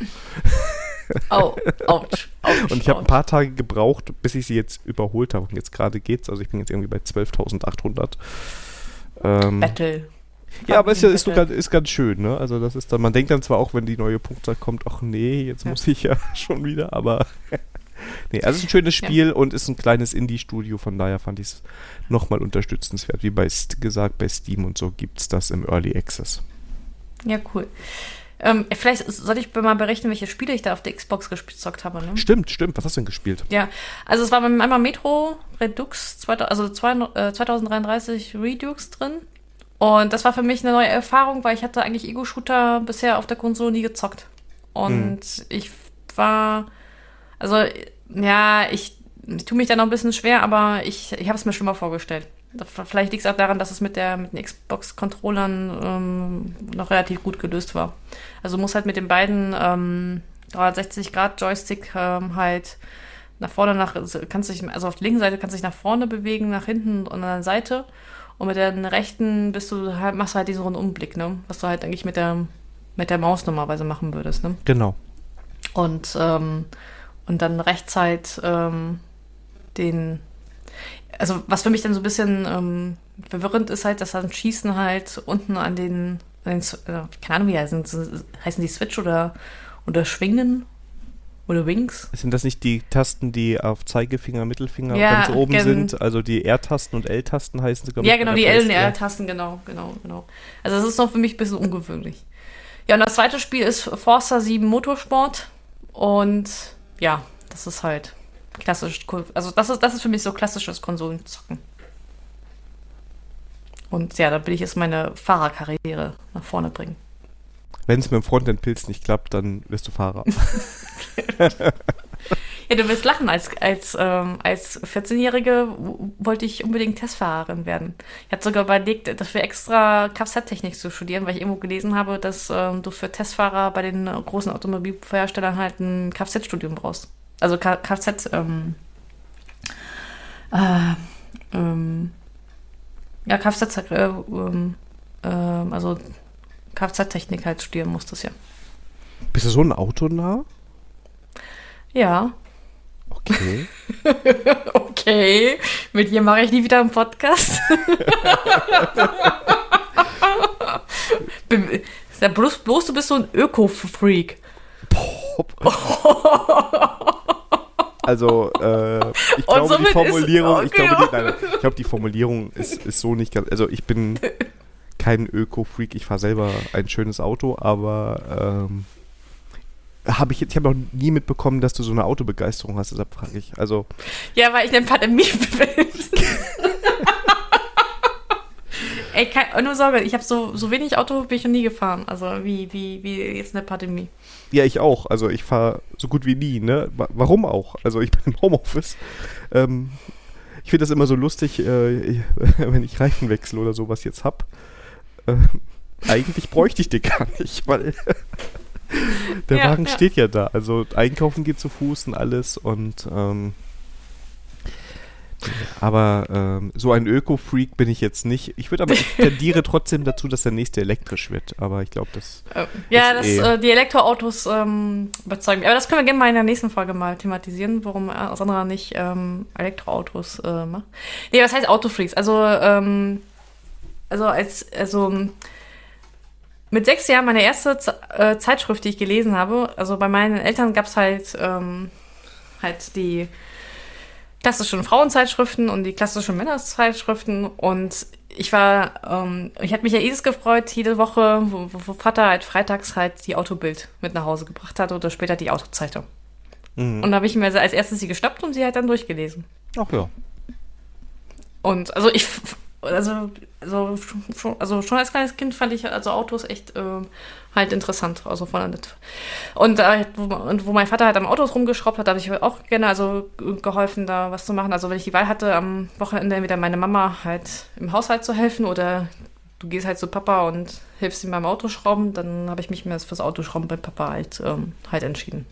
B: Oh, ouch,
A: ouch, Und ich habe ein paar Tage gebraucht, bis ich sie jetzt überholt habe. Und jetzt gerade geht's. Also ich bin jetzt irgendwie bei 12.800. Ähm,
B: Battle.
A: Ja, aber ist ja ist, ganz, ist ganz schön, ne? Also das ist dann, man denkt dann zwar auch, wenn die neue Punktzahl kommt, ach nee, jetzt ja. muss ich ja schon wieder, aber nee, also es ist ein schönes Spiel ja. und ist ein kleines Indie-Studio, von daher fand ich es nochmal unterstützenswert. Wie bei gesagt, bei Steam und so gibt es das im Early Access.
B: Ja, cool. Ähm, vielleicht soll ich mal berichten, welche Spiele ich da auf der Xbox gezockt habe. Ne?
A: Stimmt, stimmt. Was hast du denn gespielt?
B: Ja, also es war einmal Metro Redux, also 2033 Redux drin. Und das war für mich eine neue Erfahrung, weil ich hatte eigentlich Ego-Shooter bisher auf der Konsole nie gezockt. Und hm. ich war, also ja, ich, ich tue mich da noch ein bisschen schwer, aber ich, ich habe es mir schon mal vorgestellt. Vielleicht liegt es auch daran, dass es mit, der, mit den Xbox-Controllern ähm, noch relativ gut gelöst war. Also muss halt mit den beiden ähm, 360-Grad-Joystick ähm, halt nach vorne, nach, kannst dich, also auf der linken Seite kannst du dich nach vorne bewegen, nach hinten und an der Seite. Und mit der rechten bist du halt, machst du halt diesen Umblick, ne? Was du halt eigentlich mit der, mit der Maus normalerweise machen würdest, ne?
A: Genau.
B: Und, ähm, und dann rechts halt ähm, den. Also, was für mich dann so ein bisschen ähm, verwirrend ist, halt, dass dann Schießen halt unten an den, an den äh, keine Ahnung, wie heißen, heißen die Switch oder, oder Schwingen oder Wings?
A: Sind das nicht die Tasten, die auf Zeigefinger, Mittelfinger ja, ganz oben sind? Also die R-Tasten und L-Tasten heißen sie,
B: glaube ich. Ja, genau, die L- und R-Tasten, genau, genau, genau. Also das ist noch für mich ein bisschen ungewöhnlich. Ja, und das zweite Spiel ist Forza 7 Motorsport. Und ja, das ist halt klassisch. Also das ist, das ist für mich so klassisches Konsolenzocken. Und ja, da will ich jetzt meine Fahrerkarriere nach vorne bringen.
A: Wenn es mit dem Frontend-Pilz nicht klappt, dann wirst du Fahrer.
B: ja, du wirst lachen. Als, als, ähm, als 14-Jährige wollte ich unbedingt Testfahrerin werden. Ich hatte sogar überlegt, dafür extra Kfz-Technik zu studieren, weil ich irgendwo gelesen habe, dass ähm, du für Testfahrer bei den großen Automobilherstellern halt ein Kfz-Studium brauchst. Also Kfz, ähm, äh, ähm, ja, Kfz, äh, ähm, äh, also Kfz-Technik halt studieren musstest, ja.
A: Bist du so ein Autonah?
B: Ja.
A: Okay.
B: okay. Mit dir mache ich nie wieder einen Podcast. ja, bloß, bloß du bist so ein Öko-Freak.
A: Also, äh, ich glaube, die Formulierung, ich glaube, die, nein, ich glaube, die Formulierung ist, ist so nicht ganz, also ich bin kein Öko-Freak, ich fahre selber ein schönes Auto, aber ähm, habe ich ich habe noch nie mitbekommen, dass du so eine Autobegeisterung hast, deshalb frage ich. Also
B: Ja, weil ich eine Pandemie bin. Ey, kein, nur Sorge, ich habe so, so wenig Auto bin ich noch nie gefahren, also wie, wie, wie jetzt eine Pandemie.
A: Ja, ich auch. Also ich fahre so gut wie nie, ne? Warum auch? Also ich bin im Homeoffice. Ähm, ich finde das immer so lustig, äh, wenn ich Reifenwechsel oder sowas jetzt hab. Äh, eigentlich bräuchte ich den gar nicht, weil der ja, Wagen ja. steht ja da. Also einkaufen geht zu Fuß und alles und ähm, aber ähm, so ein Öko-Freak bin ich jetzt nicht. Ich würde aber, ich tendiere trotzdem dazu, dass der nächste elektrisch wird. Aber ich glaube, das.
B: Äh, ja, das, eh äh, die Elektroautos ähm, überzeugen mich. Aber das können wir gerne mal in der nächsten Folge mal thematisieren, warum äh, Sandra nicht ähm, Elektroautos äh, macht. Nee, was heißt Autofreaks? Also, ähm, also als, also mit sechs Jahren meine erste Z äh, Zeitschrift, die ich gelesen habe. Also bei meinen Eltern gab es halt, ähm, halt die klassischen Frauenzeitschriften und die klassischen Männerzeitschriften. Und ich war, ähm, ich hatte mich ja jedes gefreut, jede Woche, wo, wo Vater halt freitags halt die Autobild mit nach Hause gebracht hat oder später die Autozeitung. Mhm. Und da habe ich mir als erstes sie gestoppt und sie hat dann durchgelesen.
A: Ach ja.
B: Und also ich, also, also, schon, also schon als kleines Kind fand ich also Autos echt äh, halt interessant. Also von und, äh, wo, und wo mein Vater halt am Autos rumgeschraubt hat, habe ich auch gerne also geholfen, da was zu machen. Also wenn ich die Wahl hatte, am Wochenende entweder meine Mama halt im Haushalt zu helfen oder du gehst halt zu Papa und hilfst ihm beim Autoschrauben, dann habe ich mich mehr fürs Autoschrauben bei Papa halt, ähm, halt entschieden.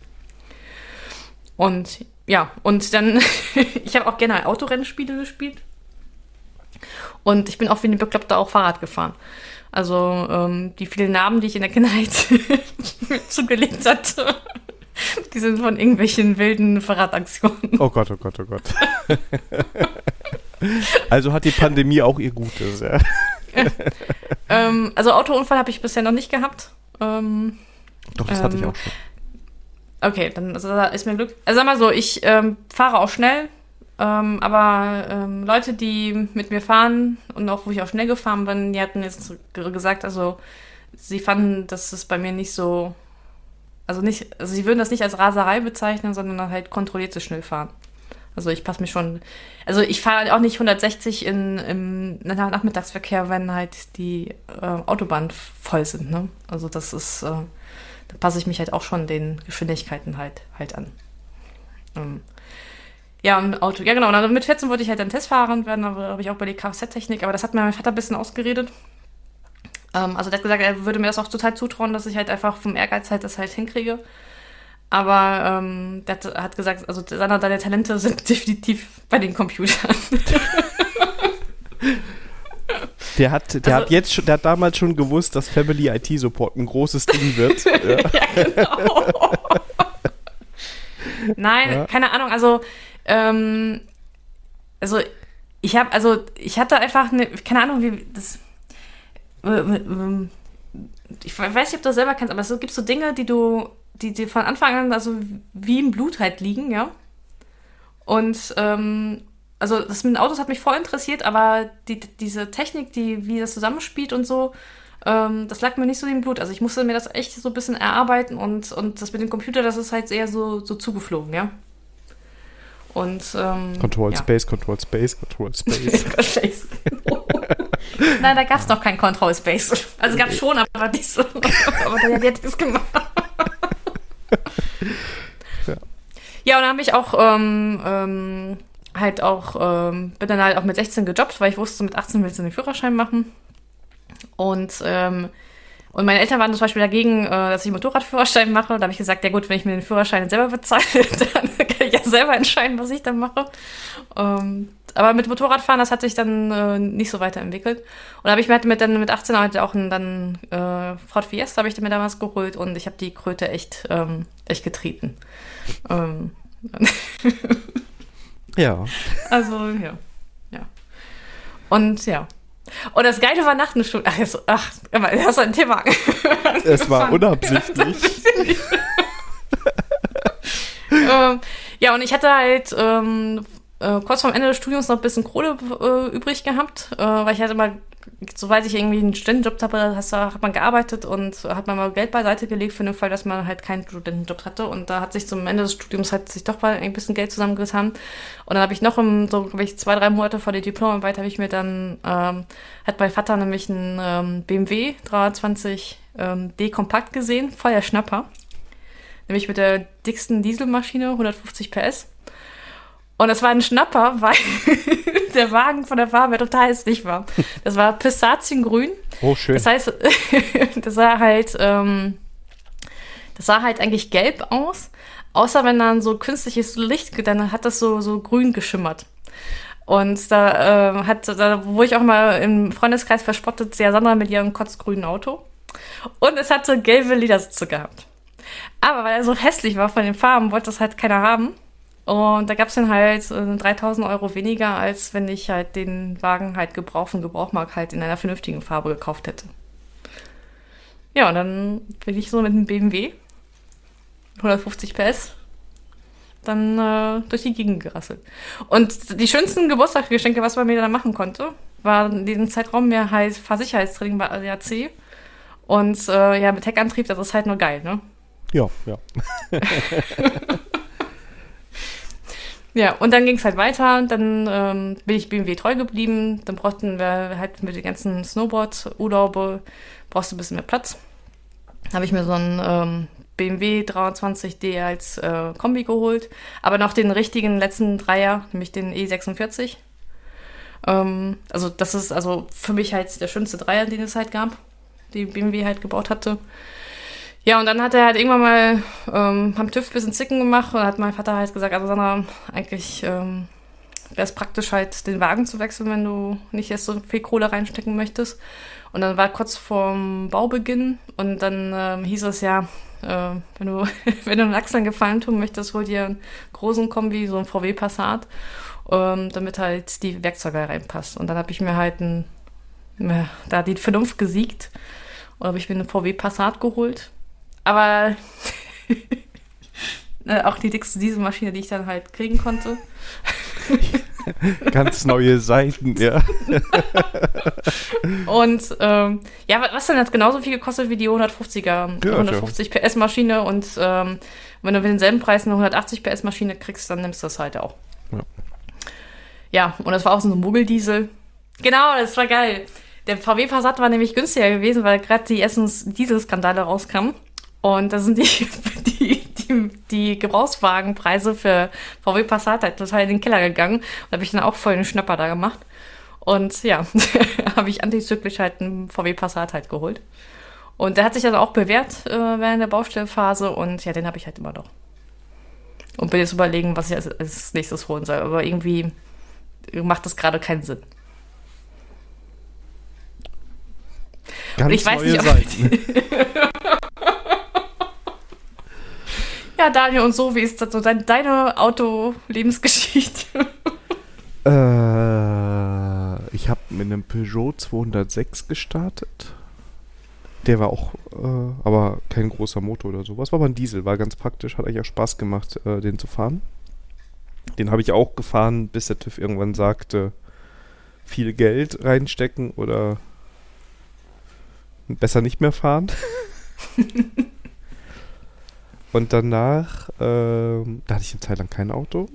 B: Und ja, und dann, ich habe auch gerne Autorennspiele gespielt. Und ich bin auch wie eine Bekloppte auch Fahrrad gefahren. Also ähm, die vielen Namen, die ich in der Kindheit zugelegt hatte, die sind von irgendwelchen wilden Fahrradaktionen.
A: Oh Gott, oh Gott, oh Gott. also hat die Pandemie auch ihr Gutes, ja.
B: ähm, also Autounfall habe ich bisher noch nicht gehabt. Ähm,
A: Doch, das hatte ich ähm, auch schon.
B: Okay, dann also, ist mir Glück. Also sag mal so, ich ähm, fahre auch schnell, ähm, aber ähm, Leute, die mit mir fahren und auch wo ich auch schnell gefahren bin, die hatten jetzt gesagt, also sie fanden, dass es bei mir nicht so, also nicht, also sie würden das nicht als Raserei bezeichnen, sondern halt kontrolliertes Schnellfahren. Also ich passe mich schon, also ich fahre auch nicht 160 in, im Nachmittagsverkehr, wenn halt die äh, Autobahnen voll sind. Ne? Also das ist, äh, da passe ich mich halt auch schon den Geschwindigkeiten halt, halt an. Ähm, ja, ein Auto. Ja, genau. Und mit 14 wollte ich halt dann Testfahren werden, aber habe ich auch bei der Kfz-Technik, aber das hat mir mein Vater ein bisschen ausgeredet. Ähm, also der hat gesagt, er würde mir das auch total zutrauen, dass ich halt einfach vom Ehrgeiz halt das halt hinkriege. Aber ähm, der hat, hat gesagt, also seine, deine Talente sind definitiv bei den Computern.
A: Der hat, der also, hat jetzt schon, der hat damals schon gewusst, dass Family IT Support ein großes Ding wird. ja. ja, genau.
B: Nein, ja. keine Ahnung. Also ähm, also ich habe, also ich hatte einfach eine, keine Ahnung, wie das. Ich weiß nicht, ob du das selber kennst, aber es gibt so Dinge, die du, die dir von Anfang an also wie im Blut halt liegen, ja. Und ähm, also das mit den Autos hat mich voll interessiert, aber die, diese Technik, die, wie das zusammenspielt und so, ähm, das lag mir nicht so im Blut. Also ich musste mir das echt so ein bisschen erarbeiten und, und das mit dem Computer, das ist halt eher so, so zugeflogen, ja. Und, ähm,
A: Control ja. Space, Control Space, Control Space.
B: Nein, da gab es noch kein Control Space. Also gab es schon, aber nicht so. aber der hat jetzt gemacht. ja. ja, und dann habe ich auch ähm, ähm, halt auch, ähm, bin dann halt auch mit 16 gejobbt, weil ich wusste, mit 18 willst du den Führerschein machen. Und ähm, und meine Eltern waren zum Beispiel dagegen, äh, dass ich Motorradführerschein mache. Da habe ich gesagt, ja gut, wenn ich mir den Führerschein selber bezahle, dann kann ich ja selber entscheiden, was ich dann mache. Ähm, aber mit Motorradfahren, das hat sich dann äh, nicht so weiterentwickelt. Und da habe ich mir halt mit, dann mit 18 halt auch einen, dann äh, Ford Fiesta habe ich mir damals geholt und ich habe die Kröte echt, ähm, echt getreten. Ähm,
A: ja.
B: Also, ja. Ja. Und ja, und das Geile war nach dem Studium. Ach, jetzt, ach, hast du ein Thema
A: Es war unabsichtlich.
B: ähm, ja, und ich hatte halt ähm, äh, kurz vorm Ende des Studiums noch ein bisschen Kohle äh, übrig gehabt, äh, weil ich hatte mal soweit ich irgendwie einen Studentenjob habe, hast, hat man gearbeitet und hat man mal Geld beiseite gelegt für den Fall, dass man halt keinen Studentenjob hatte. Und da hat sich zum Ende des Studiums hat sich doch mal ein bisschen Geld zusammengetan. Und dann habe ich noch im, so glaube ich, zwei, drei Monate vor der Diplomarbeit habe ich mir dann, ähm, hat mein Vater nämlich einen ähm, BMW 320 ähm, D Kompakt gesehen, voller Schnapper. Nämlich mit der dicksten Dieselmaschine, 150 PS. Und das war ein Schnapper, weil der Wagen von der Farbe total hässlich war. Das war Pistaziengrün.
A: Oh, schön.
B: Das heißt, das sah halt, ähm, das sah halt eigentlich gelb aus. Außer wenn dann so künstliches Licht, dann hat das so, so grün geschimmert. Und da äh, hat, da wurde ich auch mal im Freundeskreis verspottet, ja, Sandra mit ihrem kotzgrünen Auto. Und es hatte gelbe Ledersitze gehabt. Aber weil er so hässlich war von den Farben, wollte das halt keiner haben. Und da gab es dann halt äh, 3000 Euro weniger, als wenn ich halt den Wagen halt gebraucht von Gebrauchmarkt halt in einer vernünftigen Farbe gekauft hätte. Ja, und dann bin ich so mit einem BMW 150 PS dann äh, durch die Gegend gerasselt. Und die schönsten Geburtstagsgeschenke, was man mir dann machen konnte, war in diesem Zeitraum mir halt Fahrsicherheitstraining bei ADAC. Und äh, ja, mit Heckantrieb, das ist halt nur geil, ne?
A: Ja, ja.
B: Ja, und dann ging es halt weiter. Dann ähm, bin ich BMW treu geblieben. Dann brauchten wir halt mit den ganzen Snowboard-Urlaube, brauchst du ein bisschen mehr Platz. Habe ich mir so einen ähm, BMW 320D als äh, Kombi geholt. Aber noch den richtigen letzten Dreier, nämlich den E46. Ähm, also das ist also für mich halt der schönste Dreier, den es halt gab, die BMW halt gebaut hatte. Ja, und dann hat er halt irgendwann mal ähm, am TÜV ein bisschen Zicken gemacht und hat mein Vater halt gesagt, also Sandra, eigentlich ähm, wäre es praktisch halt, den Wagen zu wechseln, wenn du nicht erst so viel Kohle reinstecken möchtest. Und dann war kurz vorm Baubeginn und dann ähm, hieß es ja, äh, wenn du wenn du einen Achseln gefallen tun möchtest, hol dir einen großen Kombi, so einen VW Passat, ähm, damit halt die Werkzeuge reinpasst. Und dann habe ich mir halt ein, da die Vernunft gesiegt und habe ich mir einen VW Passat geholt aber äh, auch die dickste Dieselmaschine, die ich dann halt kriegen konnte.
A: Ganz neue Seiten, ja.
B: und ähm, ja, was dann jetzt genauso viel gekostet wie die 150er, ja, 150 PS Maschine und ähm, wenn du für denselben Preis eine 180 PS Maschine kriegst, dann nimmst du das halt auch. Ja, ja und das war auch so ein Muggeldiesel. Genau, das war geil. Der VW Passat war nämlich günstiger gewesen, weil gerade die ersten Dieselskandale rauskamen. Und da sind die, die, die, die Gebrauchswagenpreise für VW Passat halt total in den Keller gegangen. Und da habe ich dann auch voll einen Schnapper da gemacht. Und ja, habe ich antizyklisch halt einen VW Passat halt geholt. Und der hat sich dann auch bewährt äh, während der Baustellphase und ja, den habe ich halt immer noch. Und bin jetzt überlegen, was ich als, als nächstes holen soll. Aber irgendwie macht das gerade keinen Sinn.
A: Ganz und ich weiß nicht, ob
B: Ja, Daniel, und so, wie ist das so deine, deine Auto-Lebensgeschichte?
A: äh, ich habe mit einem Peugeot 206 gestartet. Der war auch, äh, aber kein großer Motor oder sowas. War aber ein Diesel, war ganz praktisch, hat eigentlich auch Spaß gemacht, äh, den zu fahren. Den habe ich auch gefahren, bis der TÜV irgendwann sagte, viel Geld reinstecken oder besser nicht mehr fahren. Und danach, ähm, da hatte ich eine Zeit lang kein Auto.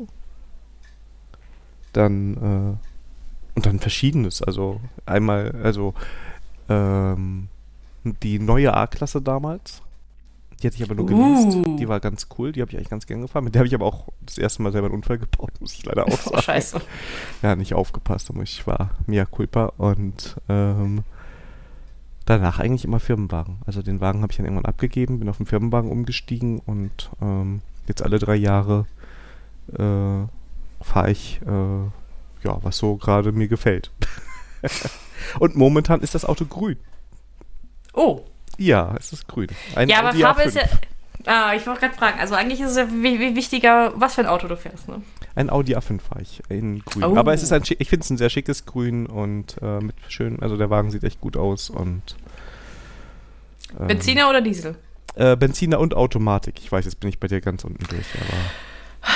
A: Dann, äh, und dann verschiedenes. Also einmal, also ähm, die neue A-Klasse damals. Die hatte ich aber nur genießt. Uh. Die war ganz cool, die habe ich eigentlich ganz gern gefahren. Mit der habe ich aber auch das erste Mal selber einen Unfall gebaut, muss ich leider auch sagen. Oh, scheiße. Ja, nicht aufgepasst, aber ich war mia culpa und ähm, danach eigentlich immer Firmenwagen. Also den Wagen habe ich dann irgendwann abgegeben, bin auf den Firmenwagen umgestiegen und ähm, jetzt alle drei Jahre äh, fahre ich, äh, ja, was so gerade mir gefällt. und momentan ist das Auto grün.
B: Oh.
A: Ja, es ist grün.
B: Ein ja, Audi aber Farbe A5. ist ja. Ah, ich wollte gerade fragen. Also eigentlich ist es ja wichtiger, was für ein Auto du fährst, ne?
A: Ein Audi A5 fahre ich in grün. Oh. Aber es ist ein, ich finde es ein sehr schickes Grün und äh, mit schön, also der Wagen sieht echt gut aus und.
B: Ähm, Benziner oder Diesel?
A: Äh, Benziner und Automatik. Ich weiß, jetzt bin ich bei dir ganz unten durch, aber.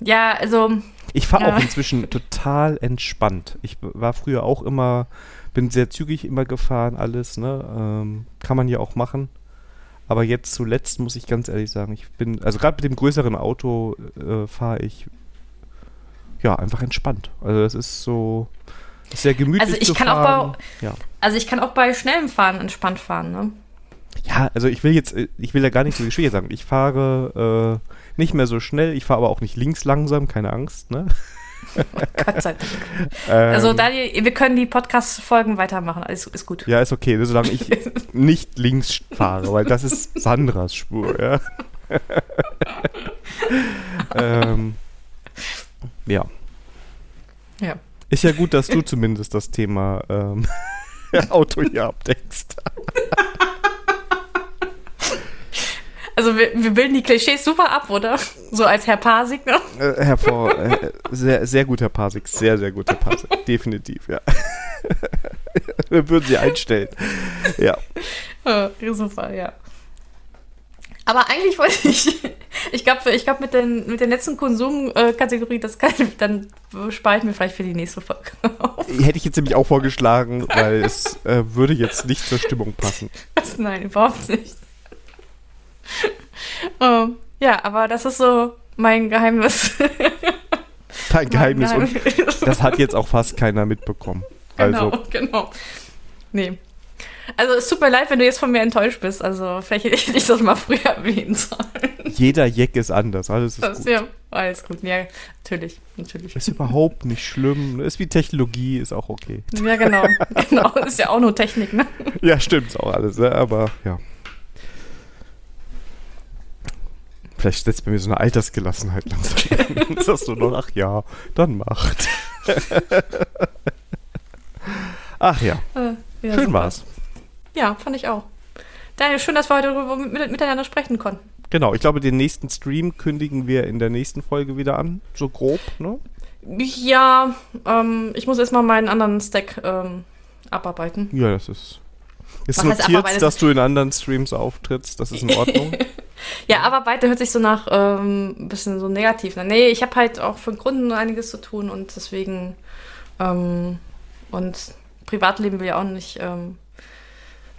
B: Ja, also.
A: Ich fahre ja. auch inzwischen total entspannt. Ich war früher auch immer, bin sehr zügig immer gefahren, alles, ne? Ähm, kann man ja auch machen. Aber jetzt zuletzt muss ich ganz ehrlich sagen, ich bin, also gerade mit dem größeren Auto äh, fahre ich ja einfach entspannt. Also das ist so sehr gemütlich
B: also ich
A: zu
B: kann
A: fahren.
B: Auch bei, ja. Also ich kann auch bei schnellem Fahren entspannt fahren, ne?
A: Ja, also ich will jetzt, ich will ja gar nicht so schwer sagen. Ich fahre äh, nicht mehr so schnell, ich fahre aber auch nicht links langsam, keine Angst, ne?
B: Gott sei Dank. Ähm, also Daniel, wir können die Podcast-Folgen weitermachen. Alles ist gut.
A: Ja, ist okay, solange ich nicht links fahre, weil das ist Sandras Spur, ja. ähm, ja.
B: Ja.
A: Ist ja gut, dass du zumindest das Thema ähm, Auto hier abdeckst.
B: Also wir, wir, bilden die Klischees super ab, oder? So als Herr Pasik, ne?
A: Äh, hervor, äh, sehr, sehr gut, Herr Pasik. Sehr, sehr gut, Herr Pasik. Definitiv, ja. wir würden sie einstellen. Ja.
B: Oh, super, ja. Aber eigentlich wollte ich, ich glaube, ich glaub, mit, den, mit der letzten Konsumkategorie, das kann, dann spare ich mir vielleicht für die nächste Folge
A: auf. Hätte ich jetzt nämlich auch vorgeschlagen, weil es äh, würde jetzt nicht zur Stimmung passen.
B: Was? Nein, überhaupt nicht. ähm, ja, aber das ist so mein Geheimnis.
A: Dein Geheimnis.
B: Mein
A: Und das hat jetzt auch fast keiner mitbekommen.
B: Genau,
A: Also,
B: genau. Nee. Also es tut mir leid, wenn du jetzt von mir enttäuscht bist. Also vielleicht hätte ich das mal früher erwähnen sollen.
A: jeder Jack ist anders. Alles ist
B: Das,
A: gut.
B: ja, alles gut. Ja, natürlich, natürlich.
A: Ist überhaupt nicht schlimm. Ist wie Technologie, ist auch okay.
B: Ja, genau. Genau, ist ja auch nur Technik, ne?
A: Ja, stimmt, ist auch alles, ne? aber ja. Vielleicht setzt bei mir so eine Altersgelassenheit langsam. Sagst du noch, ach ja, dann macht. ach ja,
B: Äh, ja,
A: schön
B: super.
A: war's.
B: Ja, fand ich auch. Daniel, schön, dass wir heute darüber mit, miteinander sprechen konnten.
A: Genau, ich glaube, den nächsten Stream kündigen wir in der nächsten Folge wieder an. So grob, ne?
B: Ja, ähm, ich muss erstmal meinen anderen Stack ähm, abarbeiten.
A: Ja, das ist. Ist
B: Was heißt
A: notiert,
B: abarbeiten?
A: dass du in anderen Streams auftrittst. Das ist in Ordnung.
B: Ja, aber weiter hört sich so nach ähm, ein bisschen so negativ. an. Nee, ich habe halt auch für Kunden einiges zu tun und deswegen ähm, und Privatleben will ja auch nicht ähm,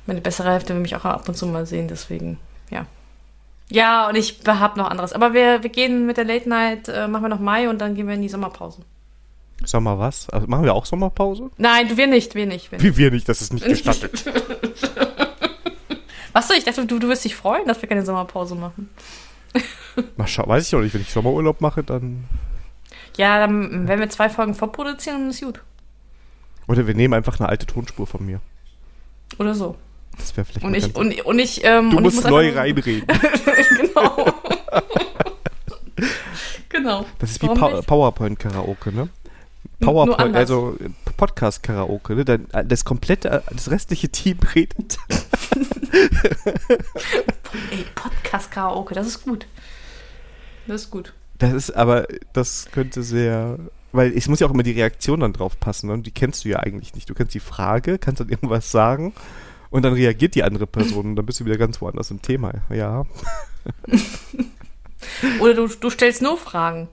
B: meine bessere Hälfte will mich auch ab und zu mal sehen, deswegen, ja. Ja, und ich habe noch anderes. Aber wir, wir gehen mit der Late Night, äh, machen wir noch Mai und dann gehen wir in die Sommerpause.
A: Sommer was? Also machen wir auch Sommerpause?
B: Nein, du, wir nicht, wir nicht. Wir nicht.
A: Wie wir nicht, das ist nicht gestattet.
B: Soll ich dachte, du, du wirst dich freuen, dass wir keine Sommerpause machen.
A: Mal schauen, weiß ich auch nicht. Wenn ich Sommerurlaub mache, dann.
B: Ja, dann werden wir zwei Folgen vorproduzieren und ist gut.
A: Oder wir nehmen einfach eine alte Tonspur von mir.
B: Oder so.
A: Das wäre vielleicht
B: Und ich, und, und ich, ähm,
A: Du
B: und
A: musst
B: ich muss
A: neu
B: einfach-
A: reinreden.
B: genau. genau.
A: Das ist wie
B: Warum
A: Pow
B: nicht?
A: PowerPoint-Karaoke, ne? PowerPoint, also Podcast-Karaoke, ne? Äh, Das komplette, äh, das restliche Team redet.
B: Ey, Podcast-Karaoke, das ist gut. Das ist gut.
A: Das ist aber, das könnte sehr. Weil es muss ja auch immer die Reaktion dann drauf passen, ne? Und die kennst du ja eigentlich nicht. Du kennst die Frage, kannst dann irgendwas sagen und dann reagiert die andere Person und dann bist du wieder ganz woanders im Thema. Ja.
B: Oder du, du stellst nur Fragen.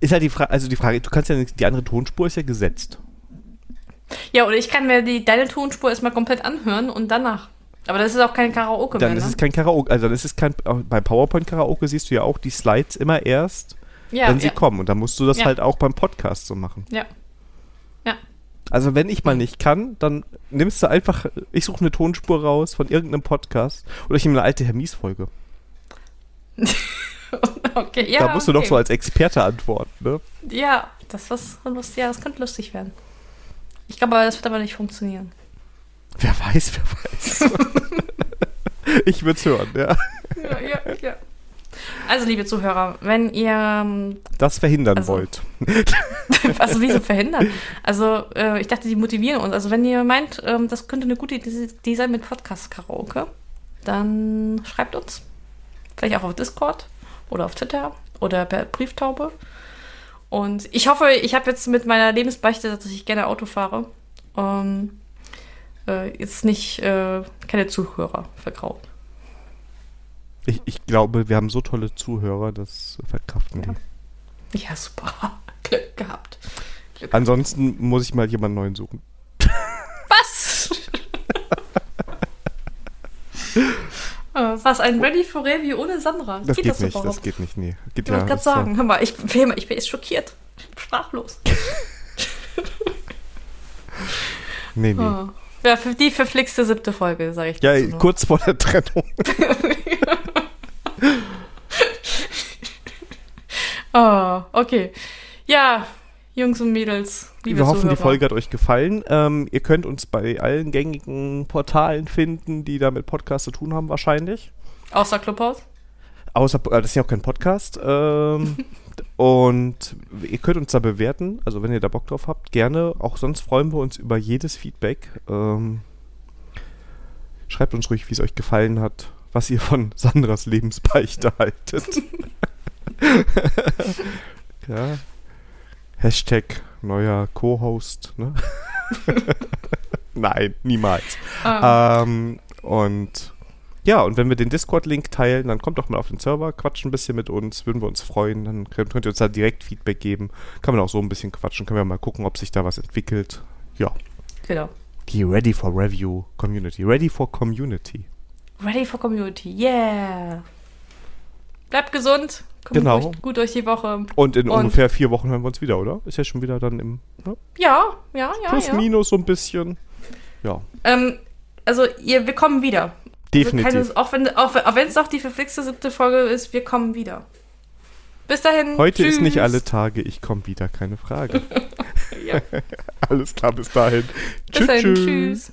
A: Ist halt die Frage, also die Frage, du kannst ja die andere Tonspur ist ja gesetzt.
B: Ja, oder ich kann mir die, deine Tonspur erstmal komplett anhören und danach. Aber das ist auch kein Karaoke
A: Dann
B: mehr,
A: ist
B: ne?
A: es kein Karaoke, also dann ist es kein, auch bei PowerPoint-Karaoke siehst du ja auch die Slides immer erst,
B: ja,
A: wenn sie
B: ja,
A: kommen. Und dann musst du das
B: Ja.
A: halt auch beim Podcast so machen.
B: ja. Ja.
A: Also wenn ich mal nicht kann, dann nimmst du einfach, ich suche eine Tonspur raus von irgendeinem Podcast oder ich nehme eine alte Hermies-Folge.
B: Okay, ja.
A: da musst du
B: okay.
A: doch so als Experte antworten, ne?
B: Ja, das, was, ja, das könnte lustig werden. Ich glaube, das wird aber nicht funktionieren.
A: Wer weiß, wer weiß. ich würde es hören, ja.
B: Ja, ja, ja. Also, liebe Zuhörer, wenn ihr ähm,
A: Das verhindern
B: Also-
A: wollt.
B: Also wieso verhindern? Also äh, ich dachte, die motivieren uns. Also wenn ihr meint, ähm, das könnte eine gute Idee sein mit Podcast-Karaoke, dann schreibt uns. Vielleicht auch auf Discord oder auf Twitter oder per Brieftaube. Und ich hoffe, ich habe jetzt mit meiner Lebensbeichte, dass ich gerne Auto fahre, ähm, äh, jetzt nicht äh, keine Zuhörer vergraut.
A: Ich, ich glaube, wir haben so tolle Zuhörer, das verkraften
B: Ja.
A: die.
B: Ja, super. Glück gehabt.
A: Ansonsten muss ich mal jemanden neuen suchen.
B: Was? Äh, Was, ein Ready for Review ohne Sandra?
A: Das geht,
B: das
A: nicht,
B: überhaupt?
A: das geht nicht, nee. Geht
B: Ich wollte gerade sagen, hör mal, ich, bin- ich bin jetzt schockiert. Sprachlos.
A: Nee, nee.
B: Ah. Ja, für die verflixte siebte Folge, sage ich
A: Ja,
B: nur.
A: kurz vor der Trennung.
B: Oh, okay. Ja, Jungs und Mädels, liebe
A: Wir hoffen,
B: Zuhörer.
A: die Folge hat euch gefallen. Ähm, ihr könnt uns bei allen gängigen Portalen finden, die da mit Podcast zu tun haben, wahrscheinlich.
B: Außer Clubhouse.
A: Außer, äh, das ist ja auch kein Podcast. Ähm, und ihr könnt uns da bewerten. Also, wenn ihr da Bock drauf habt, gerne. Auch sonst freuen wir uns über jedes Feedback. Ähm, schreibt uns ruhig, wie es euch gefallen hat, was ihr von Sandras Lebensbeichte haltet. ja. Hashtag neuer Co-Host. Ne? Nein, niemals.
B: Ah,
A: Ähm, und ja, und wenn wir den Discord-Link teilen, dann kommt doch mal auf den Server, quatscht ein bisschen mit uns, würden wir uns freuen. Dann könnt, könnt ihr uns da direkt Feedback geben. Kann man auch so ein bisschen quatschen, können wir mal gucken, ob sich da was entwickelt. Ja,
B: genau.
A: die Ready for Review Community. Ready for Community.
B: Ready for Community. Yeah. Bleibt gesund. Kommt
A: Genau.
B: durch, gut durch die Woche.
A: Und in
B: Und-
A: ungefähr vier Wochen hören wir uns wieder, oder? Ist ja schon wieder dann im ne?
B: Ja, ja, ja.
A: Plus,
B: ja.
A: Minus so ein bisschen. Ja,
B: Ähm, also, ihr, wir kommen wieder.
A: definitiv.
B: Also keine, auch wenn auch, auch es noch die verflixte siebte Folge ist, wir kommen wieder. Bis dahin.
A: Heute ist nicht
B: tschüss.
A: alle Tage, ich komme wieder, keine Frage. Alles klar, bis dahin.
B: Bis dahin. Tschüss.